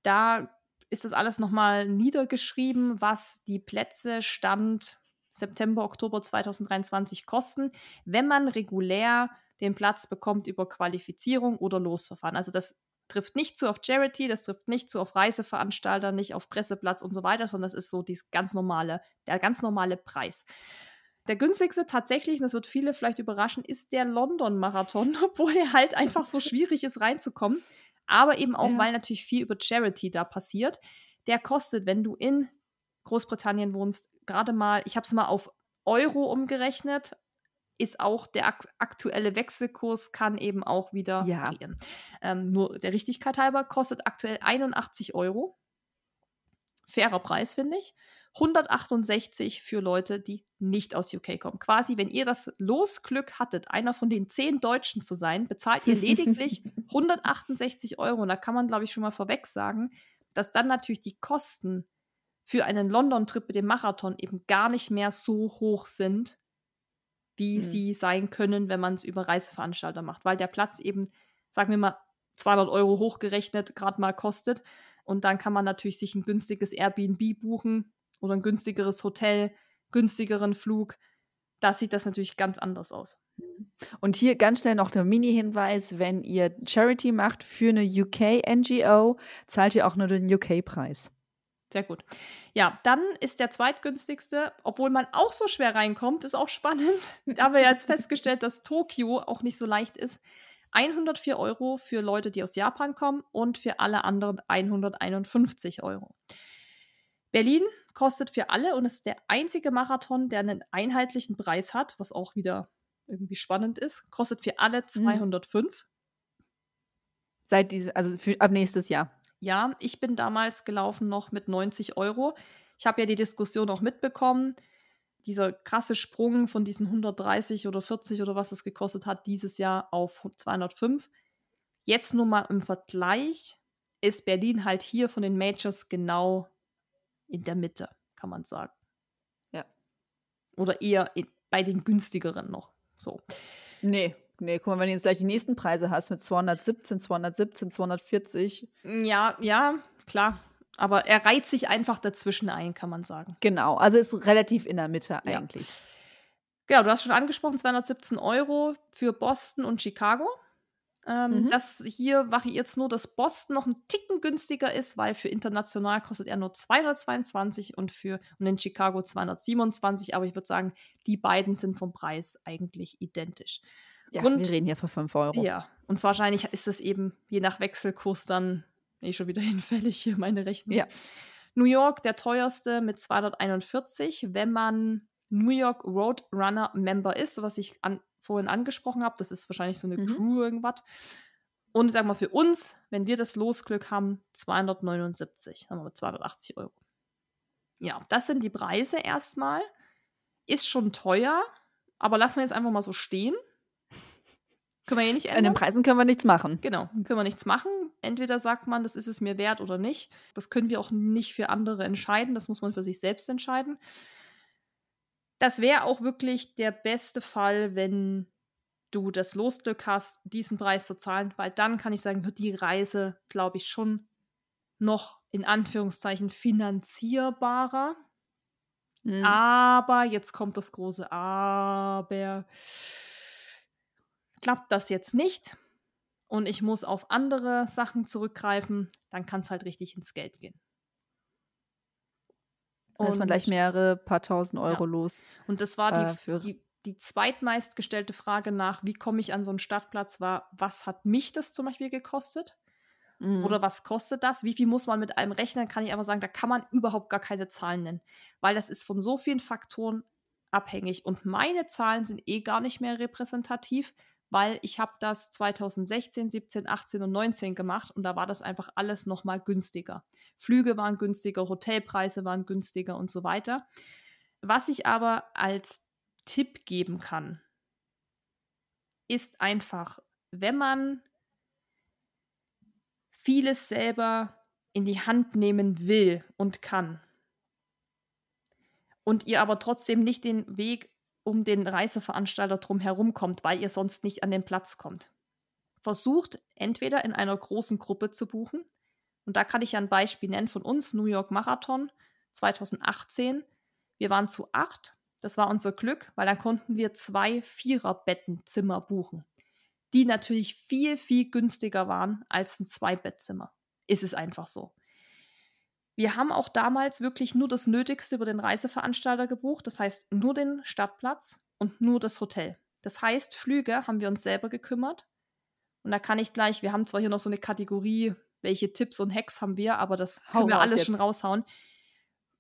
Da ist das alles nochmal niedergeschrieben, was die Plätze Stand September, Oktober 2023 kosten, wenn man regulär den Platz bekommt über Qualifizierung oder Losverfahren. Also das trifft nicht zu auf Charity, das trifft nicht zu auf Reiseveranstalter, nicht auf Presseplatz und so weiter, sondern das ist so dies ganz normale, der ganz normale Preis. Der günstigste tatsächlich, und das wird viele vielleicht überraschen, ist der London-Marathon, <laughs> obwohl er halt einfach so schwierig ist reinzukommen. Aber eben auch, Ja. weil natürlich viel über Charity da passiert. Der kostet, wenn du in Großbritannien wohnst, gerade mal, ich habe es mal auf Euro umgerechnet, ist auch der ak aktuelle Wechselkurs kann eben auch wieder Ja. variieren. Ähm, nur der Richtigkeit halber kostet aktuell 81 Euro. Fairer Preis, finde ich. 168 für Leute, die nicht aus UK kommen. Quasi, wenn ihr das Losglück hattet, einer von den zehn Deutschen zu sein, bezahlt ihr lediglich <laughs> 168 Euro. Und da kann man, glaube ich, schon mal vorweg sagen, dass dann natürlich die Kosten für einen London-Trip mit dem Marathon eben gar nicht mehr so hoch sind, wie Mhm. sie sein können, wenn man es über Reiseveranstalter macht. Weil der Platz eben, sagen wir mal, 200 Euro hochgerechnet gerade mal kostet. Und dann kann man natürlich sich ein günstiges Airbnb buchen oder ein günstigeres Hotel, günstigeren Flug. Da sieht das natürlich ganz anders aus. Und hier ganz schnell noch der Mini-Hinweis, wenn ihr Charity macht für eine UK-NGO, zahlt ihr auch nur den UK-Preis. Sehr gut. Ja, dann ist der zweitgünstigste, obwohl man auch so schwer reinkommt, ist auch spannend. Da haben wir ja jetzt festgestellt, dass Tokio auch nicht so leicht ist. 104 Euro für Leute, die aus Japan kommen und für alle anderen 151 Euro. Berlin kostet für alle und ist der einzige Marathon, der einen einheitlichen Preis hat, was auch wieder irgendwie spannend ist, kostet für alle 205. Seit diese, also für, ab nächstes Jahr. Ja, ich bin damals gelaufen noch mit 90 Euro. Ich habe ja die Diskussion auch mitbekommen. Dieser krasse Sprung von diesen 130 oder 40 oder was es gekostet hat, dieses Jahr auf 205. Jetzt nur mal im Vergleich ist Berlin halt hier von den Majors genau in der Mitte, kann man sagen. Ja. Oder eher in, bei den günstigeren noch. So. Nee, nee, guck mal, wenn du jetzt gleich die nächsten Preise hast mit 217, 217, 240. Ja, ja, klar. Aber er reiht sich einfach dazwischen ein, kann man sagen. Genau, also ist relativ in der Mitte eigentlich. Ja, du hast schon angesprochen, 217 Euro für Boston und Chicago. Ähm, Mhm. Das hier variiert es nur, dass Boston noch einen Ticken günstiger ist, weil für international kostet er nur 222 und für und in Chicago 227. Aber ich würde sagen, die beiden sind vom Preis eigentlich identisch. Ja, Und- wir reden hier für 5 Euro. Ja, und wahrscheinlich ist das eben je nach Wechselkurs dann eh schon wieder <laughs> hinfällig hier meine Rechnung. Ja. New York der teuerste mit 241, wenn man New York Roadrunner Member ist, was ich an, vorhin angesprochen habe. Das ist wahrscheinlich so eine mhm. Crew irgendwas. Und sag mal, für uns, wenn wir das Losglück haben, 279, haben wir 280 Euro. Ja, das sind die Preise erstmal. Ist schon teuer, aber lassen wir jetzt einfach mal so stehen. Können wir eh nicht ändern. An den Preisen können wir nichts machen. Genau, können wir nichts machen. Entweder sagt man, das ist es mir wert oder nicht. Das können wir auch nicht für andere entscheiden. Das muss man für sich selbst entscheiden. Das wäre auch wirklich der beste Fall, wenn du das Losglück hast, diesen Preis zu zahlen, weil dann kann ich sagen, wird die Reise, glaube ich, schon noch in Anführungszeichen finanzierbarer. Mhm. Aber jetzt kommt das große Aber klappt das jetzt nicht und ich muss auf andere Sachen zurückgreifen, dann kann es halt richtig ins Geld gehen. Dann ist man gleich mehrere paar tausend Euro ja. los. Und das war die, äh, die, die zweitmeistgestellte Frage nach, wie komme ich an so einen Stadtplatz, war, was hat mich das zum Beispiel gekostet? Mhm. Oder was kostet das? Wie viel muss man mit allem rechnen? Kann ich aber sagen, da kann man überhaupt gar keine Zahlen nennen, weil das ist von so vielen Faktoren abhängig. Und meine Zahlen sind eh gar nicht mehr repräsentativ, weil ich habe das 2016, 17, 18 und 19 gemacht und da war das einfach alles noch mal günstiger. Flüge waren günstiger, Hotelpreise waren günstiger und so weiter. Was ich aber als Tipp geben kann, ist einfach, wenn man vieles selber in die Hand nehmen will und kann und ihr aber trotzdem nicht den Weg um den Reiseveranstalter drumherum kommt, weil ihr sonst nicht an den Platz kommt. Versucht entweder in einer großen Gruppe zu buchen. Und da kann ich ein Beispiel nennen von uns, New York Marathon 2018. Wir waren zu acht. Das war unser Glück, weil dann konnten wir zwei Viererbettenzimmer buchen, die natürlich viel, viel günstiger waren als ein Zweibettzimmer. Ist es einfach so. Wir haben auch damals wirklich nur das Nötigste über den Reiseveranstalter gebucht, das heißt nur den Stadtplatz und nur das Hotel. Das heißt, Flüge haben wir uns selber gekümmert. Und da kann ich gleich, wir haben zwar hier noch so eine Kategorie, welche Tipps und Hacks haben wir, aber das Hau können wir alles jetzt. schon raushauen.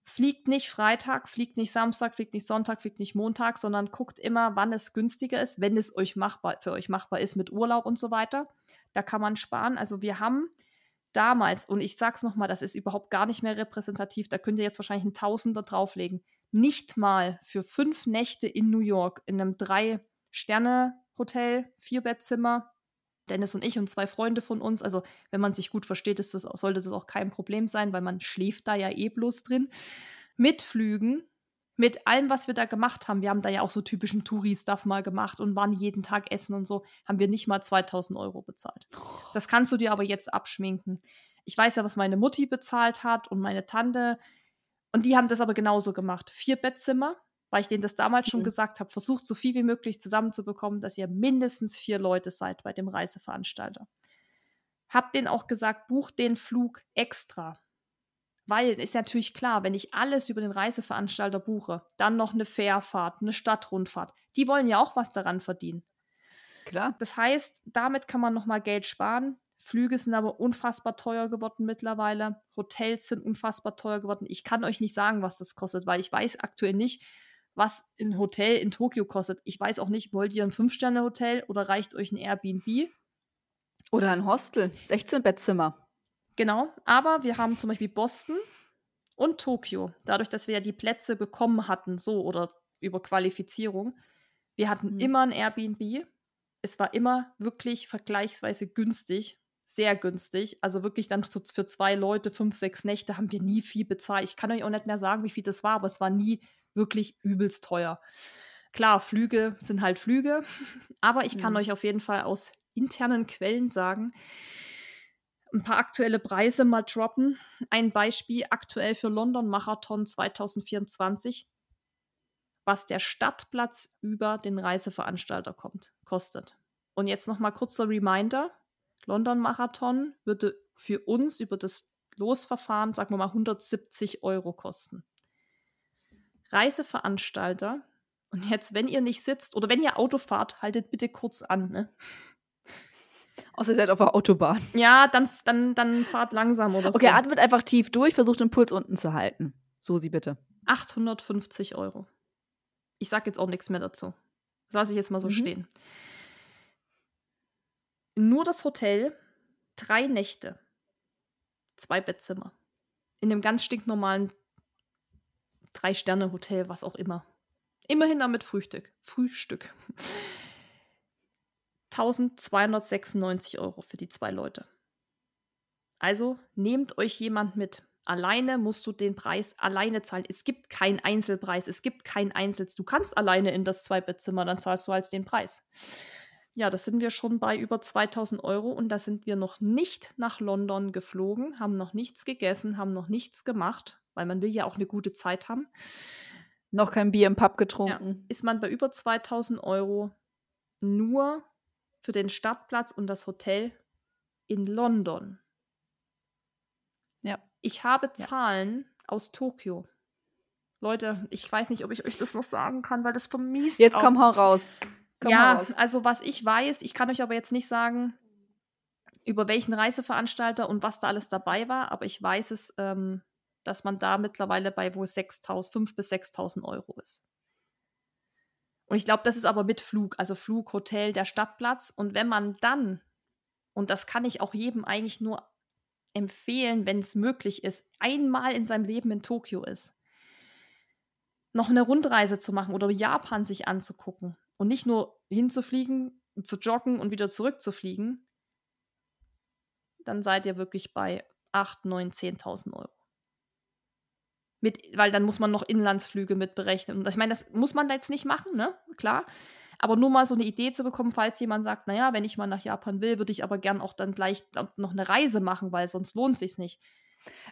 Fliegt nicht Freitag, fliegt nicht Samstag, fliegt nicht Sonntag, fliegt nicht Montag, sondern guckt immer, wann es günstiger ist, wenn es euch machbar, für euch machbar ist mit Urlaub und so weiter. Da kann man sparen. Also wir haben damals, und ich sag's nochmal, das ist überhaupt gar nicht mehr repräsentativ, da könnt ihr jetzt wahrscheinlich ein Tausender drauflegen, nicht mal für fünf Nächte in New York in einem Drei-Sterne-Hotel, Vierbettzimmer, Dennis und ich und zwei Freunde von uns, also wenn man sich gut versteht, ist das, sollte das auch kein Problem sein, weil man schläft da ja eh bloß drin, mit Flügen mit allem, was wir da gemacht haben, wir haben da ja auch so typischen Touri-Stuff mal gemacht und waren jeden Tag essen und so, haben wir nicht mal 2000 Euro bezahlt. Das kannst du dir aber jetzt abschminken. Ich weiß ja, was meine Mutti bezahlt hat und meine Tante. Und die haben das aber genauso gemacht. Vier Bettzimmer, weil ich denen das damals schon mhm. gesagt habe, versucht so viel wie möglich zusammenzubekommen, dass ihr mindestens vier Leute seid bei dem Reiseveranstalter. Hab denen auch gesagt, bucht den Flug extra. Weil ist natürlich klar, wenn ich alles über den Reiseveranstalter buche, dann noch eine Fährfahrt, eine Stadtrundfahrt, die wollen ja auch was daran verdienen. Klar. Das heißt, damit kann man nochmal Geld sparen. Flüge sind aber unfassbar teuer geworden mittlerweile. Hotels sind unfassbar teuer geworden. Ich kann euch nicht sagen, was das kostet, weil ich weiß aktuell nicht, was ein Hotel in Tokio kostet. Ich weiß auch nicht, wollt ihr ein Fünf-Sterne-Hotel oder reicht euch ein Airbnb? Oder ein Hostel, 16 Bettzimmer. Genau, aber wir haben zum Beispiel Boston und Tokio. Dadurch, dass wir ja die Plätze bekommen hatten, so oder über Qualifizierung. Wir hatten mhm. immer ein Airbnb. Es war immer wirklich vergleichsweise günstig, sehr günstig. Also wirklich dann für zwei Leute, fünf, sechs Nächte haben wir nie viel bezahlt. Ich kann euch auch nicht mehr sagen, wie viel das war, aber es war nie wirklich übelst teuer. Klar, Flüge sind halt Flüge, <laughs> aber ich kann mhm. euch auf jeden Fall aus internen Quellen sagen, ein paar aktuelle Preise mal droppen. Ein Beispiel aktuell für London Marathon 2024, was der Stadtplatz über den Reiseveranstalter kommt, kostet. Und jetzt noch mal kurzer Reminder: London Marathon würde für uns über das Losverfahren, sagen wir mal, 170 Euro kosten. Reiseveranstalter, und jetzt, wenn ihr nicht sitzt oder wenn ihr Auto fahrt, haltet bitte kurz an. Ne? Außer ihr seid auf der Autobahn. Ja, dann, dann, dann fahrt langsam oder so. Okay, atmet einfach tief durch, versucht den Puls unten zu halten. Susi, bitte. 850 Euro. Ich sag jetzt auch nichts mehr dazu. Das lasse ich jetzt mal so Mhm. stehen. Nur das Hotel, drei Nächte, zwei Bettzimmer. In einem ganz stinknormalen Drei-Sterne-Hotel, was auch immer. Immerhin damit Frühstück. Frühstück. 1296 Euro für die zwei Leute. Also nehmt euch jemand mit. Alleine musst du den Preis alleine zahlen. Es gibt keinen Einzelpreis, es gibt kein Einzel. Du kannst alleine in das Zweibettzimmer, dann zahlst du halt den Preis. Ja, das sind wir schon bei über 2000 Euro und da sind wir noch nicht nach London geflogen, haben noch nichts gegessen, haben noch nichts gemacht, weil man will ja auch eine gute Zeit haben. Noch kein Bier im Pub Ja, getrunken. ist man bei über 2000 Euro nur für den Startplatz und das Hotel in London. Ja. Ich habe Ja. Zahlen aus Tokio. Leute, ich weiß nicht, ob ich euch das noch sagen kann, weil das vermiest. Jetzt auch- komm, hau raus. Komm, ja, raus. also was ich weiß, ich kann euch aber jetzt nicht sagen, über welchen Reiseveranstalter und was da alles dabei war, aber ich weiß es, ähm, dass man da mittlerweile bei wohl 6.000, 5.000 bis 6.000 Euro ist. Und ich glaube, das ist aber mit Flug, also Flug, Hotel, der Stadtplatz. Und wenn man dann, und das kann ich auch jedem eigentlich nur empfehlen, wenn es möglich ist, einmal in seinem Leben in Tokio ist, noch eine Rundreise zu machen oder Japan sich anzugucken und nicht nur hinzufliegen, zu joggen und wieder zurückzufliegen, dann seid ihr wirklich bei 8, 9, 10.000 Euro. Mit, weil dann muss man noch Inlandsflüge mit berechnen. Und ich meine, das muss man da jetzt nicht machen, ne? Klar. Aber nur mal so eine Idee zu bekommen, falls jemand sagt, naja, wenn ich mal nach Japan will, würde ich aber gern auch dann gleich noch eine Reise machen, weil sonst lohnt sich's nicht.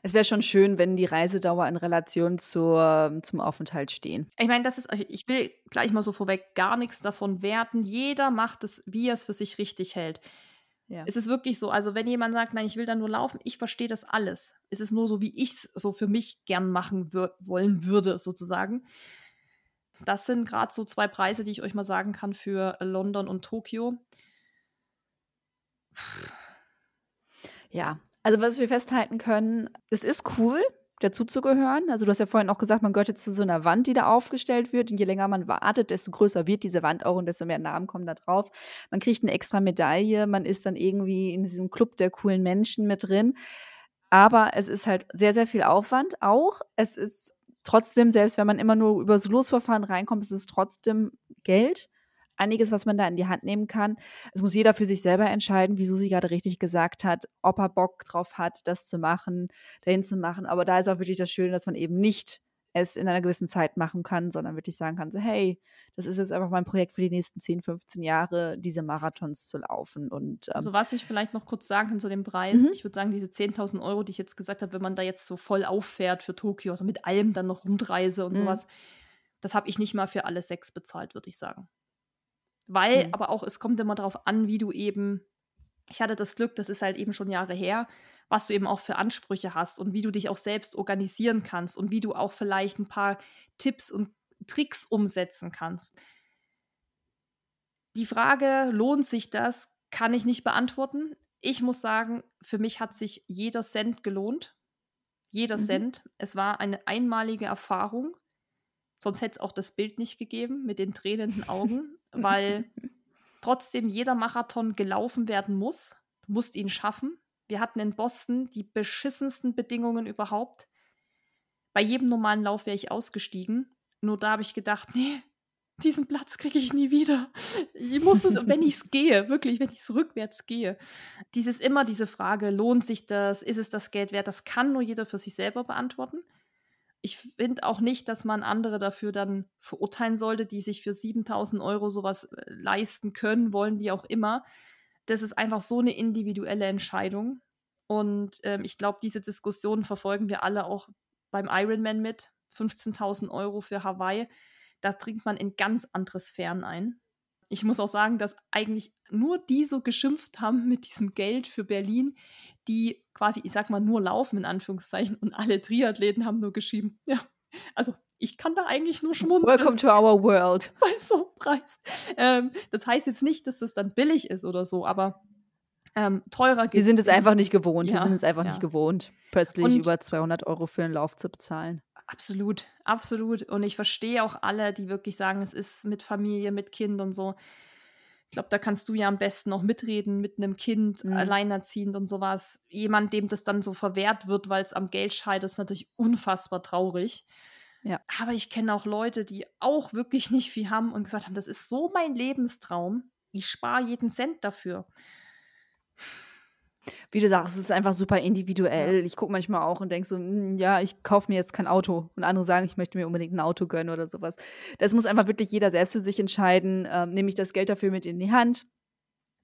Es wäre schon schön, wenn die Reisedauer in Relation zur, zum Aufenthalt stehen. Ich meine, das ist, ich will gleich mal so vorweg gar nichts davon werten. Jeder macht es, wie er es für sich richtig hält. Ja. Es ist wirklich so, also wenn jemand sagt, nein, ich will da nur laufen, ich verstehe das alles. Es ist nur so, wie ich es so für mich gern machen wür wollen würde, sozusagen. Das sind gerade so zwei Preise, die ich euch mal sagen kann für London und Tokio. Ja, also was wir festhalten können, es ist cool, dazuzugehören. Also du hast ja vorhin auch gesagt, man gehört jetzt zu so einer Wand, die da aufgestellt wird. Und je länger man wartet, desto größer wird diese Wand auch und desto mehr Namen kommen da drauf. Man kriegt eine extra Medaille, man ist dann irgendwie in diesem Club der coolen Menschen mit drin. Aber es ist halt sehr, sehr viel Aufwand auch. Es ist trotzdem, selbst wenn man immer nur über so Losverfahren reinkommt, es ist trotzdem Geld. Einiges, was man da in die Hand nehmen kann. Es muss jeder für sich selber entscheiden, wie Susi gerade richtig gesagt hat, ob er Bock drauf hat, das zu machen, dahin zu machen. Aber da ist auch wirklich das Schöne, dass man eben nicht es in einer gewissen Zeit machen kann, sondern wirklich sagen kann, so, hey, das ist jetzt einfach mein Projekt für die nächsten 10, 15 Jahre, diese Marathons zu laufen. Und ähm, Also was ich vielleicht noch kurz sagen kann zu dem Preis, Mhm. ich würde sagen, diese 10.000 Euro, die ich jetzt gesagt habe, wenn man da jetzt so voll auffährt für Tokio, also mit allem dann noch Rundreise und Mhm. sowas, das habe ich nicht mal für alle sechs bezahlt, würde ich sagen. Weil, Mhm. aber auch, es kommt immer darauf an, wie du eben, ich hatte das Glück, das ist halt eben schon Jahre her, was du eben auch für Ansprüche hast und wie du dich auch selbst organisieren kannst und wie du auch vielleicht ein paar Tipps und Tricks umsetzen kannst. Die Frage, lohnt sich das, kann ich nicht beantworten. Ich muss sagen, für mich hat sich jeder Cent gelohnt. Jeder Mhm. Cent. Es war eine einmalige Erfahrung. Sonst hätte es auch das Bild nicht gegeben mit den tränenden Augen, <laughs> weil <laughs> trotzdem jeder Marathon gelaufen werden muss. Du musst ihn schaffen. Wir hatten in Boston die beschissensten Bedingungen überhaupt. Bei jedem normalen Lauf wäre ich ausgestiegen. Nur da habe ich gedacht, nee, diesen Platz kriege ich nie wieder. Ich muss es, wenn ich es <laughs> gehe, wirklich, wenn ich es rückwärts gehe. Dieses immer diese Frage, lohnt sich das? Ist es das Geld wert? Das kann nur jeder für sich selber beantworten. Ich finde auch nicht, dass man andere dafür dann verurteilen sollte, die sich für 7000 Euro sowas äh, leisten können, wollen, wie auch immer. Das ist einfach so eine individuelle Entscheidung. Und ähm, ich glaube, diese Diskussion verfolgen wir alle auch beim Ironman mit. 15.000 Euro für Hawaii. Da dringt man in ganz andere Sphären ein. Ich muss auch sagen, dass eigentlich nur die so geschimpft haben mit diesem Geld für Berlin, die quasi, ich sag mal, nur laufen in Anführungszeichen und alle Triathleten haben nur geschrieben, ja, also ich kann da eigentlich nur schmunzeln Welcome to our world. <laughs> bei so einem Preis. Ähm, das heißt jetzt nicht, dass das dann billig ist oder so, aber ähm, teurer Wir sind es einfach nicht gewohnt. Ja, Wir sind es einfach ja. nicht gewohnt, plötzlich Und- über 200 Euro für einen Lauf zu bezahlen. Absolut, absolut. Und ich verstehe auch alle, die wirklich sagen, es ist mit Familie, mit Kind und so. Ich glaube, da kannst du ja am besten noch mitreden mit einem Kind, Mhm. alleinerziehend und sowas. Jemand, dem das dann so verwehrt wird, weil es am Geld scheitert, ist natürlich unfassbar traurig. Ja. Aber ich kenne auch Leute, die auch wirklich nicht viel haben und gesagt haben, das ist so mein Lebenstraum. Ich spare jeden Cent dafür. Wie du sagst, es ist einfach super individuell. Ich gucke manchmal auch und denke so, hm, ja, ich kaufe mir jetzt kein Auto. Und andere sagen, ich möchte mir unbedingt ein Auto gönnen oder sowas. Das muss einfach wirklich jeder selbst für sich entscheiden. Ähm, nehme ich das Geld dafür mit in die Hand?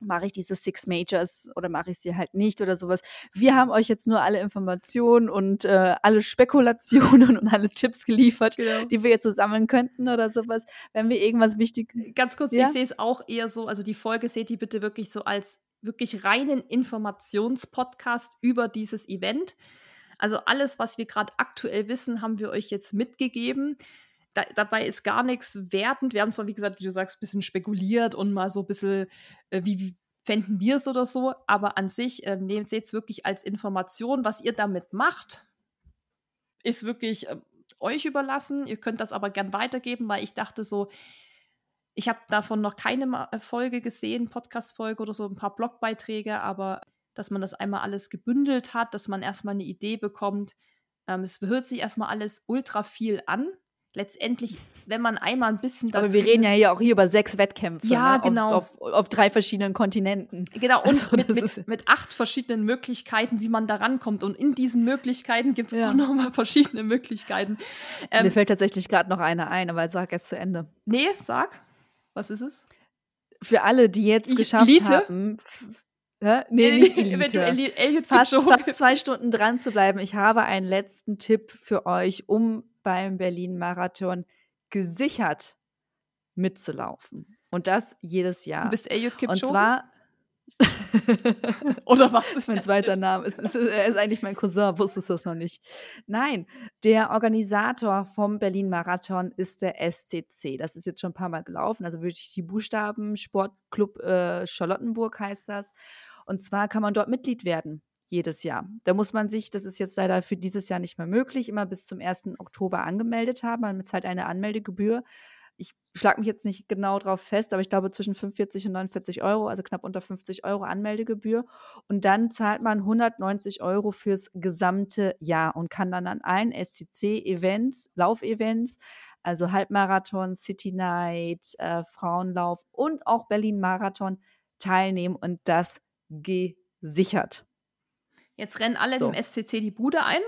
Mache ich diese Six Majors oder mache ich sie halt nicht oder sowas? Wir haben euch jetzt nur alle Informationen und äh, alle Spekulationen <laughs> und alle Tipps geliefert, Genau. die wir jetzt so sammeln könnten oder sowas. Wenn wir irgendwas wichtig. Ganz kurz, Ja? ich sehe es auch eher so, also die Folge seht die bitte wirklich so als wirklich reinen Informationspodcast über dieses Event. Also alles, was wir gerade aktuell wissen, haben wir euch jetzt mitgegeben. Da, dabei ist gar nichts wertend. Wir haben zwar, wie gesagt, wie du sagst, ein bisschen spekuliert und mal so ein bisschen, äh, wie, wie fänden wir es oder so, aber an sich äh, nehmt es wirklich als Information. Was ihr damit macht, ist wirklich äh, euch überlassen. Ihr könnt das aber gern weitergeben, weil ich dachte so, ich habe davon noch keine äh, Folge gesehen, Podcast-Folge oder so, ein paar Blogbeiträge, aber dass man das einmal alles gebündelt hat, dass man erstmal eine Idee bekommt. Ähm, es hört sich erstmal alles ultra viel an. Letztendlich, wenn man einmal ein bisschen Aber wir reden ja hier auch hier über sechs Wettkämpfe. Ja, ne? genau. Auf, auf, auf drei verschiedenen Kontinenten. Genau, und Also, mit, mit, mit acht verschiedenen Möglichkeiten, wie man da rankommt. Und in diesen Möglichkeiten gibt es Ja. auch nochmal verschiedene Möglichkeiten. Mir Ähm, fällt tatsächlich gerade noch eine ein, aber sag jetzt zu Ende. nee, sag. Was ist es? Für alle, die jetzt geschafft Elite? haben. Hä? Nee, nicht Elite. Eli Elliot Fast, Kipchoge- fast zwei Stunden dran zu bleiben. Ich habe einen letzten Tipp für euch, um beim Berlin-Marathon gesichert mitzulaufen. Und das jedes Jahr. Du bist Elliot Und Kipchoge? zwar <laughs> Oder was ist mein zweiter Name. Es ist, er ist eigentlich mein Cousin, wusstest du es noch nicht? Nein, der Organisator vom Berlin-Marathon ist der SCC. Das ist jetzt schon ein paar Mal gelaufen, also wirklich die Buchstaben Sportclub äh, Charlottenburg heißt das. Und zwar kann man dort Mitglied werden. Jedes Jahr. Da muss man sich, das ist jetzt leider für dieses Jahr nicht mehr möglich, immer bis zum 1. Oktober angemeldet haben. Man zahlt eine Anmeldegebühr. Ich schlage mich jetzt nicht genau drauf fest, aber ich glaube zwischen 45 und 49 Euro, also knapp unter 50 Euro Anmeldegebühr. Und dann zahlt man 190 Euro fürs gesamte Jahr und kann dann an allen SCC-Events, Laufevents, also Halbmarathon, City Night, äh, Frauenlauf und auch Berlin-Marathon teilnehmen und das gesichert. Jetzt rennen alle So. dem SCC die Bude ein.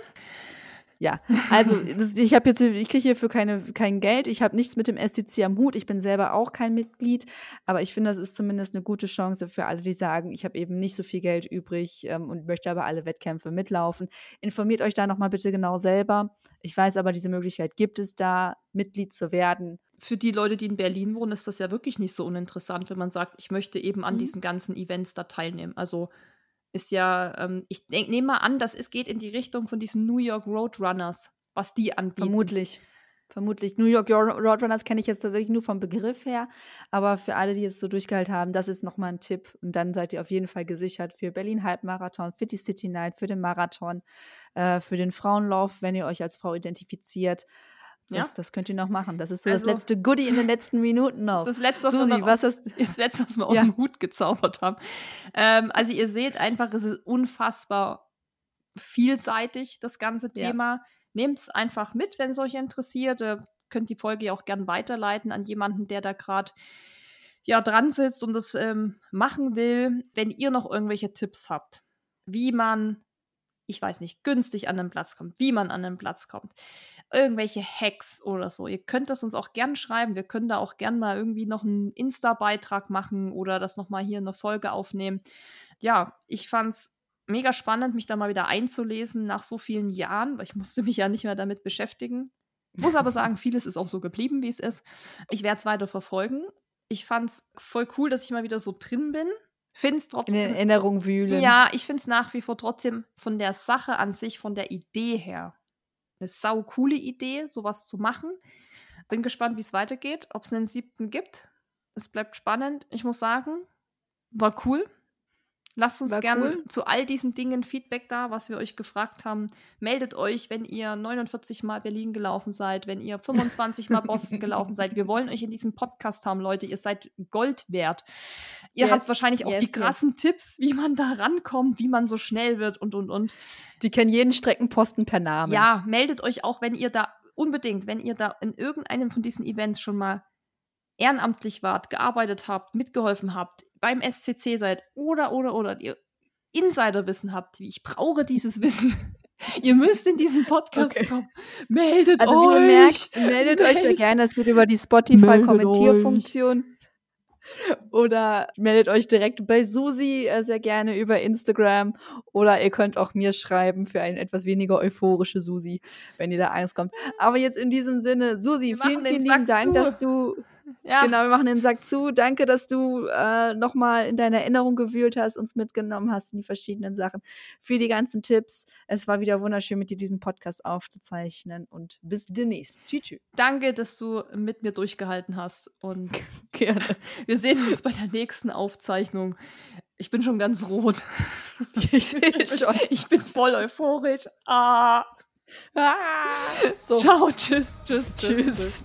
Ja, also <laughs> das, ich habe jetzt, ich kriege hierfür keine, kein Geld. Ich habe nichts mit dem SCC am Hut. Ich bin selber auch kein Mitglied, aber ich finde, das ist zumindest eine gute Chance für alle, die sagen, ich habe eben nicht so viel Geld übrig ähm, und möchte aber alle Wettkämpfe mitlaufen. Informiert euch da nochmal bitte genau selber. Ich weiß aber, diese Möglichkeit gibt es da, Mitglied zu werden. Für die Leute, die in Berlin wohnen, ist das ja wirklich nicht so uninteressant, wenn man sagt, ich möchte eben an Mhm. diesen ganzen Events da teilnehmen. Also ist ja, ähm, ich nehme mal an, dass es geht in die Richtung von diesen New York Roadrunners, was die anbieten. Vermutlich. Vermutlich. New York Ro- Roadrunners kenne ich jetzt tatsächlich nur vom Begriff her. Aber für alle, die jetzt so durchgehalten haben, das ist nochmal ein Tipp. Und dann seid ihr auf jeden Fall gesichert für Berlin Halbmarathon, für die City Night, für den Marathon, äh, für den Frauenlauf, wenn ihr euch als Frau identifiziert. Das, Ja. das könnt ihr noch machen. Das ist so Also- das letzte Goodie in den letzten Minuten noch. <laughs> Das ist das Letzte, was, Susi, wir, noch, was ist <laughs> das Letzte, was wir aus Ja. dem Hut gezaubert haben. Ähm, also ihr seht einfach, es ist unfassbar vielseitig, das ganze Ja. Thema. Nehmt es einfach mit, wenn es euch interessiert. Ihr könnt die Folge ja auch gern weiterleiten an jemanden, der da gerade ja, dran sitzt und das ähm, machen will. Wenn ihr noch irgendwelche Tipps habt, wie man, ich weiß nicht, günstig an den Platz kommt, wie man an den Platz kommt, irgendwelche Hacks oder so. Ihr könnt das uns auch gern schreiben. Wir können da auch gern mal irgendwie noch einen Insta-Beitrag machen oder das nochmal hier in der Folge aufnehmen. Ja, ich fand's mega spannend, mich da mal wieder einzulesen nach so vielen Jahren, weil ich musste mich ja nicht mehr damit beschäftigen. Muss aber sagen, vieles ist auch so geblieben, wie es ist. Ich werde es weiter verfolgen. Ich fand's voll cool, dass ich mal wieder so drin bin. Find's in trotzdem. den Erinnerungen wühlen? Ja, ich finde es nach wie vor trotzdem von der Sache an sich, von der Idee her, eine sau coole Idee, sowas zu machen. Bin gespannt, wie es weitergeht, ob es einen siebten gibt. Es bleibt spannend. Ich muss sagen, war cool. Lasst uns gerne cool. zu all diesen Dingen Feedback da, was wir euch gefragt haben. Meldet euch, wenn ihr 49 Mal Berlin gelaufen seid, wenn ihr 25 Mal Boston <laughs> gelaufen seid. Wir wollen euch in diesem Podcast haben, Leute. Ihr seid Gold wert. Ihr yes, habt wahrscheinlich auch yes, die krassen yes. Tipps, wie man da rankommt, wie man so schnell wird und und und. Die kennen jeden Streckenposten per Namen. Ja, meldet euch auch, wenn ihr da unbedingt, wenn ihr da in irgendeinem von diesen Events schon mal ehrenamtlich wart, gearbeitet habt, mitgeholfen habt, beim SCC seid oder, oder, oder ihr Insiderwissen habt, wie ich brauche dieses Wissen. <laughs> ihr müsst in diesen Podcast okay. kommen. Meldet also, euch. Wie ihr merkt, meldet, meldet euch sehr gerne. Es geht über die Spotify-Kommentierfunktion. Oder meldet euch direkt bei Susi äh, sehr gerne über Instagram. Oder ihr könnt auch mir schreiben für eine etwas weniger euphorische Susi, wenn ihr da Angst kommt. Aber jetzt in diesem Sinne, Susi, vielen, vielen lieben Dank, dass du ja. Genau, wir machen den Sack zu. Danke, dass du äh, nochmal in deine Erinnerung gewühlt hast, uns mitgenommen hast in die verschiedenen Sachen. Für die ganzen Tipps. Es war wieder wunderschön, mit dir diesen Podcast aufzuzeichnen. Und bis demnächst. Tschüss. Danke, dass du mit mir durchgehalten hast. Und <laughs> gerne. Wir sehen uns bei der nächsten Aufzeichnung. Ich bin schon ganz rot. <laughs> Ich sehe <laughs> schon. Ich bin voll euphorisch. Ah. ah. So. Ciao, tschüss, tschüss, tschüss. tschüss.